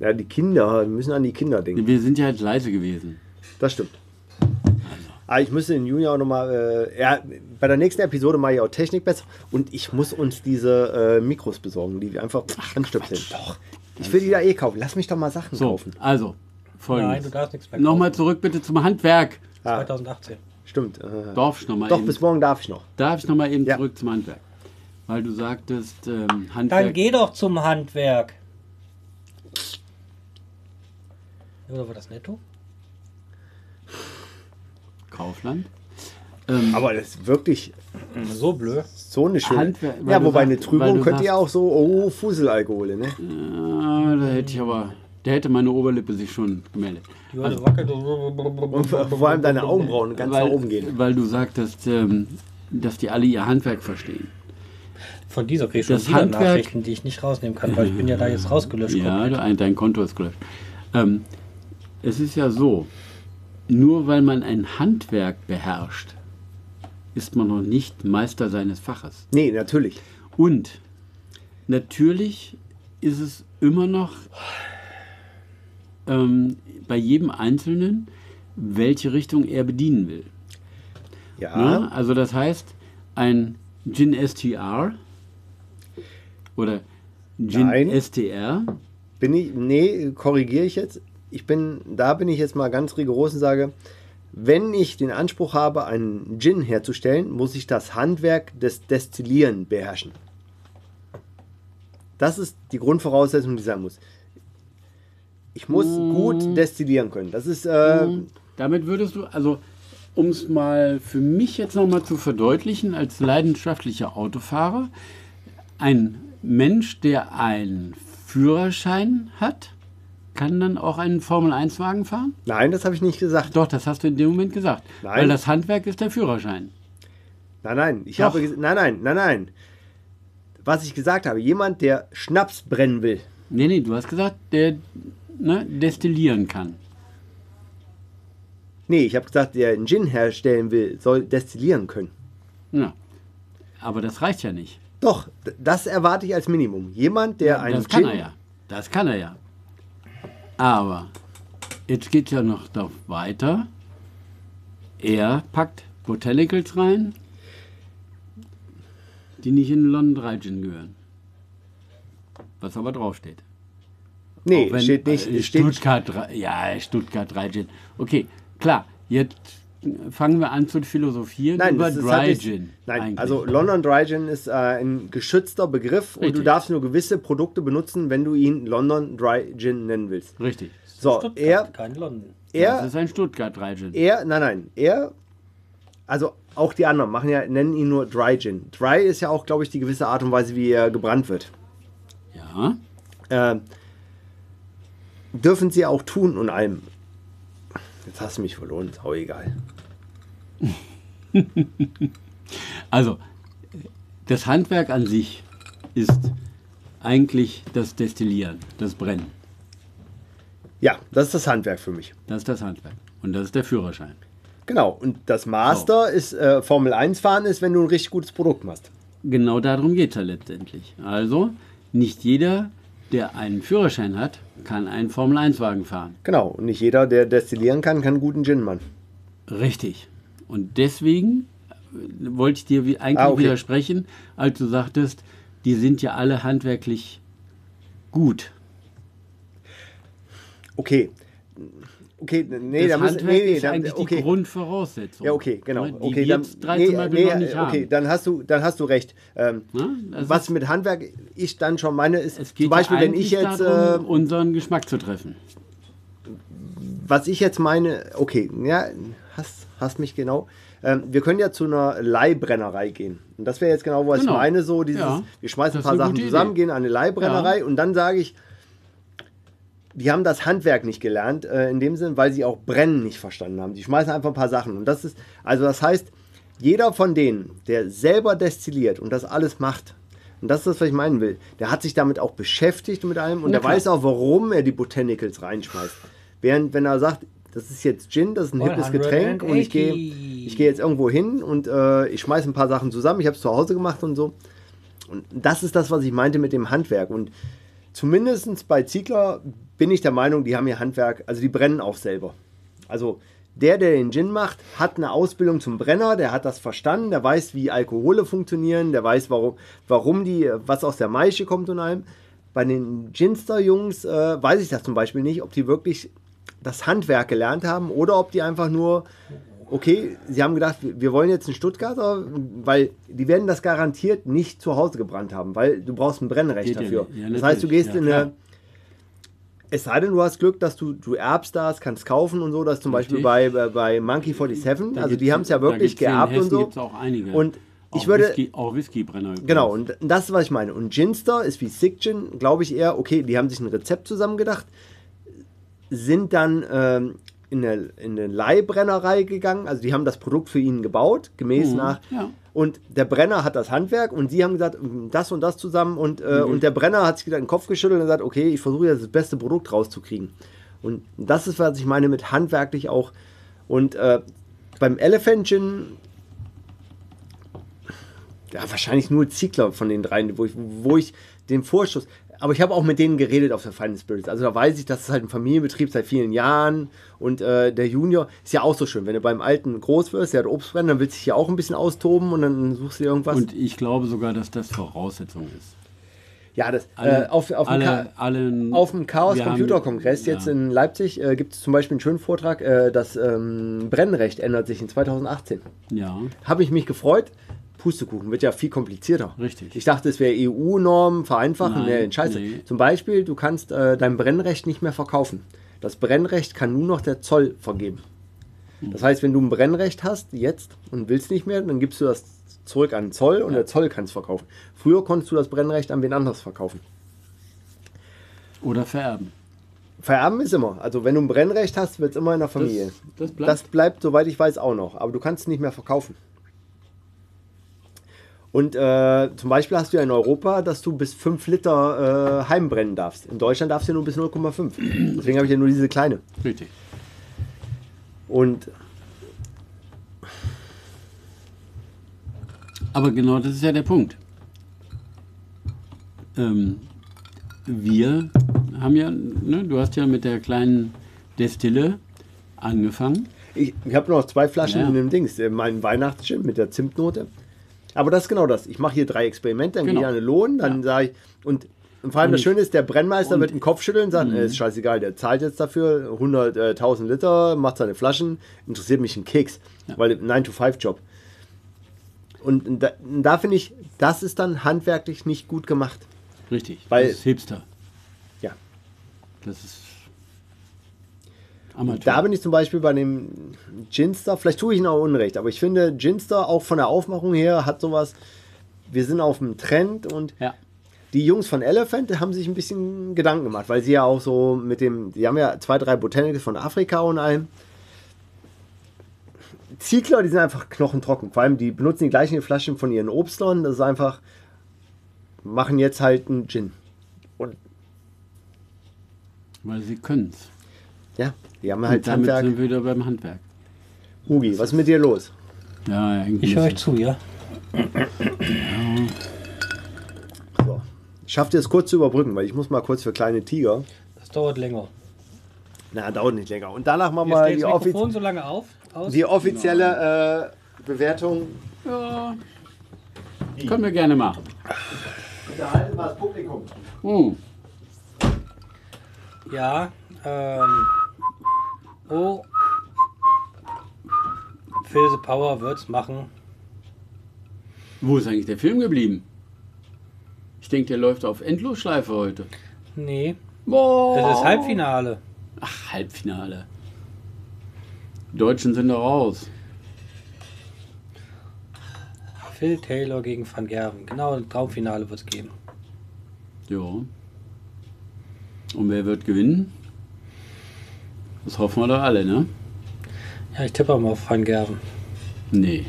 Ja, die Kinder, wir müssen an die Kinder denken. Wir sind ja jetzt leise gewesen. Das stimmt. Aber ich müsste den Junior auch nochmal, äh, ja, bei der nächsten Episode mache ich auch Technik besser und ich muss uns diese äh, Mikros besorgen, die wir einfach anstöpseln. Doch. Ich will die da eh kaufen. Lass mich doch mal Sachen So, kaufen. also, Nein, du folgendes. darfst nichts mehr Nochmal zurück bitte zum Handwerk. Ah, 2018. stimmt. Äh, Darf ich nochmal doch, eben, bis morgen darf ich noch. darf ich noch mal eben Ja. zurück zum Handwerk? Weil du sagtest, ähm, Dann Handwerk. geh doch zum Handwerk. Oder war das netto? Kaufland. Ähm, Aber das ist wirklich So blöd. so eine schöne. Handwer- ja, wobei eine sagst- weil Trübung könnte ja auch so, oh, Fuselalkohole, ne? äh, da hätte ich aber, Da hätte meine Oberlippe sich schon gemeldet. Wackelt. Und vor allem deine Augenbrauen ganz nach Weil, oben gehen. weil du sagtest, ähm, dass die alle ihr Handwerk verstehen. Von dieser kriege ich schon Das wieder Handwerk- Nachrichten, die ich nicht rausnehmen kann, weil ich bin ja da jetzt rausgelöscht. Ja, dein, dein Konto ist gelöscht. Ähm, es ist ja so, nur weil man ein Handwerk beherrscht, ist man noch nicht Meister seines Faches. Nee, natürlich. Und natürlich ist es immer noch ähm, bei jedem Einzelnen, welche Richtung er bedienen will. Ja. Ne? Also das heißt, ein Gin STR oder Gin Nein. STR, Bin ich, nee, korrigiere ich jetzt. Ich bin, da bin ich jetzt mal ganz rigoros und sage, wenn ich den Anspruch habe, einen Gin herzustellen, muss ich das Handwerk des Destillieren beherrschen. Das ist die Grundvoraussetzung, die sein muss. Ich muss gut destillieren können. Das ist, äh, damit würdest du, also um es mal für mich jetzt nochmal zu verdeutlichen, als leidenschaftlicher Autofahrer, ein Mensch, der einen Führerschein hat, kann dann auch einen Formel-1-Wagen fahren? nein, das habe ich nicht gesagt. Doch, das hast du in dem Moment gesagt. Nein. Weil das Handwerk ist der Führerschein. Nein, nein, ich Doch. habe nein, nein, nein, nein. Was ich gesagt habe, jemand, der Schnaps brennen will. Nee, nee, du hast gesagt, der ne, destillieren kann. Nee, ich habe gesagt, der einen Gin herstellen will, soll destillieren können. Ja. Aber das reicht ja nicht. Doch, das erwarte ich als Minimum. Jemand, der einen das kann Gin. er ja. Das kann er ja. Aber jetzt geht ja noch doch weiter. Er packt Botanicals rein, die nicht in London 3 Gin gehören. Was aber draufsteht. Nee, wenn, steht nicht. äh, steht, Stuttgart, 3 ja, Stuttgart 3 Gin. Okay, klar. Jetzt fangen wir an zu philosophieren nein, über das Dry halt nicht, Gin. Nein, eigentlich. also London Dry Gin ist äh, ein geschützter Begriff und du Richtig. darfst nur gewisse Produkte benutzen, wenn du ihn London Dry Gin nennen willst. Richtig. So, Stuttgart, er, kein London. das er, ist ein Stuttgart 3 Gin. er, nein, nein, er, also auch die anderen machen ja, nennen ihn nur Dry Gin. Dry ist ja auch, glaube ich, die gewisse Art und Weise, wie er gebrannt wird. Ja. äh, dürfen sie auch tun und allem. Jetzt hast du mich verloren, ist auch egal. Also, das Handwerk an sich ist eigentlich das Destillieren, das Brennen. Ja, das ist das Handwerk für mich. Das ist das Handwerk. Und das ist der Führerschein. Genau, und das Master ist äh, Formel 1 fahren ist, wenn du ein richtig gutes Produkt machst. Genau darum geht es ja letztendlich. Also, nicht jeder, der einen Führerschein hat, kann einen Formel-1-Wagen fahren. Genau, und nicht jeder, der destillieren kann, kann guten Gin machen. Richtig. Und deswegen äh, wollte ich dir eigentlich Ah, okay. widersprechen, als du sagtest, die sind ja alle handwerklich gut. Okay. Okay, nee, das da Handwerk nee, nee, ist da, eigentlich die okay. Grundvoraussetzung. Ja, okay, genau. Die okay, dann, nee, nee, okay, dann hast du, dann hast du recht. Ähm? Das was mit Handwerk ich dann schon meine, ist Es geht zum Beispiel, ja wenn ich jetzt, äh, darum, unseren Geschmack zu treffen. was ich jetzt meine, okay, ja, hast, hast mich genau. Ähm, wir können ja zu einer Leihbrennerei gehen. Und das wäre jetzt genau, was Genau. ich meine, so dieses, Ja. wir schmeißen ein paar Sachen zusammen, Idee. gehen an eine Leihbrennerei Ja. und dann sage ich, die haben das Handwerk nicht gelernt, äh, in dem Sinn, weil sie auch Brennen nicht verstanden haben. Die schmeißen einfach ein paar Sachen. Und das ist, also das heißt, jeder von denen, der selber destilliert und das alles macht, und das ist das, was ich meinen will, der hat sich damit auch beschäftigt mit allem und Na der klar. weiß auch, warum er die Botanicals reinschmeißt. Während, wenn er sagt, das ist jetzt Gin, das ist ein hippes Getränk und ich gehe ich gehe jetzt irgendwo hin und äh, ich schmeiße ein paar Sachen zusammen, ich habe es zu Hause gemacht und so. Und das ist das, was ich meinte mit dem Handwerk. Und zumindest bei Ziegler bin ich der Meinung, die haben ihr Handwerk, also die brennen auch selber. Also der, der den Gin macht, hat eine Ausbildung zum Brenner, der hat das verstanden, der weiß, wie Alkohole funktionieren, der weiß, warum, warum die, was aus der Maische kommt und allem. Bei den Ginster-Jungs äh, weiß ich das zum Beispiel nicht, ob die wirklich das Handwerk gelernt haben oder ob die einfach nur, okay, sie haben gedacht, wir wollen jetzt einen Stuttgarter, weil die werden das garantiert nicht zu Hause gebrannt haben, weil du brauchst ein Brennrecht Geht ja dafür. nicht. Ja, das heißt, du gehst Ja, in eine, es sei denn, du hast Glück, dass du, du erbst das, kannst kaufen und so, das zum Beispiel Richtig. bei, bei, bei Monkey 47, Da also die haben es ja wirklich in geerbt und so. gibt's auch einige. Und ich auch würde, Whisky, auch Whiskybrenner. übrigens. Genau, und das ist, was ich meine. Und Ginster ist wie Sick Gin, glaube ich eher, okay, die haben sich ein Rezept zusammengedacht. sind dann ähm, in, eine, in eine Leihbrennerei gegangen. Also die haben das Produkt für ihn gebaut, gemäß nach. ja. Und der Brenner hat das Handwerk und sie haben gesagt, das und das zusammen. Und, äh, und der Brenner hat sich wieder den Kopf geschüttelt und gesagt, okay, ich versuche jetzt das beste Produkt rauszukriegen. Und das ist, was ich meine mit handwerklich auch. Und äh, beim Elephant Gin, ja, wahrscheinlich nur Ziegler von den dreien, wo ich, wo ich den Vorschuss. Aber ich habe auch mit denen geredet auf der Final Spirits. Also da weiß ich, das ist halt ein Familienbetrieb seit vielen Jahren. Und äh, der Junior ist ja auch so schön. Wenn du beim Alten groß wirst, der hat Obstbrennen, dann willst du dich ja auch ein bisschen austoben und dann suchst du dir irgendwas. Und ich glaube sogar, dass das Voraussetzung ist. ja, das Alle, äh, auf, auf dem alle, allen, Auf dem Chaos haben- Computer Kongress jetzt ja. in Leipzig äh, gibt es zum Beispiel einen schönen Vortrag, äh, das ähm, Brennrecht ändert sich in 2018. Ja, Habe ich mich gefreut. Pustekuchen wird ja viel komplizierter. Richtig. Ich dachte, es wäre EU-Norm, vereinfachen. Nein, nee, scheiße. nee. Zum Beispiel, du kannst äh, dein Brennrecht nicht mehr verkaufen. Das Brennrecht kann nur noch der Zoll vergeben. Hm. Das heißt, wenn du ein Brennrecht hast, jetzt, und willst nicht mehr, dann gibst du das zurück an den Zoll und der Zoll kann es verkaufen. Früher konntest du das Brennrecht an wen anders verkaufen. oder vererben. Vererben ist immer. Also wenn du ein Brennrecht hast, wird es immer in der Familie. das bleibt. Das bleibt, soweit ich weiß, auch noch. Aber du kannst es nicht mehr verkaufen. Und äh, zum Beispiel hast du ja in Europa, dass du bis 5 Liter äh, heimbrennen darfst. In Deutschland darfst du ja nur bis 0,5. Deswegen habe ich ja nur diese kleine. Richtig. Und Aber genau das ist ja der Punkt. Ähm, wir haben ja, ne, du hast ja mit der kleinen Destille angefangen. ich, ich habe noch zwei Flaschen Ja. in dem Dings. äh, Mein Weihnachtsgin mit der Zimtnote. Aber das ist genau das. Ich mache hier drei Experimente, dann Genau. gehe ich an den Lohn, dann sage ich. Und, und vor allem das Und- Schöne ist, der Brennmeister und- wird den Kopf schütteln und sagen, äh, ist scheißegal, der zahlt jetzt dafür 100.000 Liter, macht seine Flaschen, interessiert mich ein Keks, weil 9-to-5-Job. Und da, da finde ich, das ist dann handwerklich nicht gut gemacht. Richtig. Weil- das ist Hipster. Ja. Das ist Amateur. Da bin ich zum Beispiel bei dem Ginster, vielleicht tue ich ihn auch unrecht, aber ich finde, Ginster auch von der Aufmachung her hat sowas, wir sind auf dem Trend und ja. die Jungs von Elephant haben sich ein bisschen Gedanken gemacht, weil sie ja auch so mit dem, die haben ja zwei, drei Botanicals von Afrika und allem. Ziegler, die sind einfach knochentrocken. Vor allem, die benutzen die gleichen Flaschen von ihren Obstlern. Das ist einfach, machen jetzt halt einen Gin. Und Weil sie können es. ja, die haben halt Und damit Handwerk. sind wir wieder beim Handwerk. Hugi, was ist mit dir los? Ja, irgendwie. Ich höre euch zu, ja. So. Ich schaffe dir es kurz zu überbrücken, weil ich muss mal kurz für kleine Tiger. Das dauert länger. Na, dauert nicht länger. Und danach machen wir die, offiz so lange auf. Aus. die offizielle äh, Bewertung. Ja. Können wir gerne machen. Unterhalten wir das Publikum. Hm. Ja, ähm. Oh. Phil the Power wird's machen. Wo ist eigentlich der Film geblieben? Ich denke, der läuft auf Endlosschleife heute. Nee, Boah. das ist Halbfinale. Ach, Halbfinale. Die Deutschen sind da raus. Phil Taylor gegen Van Gerven. Genau, ein Traumfinale wird's geben. Ja. Und wer wird gewinnen? Das hoffen wir doch alle, ne? Ja, ich tippe mal auf Van Gerven. Nee.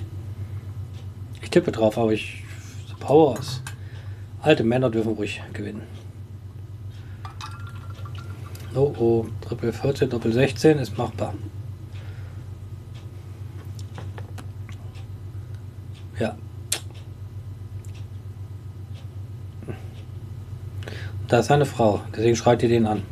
Ich tippe drauf, aber ich. The Powers. Alte Männer dürfen ruhig gewinnen. Oh oh, Triple 14, Doppel 16 ist machbar. Ja. Da ist seine Frau, deswegen schreit ihr den an.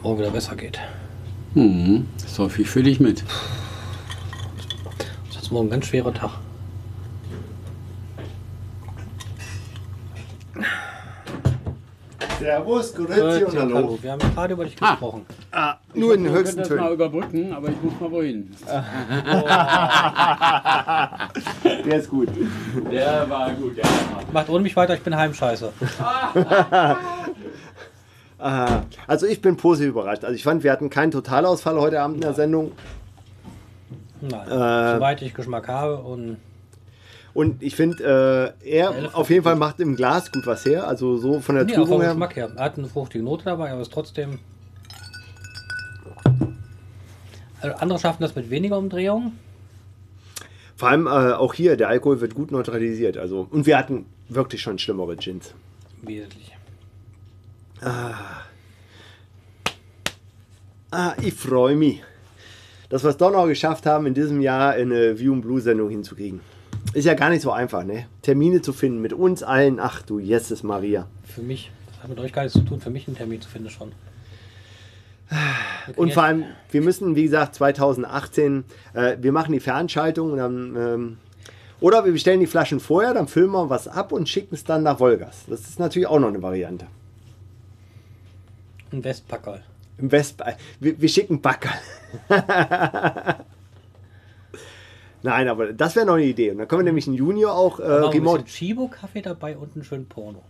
Es morgen wieder besser geht. Hm. Das hoffe ich für dich mit. Sonst morgen ein ganz schwerer Tag. Servus, Grüezi und Hallo. hallo. Wir haben gerade über dich Ah. gesprochen. Ah, nur in den höchsten können das mal Tönen. überbrücken, aber ich muss mal wohin. Der ist gut. Der war gut, ja. Macht ohne mich weiter, ich bin Heimscheiße. Also ich bin positiv überrascht. Also ich fand, wir hatten keinen Totalausfall heute Abend in der Sendung. Nein, Äh. soweit ich Geschmack habe und Und ich finde, äh, er auf jeden Fall macht im Glas gut was her. Also so von der nee, auch vom Trübung her. Geschmack her. Er hat eine fruchtige Note dabei, aber ist trotzdem. Also andere schaffen das mit weniger Umdrehungen. Vor allem äh, auch hier, der Alkohol wird gut neutralisiert. Also, und wir hatten wirklich schon schlimmere Gins. Wesentlich. Ah, ich freue mich, dass wir es doch noch geschafft haben, in diesem Jahr eine View and Blue Sendung hinzukriegen. Ist ja gar nicht so einfach, ne? Termine zu finden mit uns allen. Ach du, Jesus Maria. Für mich, das hat mit euch gar nichts zu tun, für mich einen Termin zu finden schon. Und vor allem, wir müssen, wie gesagt, 2018, äh, wir machen die Veranstaltung und dann. Ähm, oder wir bestellen die Flaschen vorher, dann füllen wir was ab und schicken es dann nach Wolgast. Das ist natürlich auch noch eine Variante. Ein Westpackerl. Im West wir, wir schicken Backer. Nein, aber das wäre noch eine Idee. Und dann können wir nämlich einen Junior auch äh, ein remote. bisschen Chibo-Kaffee dabei und einen schönen Porno.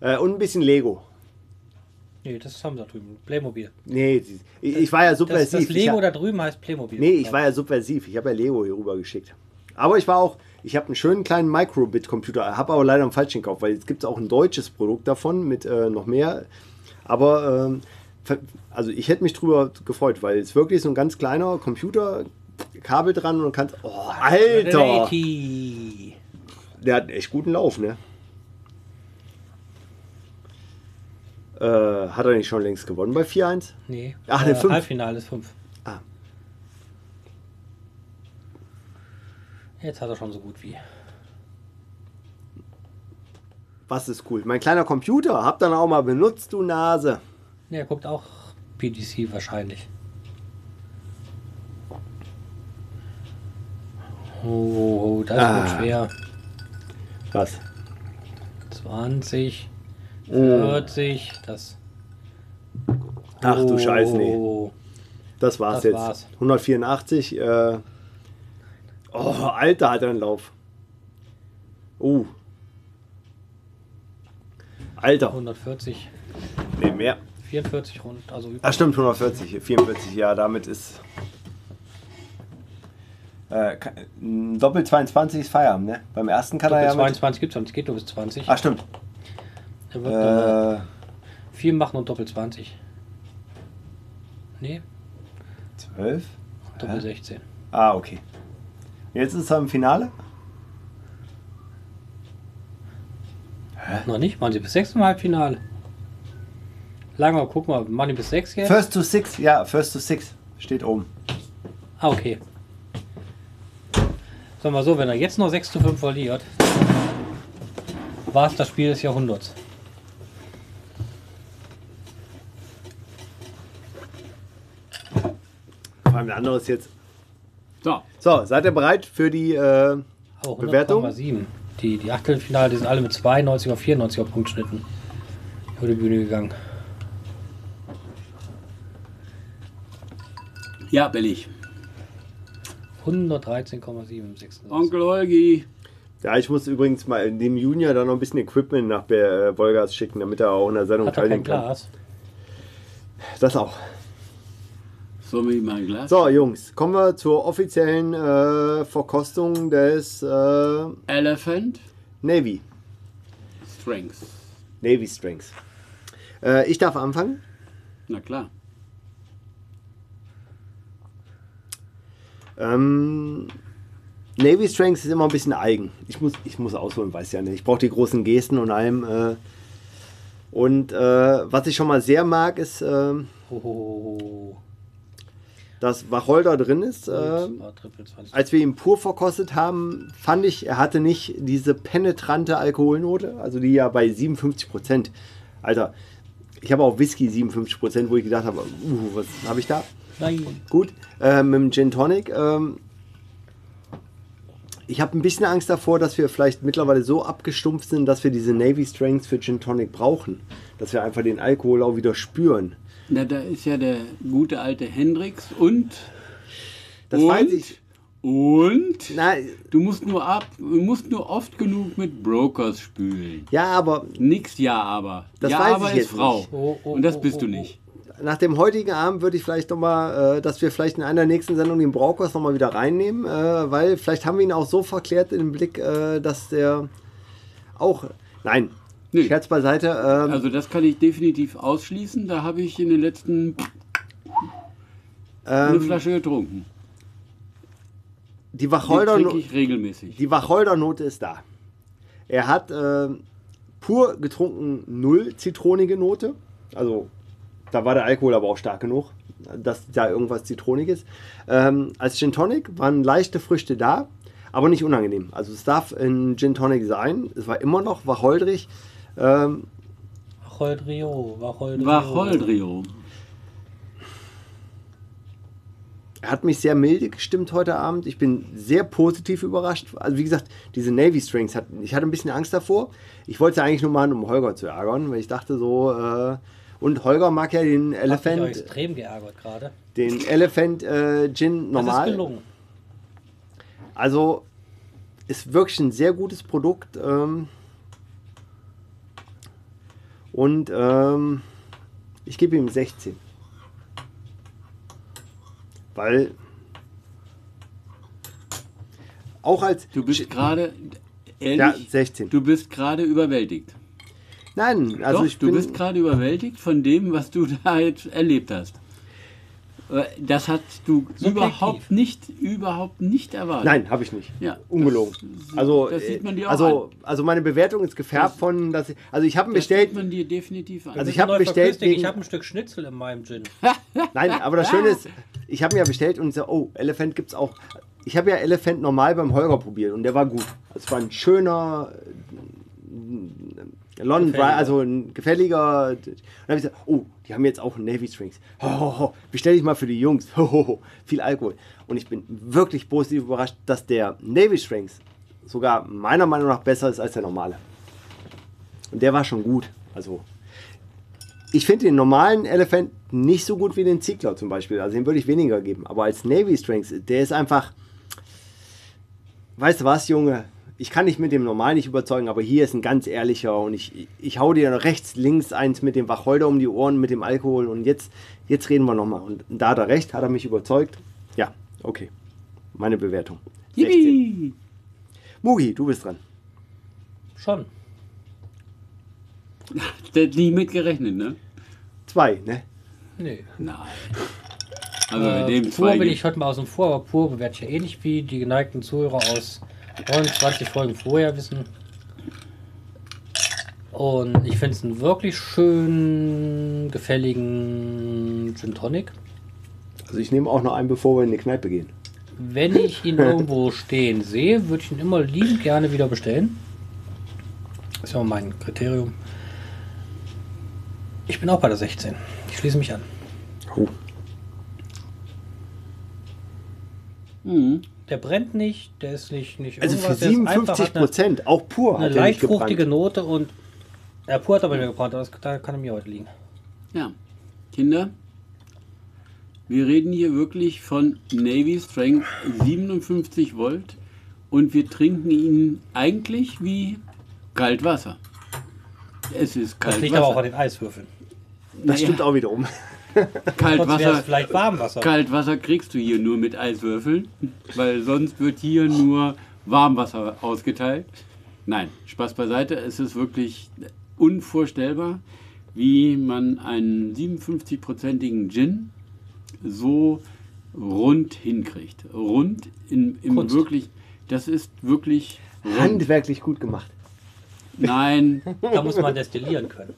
Äh, und ein bisschen Lego. Nee, das haben sie da drüben. Playmobil. Nee, ich, ich war ja Das, subversiv. das Lego ich, da drüben heißt Playmobil. nee, ich war ja subversiv. Ich habe ja Lego hier rüber geschickt. Aber ich war auch, ich habe einen schönen kleinen Microbit-Computer, habe aber leider einen falschen gekauft, weil jetzt gibt es auch ein deutsches Produkt davon mit äh, noch mehr. Aber ähm, also ich hätte mich drüber gefreut, weil es wirklich so ein ganz kleiner Computer, Kabel dran und kannst. Oh, Alter! Der hat einen echt guten Lauf, ne? Äh, hat er nicht schon längst gewonnen bei 4-1? Nee. Ach, ne, äh, fünf. Halbfinale ist 5. Ah. Jetzt hat er schon so gut wie. Was ist cool? Mein kleiner Computer, hab dann auch mal benutzt, du Nase. Er guckt auch PDC wahrscheinlich. Oh, das Ah. wird schwer. Was? 20, Oh. 40, das. Ach du Scheiße, nee. Oh. Das war's Das jetzt. war's. 184. Äh, oh, Alter, hat er einen Lauf. Uh. Alter. 140, Nee, mehr. 44 rund, also über. Ach stimmt, 140. 44, ja, damit ist. Äh, Doppel 22 ist Feierabend, ne? Beim ersten kann Doppel er ja mit. 22 gibt es es geht nur bis 20. Ach stimmt. Er wird äh, Äh, 4 machen und Doppel 20. Nee, 12? Doppel Hä? 16. Ah, okay. Jetzt ist er im Finale? Noch nicht, machen sie bis 6 im Halbfinale. Lange, guck mal, machen die bis 6 jetzt? First to six, ja, first to six. Steht oben. Ah, okay. Sag mal so, wenn er jetzt noch 6 zu 5 verliert, war es das Spiel des Jahrhunderts. Vor allem der andere ist jetzt. So, So, seid ihr bereit für die. Äh, Oh, Bewertung? 100,7. Die, die Achtelfinale, die sind alle mit 92er, 94er Punktschnitten über die Bühne gegangen. ja, billig. 113,7 im sechsten Satz. Onkel Holgi. ja, ich muss übrigens mal dem Junior da noch ein bisschen Equipment nach äh, Wolgas schicken, damit er auch in der Sendung Hat teilnehmen kann. Glas? Das auch. Glas? So, Jungs, kommen wir zur offiziellen äh, Verkostung des äh, Elephant Navy. Strength. Navy Strings. Äh, ich darf anfangen. Na klar. Ähm, Navy Strengths ist immer ein bisschen eigen. Ich muss, ich muss ausholen, weiß ja nicht. Ich brauche die großen Gesten und allem. Äh, und äh, was ich schon mal sehr mag, ist, äh, Oh, dass Wacholder drin ist. Äh, war Triple 20. als wir ihn pur verkostet haben, fand ich, er hatte nicht diese penetrante Alkoholnote, also die ja bei 57 Prozent. Alter, ich habe auch Whisky 57 Prozent, wo ich gedacht habe, uh, was habe ich da? Nein. Gut, äh, mit dem Gin Tonic. Ähm, ich habe ein bisschen Angst davor, dass wir vielleicht mittlerweile so abgestumpft sind, dass wir diese Navy Strengths für Gin Tonic brauchen. Dass wir einfach den Alkohol auch wieder spüren. Na, da ist ja der gute alte Hendrix und Das und, weiß ich. Und Na, du musst nur ab, du musst nur oft genug mit Brokers spülen. ja, aber Nix ja aber. Das ja weiß aber ich ist jetzt Frau. nicht. Oh, oh, Und das oh, bist oh, du oh. nicht. nach dem heutigen Abend würde ich vielleicht nochmal, äh, dass wir vielleicht in einer der nächsten Sendungen den Braukos nochmal wieder reinnehmen, äh, weil vielleicht haben wir ihn auch so verklärt in den Blick, äh, dass der auch, nein, Nee. Scherz beiseite, ähm, Also das kann ich definitiv ausschließen. Da habe ich in den letzten eine ähm, Flasche getrunken. die Die Wacholder... trinke ich regelmäßig. Die Wacholdernote ist da. Er hat äh, pur getrunken null zitronige Note. Also da war der Alkohol aber auch stark genug, dass da irgendwas Zitroniges. Ähm, als Gin Tonic waren leichte Früchte da, aber nicht unangenehm. Also es darf ein Gin Tonic sein. Es war immer noch wacholderig. Ähm, Wacholdrio, Wacholdrio. Wacholdrio. er hat mich sehr milde gestimmt heute Abend. Ich bin sehr positiv überrascht. Also wie gesagt, diese Navy Strings, hat, ich hatte ein bisschen Angst davor. Ich wollte es eigentlich nur machen, um Holger zu ärgern, weil ich dachte so, äh, und Holger mag ja den Hat mich Elephant, extrem geärgert gerade. den Elephant äh, Gin Das ist normal. gelungen. Also ist wirklich ein sehr gutes Produkt. Ähm, und ähm, ich gebe ihm 16. Weil auch als Du bist gerade ehrlich, ja 16. du bist gerade überwältigt. Nein, also Doch, ich du bin bist gerade überwältigt von dem, was du da jetzt erlebt hast. Äh, Das hast du Subjektiv. überhaupt nicht, überhaupt nicht erwartet. Nein, habe ich nicht. Ja, Ungelogen. das- also, das sieht man dir auch also, also meine Bewertung ist gefärbt Das- von, dass ich, also ich habe bestellt, sieht man dir definitiv an. Also ich ist hab eine bestellt wegen- Ich habe ein Stück Schnitzel in meinem Gin. nein, aber das Schöne ist, ich habe mir ja bestellt und so, oh, Elephant gibt's auch. Ich habe ja Elephant normal beim Holger probiert und der war gut. Es war ein schöner London Dry, also ein gefälliger. Und dann habe ich gesagt, oh, die haben jetzt auch Navy Strings. Ho, ho, ho, bestell ich mal für die Jungs. Ho, ho, ho. Viel Alkohol. Und ich bin wirklich positiv überrascht, dass der Navy Strings sogar meiner Meinung nach besser ist als der normale. Und der war schon gut. Also ich finde den normalen Elephant nicht so gut wie den Ziegler zum Beispiel. Also den würde ich weniger geben. Aber als Navy Strings, der ist einfach. Weißt du was, Junge? Ich kann dich mit dem normalen nicht überzeugen, aber hier ist ein ganz ehrlicher und ich, ich hau dir rechts, links eins mit dem Wacholder um die Ohren, mit dem Alkohol und jetzt, jetzt reden wir nochmal. Und da hat er recht, hat er mich überzeugt. Ja, okay. Meine Bewertung. 16. Yippie! Mugi, du bist dran. Schon. Der hat nie mit gerechnet, ne? Zwei, ne? Nee. Nein. Also bei Äh, dem pur zwei bin ich heute mal außen vor, aber pur bewerte ich ja ähnlich wie die geneigten Zuhörer aus 29 Folgen vorher wissen. Und ich finde es einen wirklich schön gefälligen Gin Tonic. Also ich nehme auch noch einen, bevor wir in die Kneipe gehen. Wenn ich ihn irgendwo stehen sehe, würde ich ihn immer liebend gerne wieder bestellen. Das ist ja auch mein Kriterium. Ich bin auch bei der 16. Ich schließe mich an. Oh. Mhm. Der brennt nicht, der ist nicht, nicht Also für irgendwas, der ist einfach, 57 hat eine- Prozent, auch pur, eine hat er nicht leicht fruchtige. Note und ja, pur hat aber mir gebrannt, aber das, da kann er mir heute liegen. Ja, Kinder, wir reden hier wirklich von Navy Strength 57 Volt und wir trinken ihn eigentlich wie Kaltwasser. Es ist Das Kaltwasser. liegt aber auch an den Eiswürfeln. Das Naja, stimmt auch wiederum. Kaltwasser, vielleicht Warmwasser. Kaltwasser kriegst du hier nur mit Eiswürfeln, weil sonst wird hier nur Warmwasser ausgeteilt. Nein, Spaß beiseite. Es ist wirklich unvorstellbar, wie man einen 57-prozentigen Gin so rund hinkriegt. Rund in, im Kunst. wirklich, das ist wirklich rund. Handwerklich gut gemacht. Nein, Da muss man destillieren können.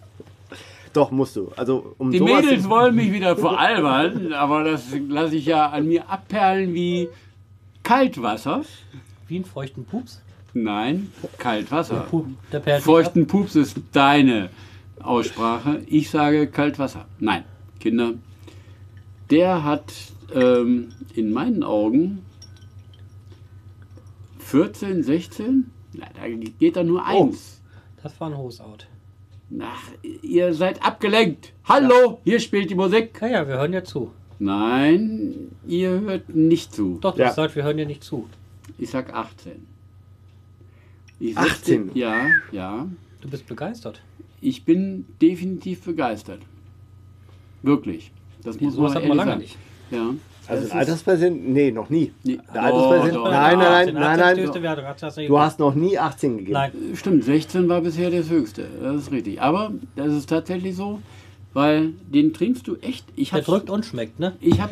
Doch, musst du. Also, um die sowas Mädels wollen mich wieder veralbern, aber das lasse ich ja an mir abperlen wie Kaltwasser. Wie einen feuchten Pups. Nein, Kaltwasser. Pup, der nicht Feuchten Pups ist deine Aussprache. Ich sage Kaltwasser. Nein, Kinder. Der hat ähm, in meinen Augen 14, 16? Na, da geht da nur eins. ab. Das war ein Hosout. Ach, ihr seid abgelenkt. Hallo, hier spielt die Musik. Ja, ja, wir hören ja zu. Nein, ihr hört nicht zu. Doch, du Ja. hast gesagt, wir hören dir nicht zu. Ich sag 18. Ich 18? Ja, ja. Du bist begeistert. Ich bin definitiv begeistert. Wirklich. Das muss Sowas man hat man lange sagen. nicht. Ja. Also Das ein Alterspräsident? Nee, noch nie. Nee. Der Doch, Alterspräsident? doch. Nein, nein, nein, 18, nein, 18 nein. Hast das Du hast noch nie 18 gegeben. Nein, Stimmt, 16 war bisher das höchste. Das ist richtig. Aber das ist tatsächlich so, weil den trinkst du echt. Ich der drückt und schmeckt, ne? ich hab,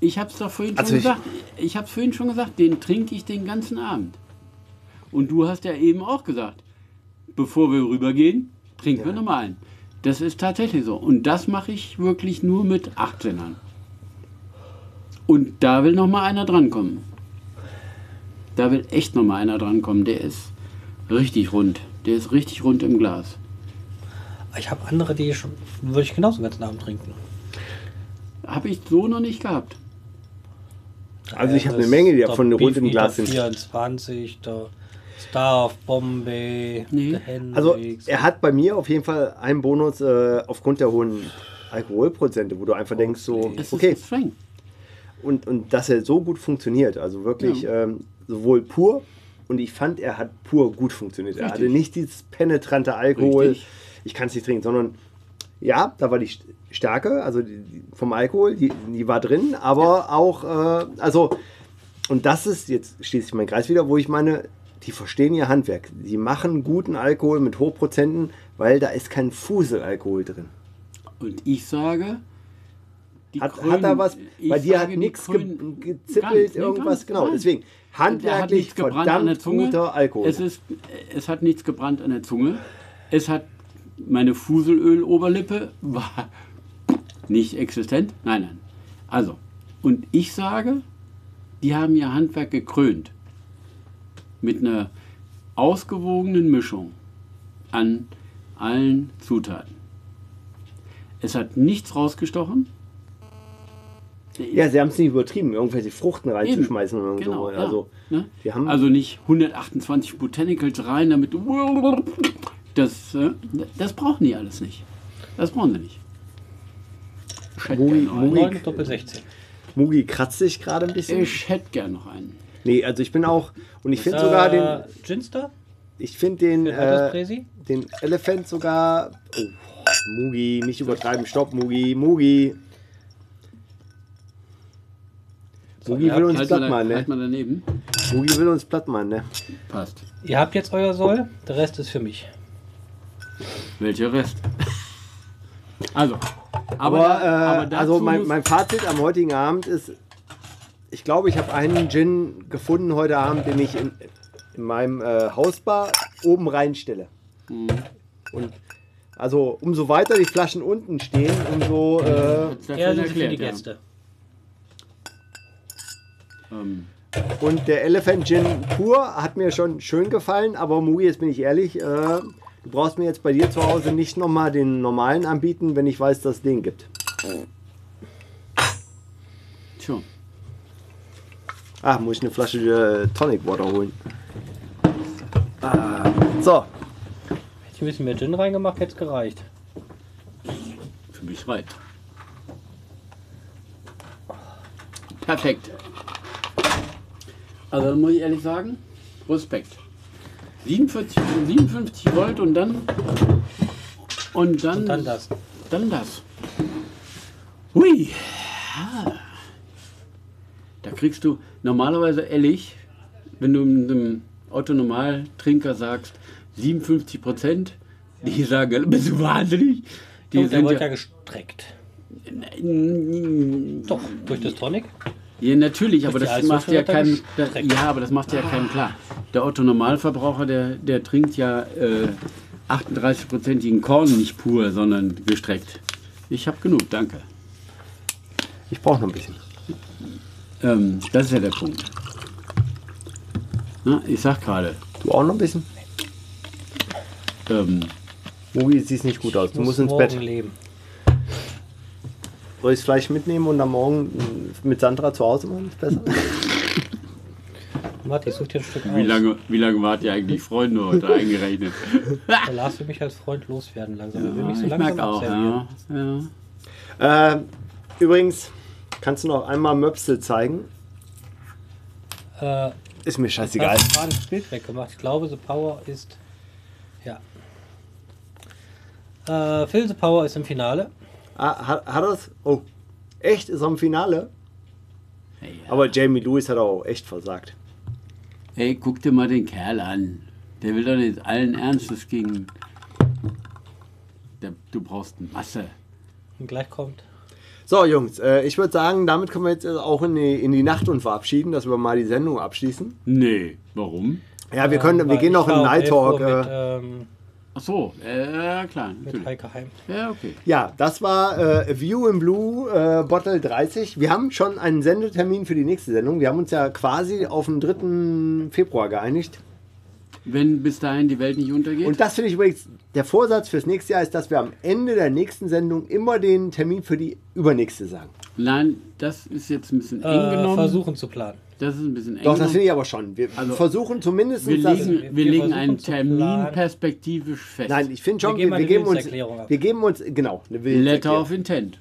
ich hab's doch vorhin schon Also ich- gesagt. Ich hab's vorhin schon gesagt, den trinke ich den ganzen Abend. Und du hast ja eben auch gesagt, bevor wir rübergehen, trinken wir nochmal einen. Das ist tatsächlich so. Und das mache ich wirklich nur mit 18ern. Und da will noch mal einer drankommen. Da will echt noch mal einer drankommen. Der ist richtig rund. Der ist richtig rund im Glas. Ich habe andere, die schon, würde ich genauso den ganzen Abend trinken. Habe ich so noch nicht gehabt. Also ich habe eine Das- Menge, die der davon rund im Glas sind. 24, der Star of Bombay, Nee. Also er hat bei mir auf jeden Fall einen Bonus äh, aufgrund der hohen Alkoholprozente, wo du einfach denkst so, Es okay, ist streng. Und, und dass er so gut funktioniert, also wirklich Ja. ähm, sowohl pur und ich fand, er hat pur gut funktioniert. Er Richtig. hatte nicht dieses penetrante Alkohol, Richtig. ich kann es nicht trinken, sondern ja, da war die St- Stärke, also die, vom Alkohol, die, die war drin, aber auch, äh, also, und das ist, jetzt schließe ich meinen Kreis wieder, wo ich meine, die verstehen ihr Handwerk. Die machen guten Alkohol mit Hochprozenten, weil da ist kein Fuselalkohol drin. Und ich sage, die Hat, Krön- hat er was, bei dir hat nichts ge gezippelt, nee, irgendwas, nichts, genau. nein. Deswegen, hat handwerklich nichts gebrannt an der Zunge. guter Alkohol. Es, ist, es hat nichts gebrannt an der Zunge. Es hat meine Fuselöl-Oberlippe war nicht existent. Nein, nein. Also, und ich sage, die haben ihr Handwerk gekrönt mit einer ausgewogenen Mischung an allen Zutaten. Es hat nichts rausgestochen. Ja, sie haben es nicht übertrieben, irgendwelche Fruchten reinzuschmeißen oder Genau, so. ja. Also, Ne? wir haben- also nicht 128 Botanicals rein, damit du. Das, äh, das brauchen die alles nicht. Das brauchen sie nicht. Mugi-. Mugi- 9 Doppel 16. Mugi kratzt sich gerade ein bisschen. Ich hätte gern noch einen. Nee, also ich bin auch, und ich finde sogar den, Äh, Ginster? ich finde den, Den äh, den Elephant sogar, oh, Mugi, nicht übertreiben, stopp, Mugi, Mugi. Ja, will uns Halt platt machen, halt ne? mal daneben. Mugi will uns platt machen, ne? Passt. Ihr habt jetzt euer Soll, der Rest ist für mich. Welcher Rest? Also. Aber, da- äh, dazu also mein, mein Fazit am heutigen Abend ist, ich glaube, ich habe einen Gin gefunden heute Abend, den ich in, in meinem äh, Hausbar oben reinstelle. Mhm. Und also umso weiter die Flaschen unten stehen, umso äh, Er schon sind für die. Gäste. Ähm, und der Elephant Gin pur hat mir schon schön gefallen, aber Mugi, jetzt bin ich ehrlich, äh, du brauchst mir jetzt bei dir zu Hause nicht nochmal den normalen anbieten, wenn ich weiß, dass es den gibt. tja. Ah, muss ich eine Flasche äh, Tonic Water holen. Ah, so, Hätte ich ein bisschen mehr Gin reingemacht, hätte es gereicht. Für mich reicht. Perfekt. Also muss ich ehrlich sagen, Respekt. 47, 57 Volt und dann und dann Und dann das. Dann das. Hui. Da kriegst du normalerweise ehrlich, wenn du einem Otto-Normaltrinker sagst, 57 Prozent, die sagen, bist du wahnsinnig? Die Und der sind wird ja ja, gestreckt. Doch, durch das Tonic. Natürlich, aber das macht ja gestreckt. ja, aber das macht ja keinem klar. Der Otto-Normalverbraucher, der, der trinkt ja äh, 38-prozentigen Korn nicht pur, sondern gestreckt. Ich habe genug, danke. ich brauche noch ein bisschen. Ähm, das ist ja der Punkt. Na, ich sag gerade, Du auch noch ein bisschen? ähm, Mugi, sieht nicht gut aus. Du Muss musst ins Bett. leben. Soll ich das Fleisch mitnehmen und dann morgen mit Sandra zu Hause machen? Ist besser? Warte, ich such dir ein Stück wie, aus. lange, wie lange wart ihr eigentlich Freunde heute eingerechnet? Der Lars will mich als Freund loswerden langsam. Er will mich so ich langsam merke auch, ja, ja. äh, übrigens, Kannst du noch einmal Möpsel zeigen? Äh, Ist mir ich scheißegal. habe gerade das Bild weggemacht. Ich glaube, The Power ist. Ja. Äh, Phil The Power ist im Finale. Ah, hat, hat er's? Oh, echt? Ist er im Finale? Ja. Aber Jamie Lewis hat auch echt versagt. Hey, guck dir mal den Kerl an. Der will doch nicht allen Ernstes gegen. Der, du brauchst Masse. Und gleich kommt. So, Jungs, äh, ich würde sagen, damit können wir jetzt auch in die, in die Nacht und verabschieden, dass wir mal die Sendung abschließen. Nee, warum? Ja, wir, können, Ähm, wir gehen noch in Night 11 Uhr Talk. Mit, Äh, ähm, Ach so, äh, ja klar, mit natürlich. Heike Heim. Ja, okay. ja, das war äh, View in Blue äh, Bottle 30. Wir haben schon einen Sendetermin für die nächste Sendung. Wir haben uns ja quasi auf den 3. Februar geeinigt. Wenn bis dahin die Welt nicht untergeht. Und das finde ich übrigens, der Vorsatz fürs nächste Jahr ist, dass wir am Ende der nächsten Sendung immer den Termin für die übernächste sagen. Nein, das ist jetzt ein bisschen eng Äh, genommen. versuchen zu planen. Das ist ein bisschen eng Doch, das finde ich aber schon. Wir Also, versuchen zumindest Wir das. legen, wir wir legen einen Termin perspektivisch fest. Nein, ich finde schon, Wir geben wir, wir, eine geben uns, wir geben uns, genau, eine Letter of Intent.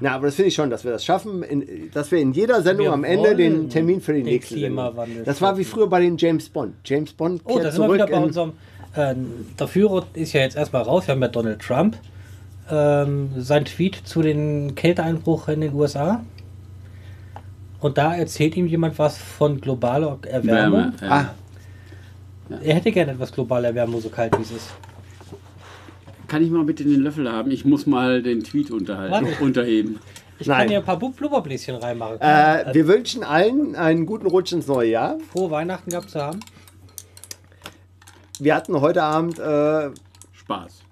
Na, aber das finde ich schon, dass wir das schaffen, in, dass wir in jeder Sendung Wir am Ende den Termin für die den nächste Sendung. Klimawandel Das war wie früher bei den James Bond. James Bond Oh, kehrt da sind wir zurück wieder bei unserem. Äh, der Führer ist ja jetzt erstmal raus. Wir haben ja Donald Trump. Ähm, sein Tweet zu den Kälteeinbruch in den USA. Und da erzählt ihm jemand was von globaler Erwärmung. Wärme. Ja. Ah, Er hätte gerne etwas globale Erwärmung, so kalt wie es ist. Kann ich mal bitte den Löffel haben? Ich muss mal den Tweet unterhalten, Warte. unterheben. Ich Nein. kann hier ein paar Blubberbläschen reinmachen. äh, wir wünschen allen einen guten Rutsch ins neue Jahr. Frohe Weihnachten gehabt zu haben. Wir hatten heute Abend äh, Spaß.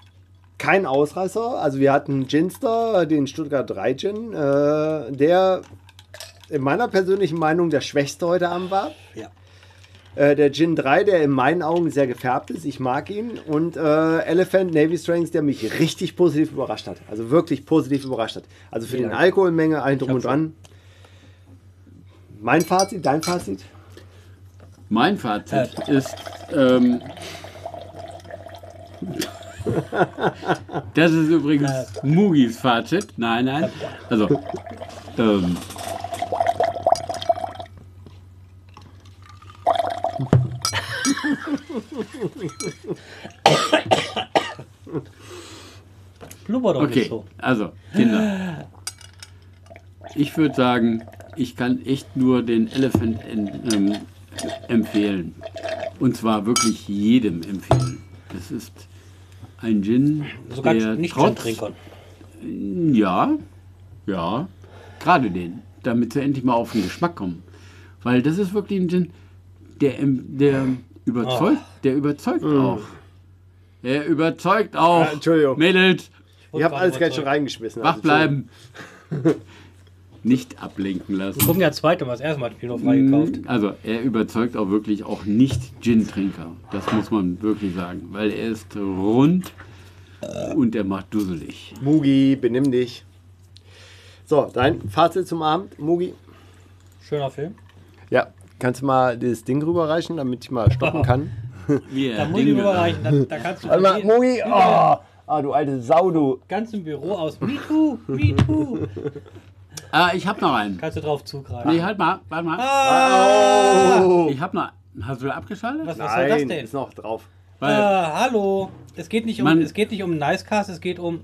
keinen Ausreißer. Also wir hatten Ginster, den Stuttgart 3 Gin, äh, der in meiner persönlichen Meinung der schwächste heute Abend war. Ja. Äh, der Gin 3, der in meinen Augen sehr gefärbt ist. Ich mag ihn. Und äh, Elephant Navy Strengths, der mich richtig positiv überrascht hat. Also wirklich positiv überrascht hat. Also für Vielen den Dank. Alkoholmenge, allen drum und dran. Mein Fazit, dein Fazit? Mein Fazit ist, ähm, das ist übrigens Mugis Fazit. Nein, nein. Also, ähm, Blubber doch okay. nicht so. Also, Kinder. Ich würde sagen, ich kann echt nur den Elephant ähm, empfehlen. Und zwar wirklich jedem empfehlen. Es ist ein Gin, Sogar der nicht trotz, Trinkern. Ja, ja, gerade den, damit sie endlich mal auf den Geschmack kommen. Weil das ist wirklich ein Gin, der, der überzeugt, der überzeugt auch. Der überzeugt auch. Ah, Entschuldigung. Mädels, Ich habe alles gleich schon reingeschmissen. wach Also, bleiben. Nicht ablenken Wir lassen. gucken ja zweite Mal. Das erste Mal hat Pinot freigekauft. Also er überzeugt auch wirklich auch nicht Gin-Trinker. Das muss man wirklich sagen. Weil er ist rund und er macht dusselig. Mugi, benimm dich. So, dein Fazit zum Abend, Mugi? Schöner Film. Kannst du mal das Ding rüberreichen, damit ich mal stoppen kann? Wie Da muss ich Dinge- überreichen. Da, da kannst du Warte mal, Mugi, oh, ah, du alte Sau, du. ganz im Büro aus Me Too, Me Too. Ah, ich hab noch einen. Kannst du drauf zugreifen. Nee, halt mal, warte mal. Ah, Oh. Ich hab noch. Hast du abgeschaltet? was, was soll das Nein, denn? ist noch drauf. Weil, Ah, hallo. Es geht nicht um, Man- es geht nicht um Nicecast, es geht um.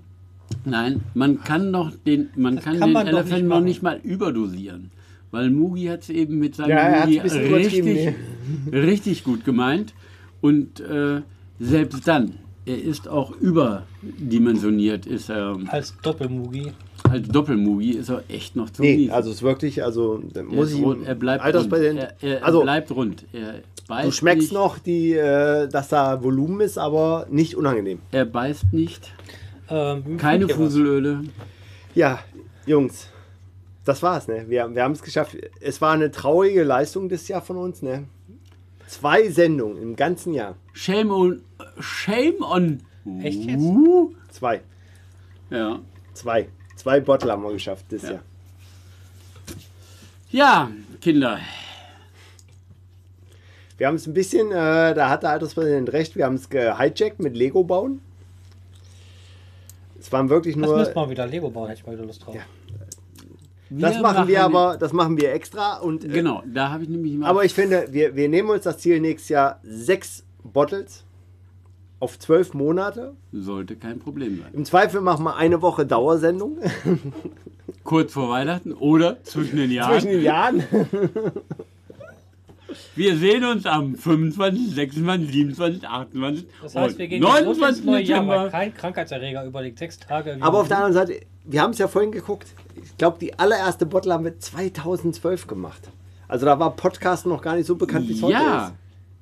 nein, man kann noch den, man Das kann kann den man Elephant nicht noch nicht mal überdosieren. Weil Mugi hat es eben mit seinem Ja, er Mugi richtig, richtig gut gemeint. Und äh, selbst dann, er ist auch überdimensioniert, ist er Als Doppelmugi. als Doppelmugi ist er echt noch zu Nee, mies. also es ist wirklich, also er, muss ich. rund, er bleibt rund. Er, er, also bleibt rund. Er beißt du schmeckst nicht, noch, die, äh, dass da Volumen ist, aber nicht unangenehm. Er beißt nicht. Ähm, Keine. Fuselöle. Ja, Jungs, das war's, ne? Wir, wir haben es geschafft. Es war eine traurige Leistung das Jahr von uns, ne? Zwei Sendungen im ganzen Jahr. Shame on. Shame on. Echt jetzt? Uh. Zwei. Ja. Zwei. Zwei Bottle haben wir geschafft das Ja. Jahr. Ja, Kinder. Wir haben es ein bisschen, äh, da hat der Alterspräsident recht, wir haben es gehijackt mit Lego bauen. Es waren wirklich Das nur. müsste man wieder Lego bauen, hätte ich mal wieder Lust drauf. Ja. Wir das machen wir machen- aber, das machen wir extra. Und, äh, Genau, da habe ich nämlich immer. Aber ich finde, wir, wir nehmen uns das Ziel nächstes Jahr sechs Bottles auf zwölf Monate. sollte kein Problem sein. Im Zweifel machen wir eine Woche Dauersendung Kurz vor Weihnachten oder zwischen den Jahren. zwischen den Jahren. Wir sehen uns am 25, 26, 27, 28 Das heißt, wir gehen jetzt rund 29 ins neue Jahr, weil kein Krankheitserreger überlegt sechs Tage. wie- Aber auf der anderen Seite, wir haben es ja vorhin geguckt. Ich glaube, die allererste Bottle haben wir 2012 gemacht. Also da war Podcast noch gar nicht so bekannt, wie es heute Ja, ist.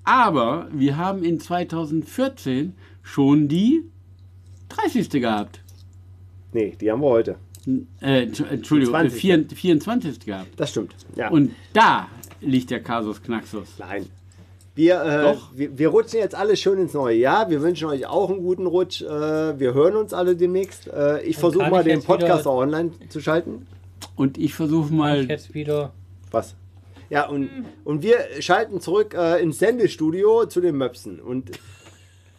aber wir haben in 2014 schon die 30. gehabt. Nee, die haben wir heute. Äh, Entsch- Entschuldigung, äh, 20.. 4, 24. gehabt. Das stimmt. Ja. Und da liegt der Kasus Knaxus. Nein. Wir, äh, wir, wir rutschen jetzt alle schön ins neue Jahr. Wir wünschen euch auch einen guten Rutsch. Äh, wir hören uns alle demnächst. Äh, ich versuche mal ich den Podcast auch online zu schalten. Und ich versuche mal Jetzt wieder. Was? Ja, und, und wir schalten zurück äh, ins Sendestudio zu den Möpsen. Und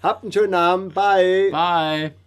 habt einen schönen Abend. Bye. Bye.